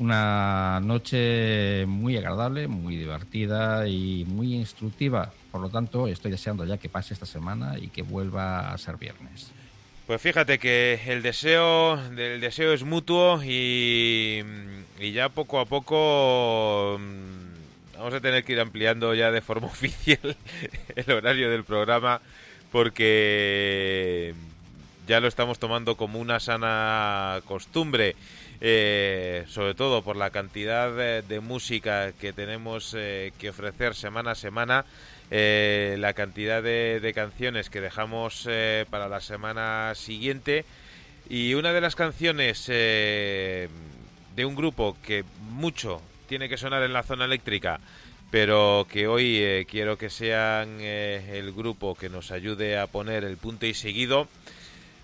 una noche muy agradable, muy divertida y muy instructiva. Por lo tanto, estoy deseando ya que pase esta semana y que vuelva a ser viernes. Pues fíjate que el deseo del deseo es mutuo y, y ya poco a poco mm, vamos a tener que ir ampliando ya de forma oficial el horario del programa porque ya lo estamos tomando como una sana costumbre, eh, sobre todo por la cantidad de, de música que tenemos eh, que ofrecer semana a semana, eh, la cantidad de, de canciones que dejamos para la semana siguiente y una de las canciones de un grupo que mucho tiene que sonar en la zona eléctrica, pero que hoy quiero que sean el grupo que nos ayude a poner el punto y seguido.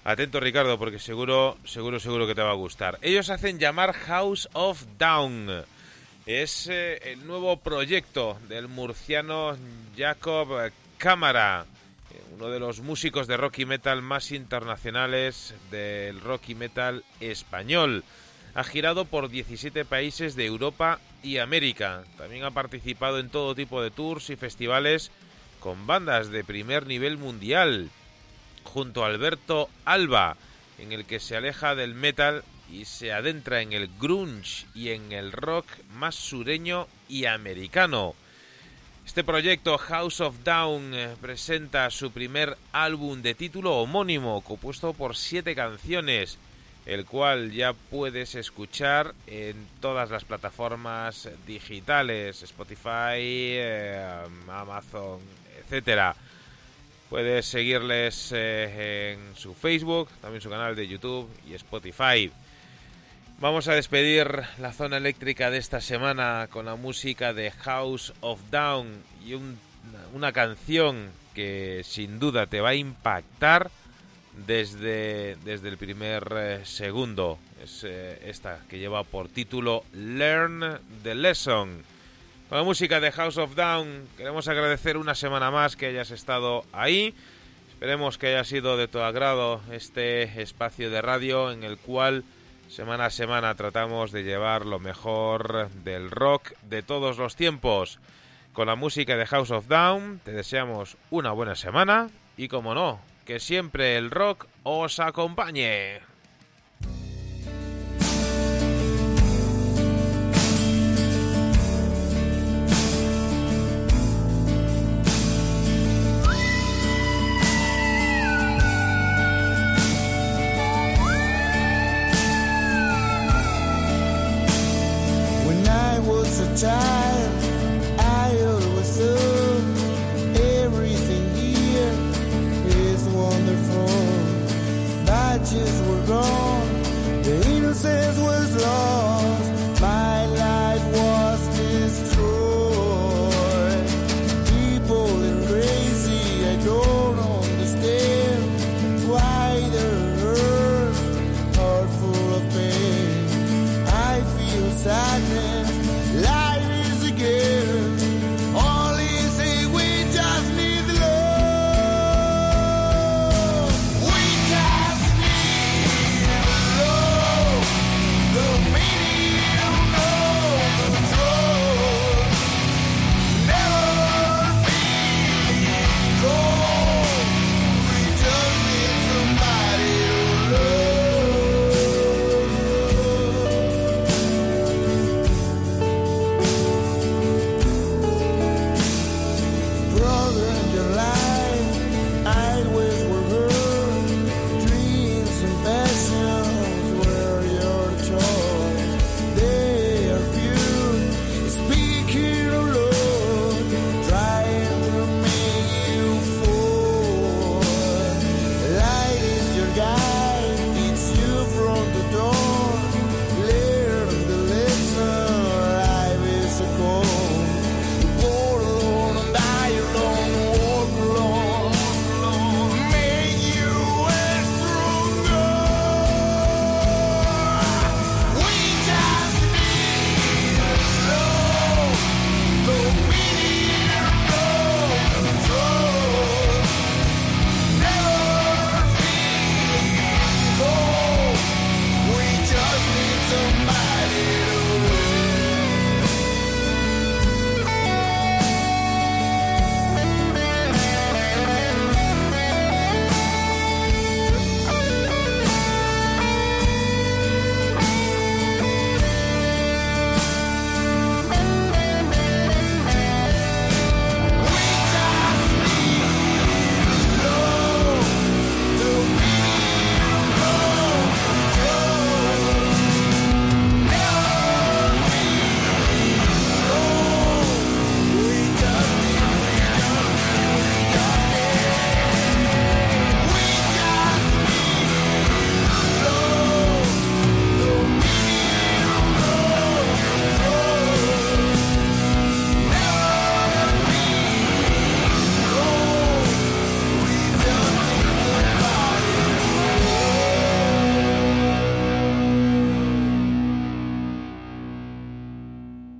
Atento Ricardo, porque seguro, seguro, seguro que te va a gustar. Ellos hacen llamar House of Down. Es eh, el nuevo proyecto del murciano Jacob Cámara, eh, uno de los músicos de rock y metal más internacionales del rock y metal español. Ha girado por 17 países de Europa y América. También ha participado en todo tipo de tours y festivales con bandas de primer nivel mundial, junto a Alberto Alba, en el que se aleja del metal y se adentra en el grunge y en el rock más sureño y americano. Este proyecto House of Down eh, presenta su primer álbum de título homónimo, compuesto por siete canciones el cual ya puedes escuchar en todas las plataformas digitales, Spotify, eh, Amazon, etcétera. Puedes seguirles eh, en su Facebook, también su canal de YouTube y Spotify. Vamos a despedir la zona eléctrica de esta semana con la música de House of Down y una canción que sin duda te va a impactar desde, desde el primer eh, segundo. Es eh, esta que lleva por título Learn the Lesson. Con la música de House of Down queremos agradecer una semana más que hayas estado ahí. Esperemos que haya sido de tu agrado este espacio de radio en el cual semana a semana tratamos de llevar lo mejor del rock de todos los tiempos. Con la música de House of Down te deseamos una buena semana y como no, que siempre el rock os acompañe.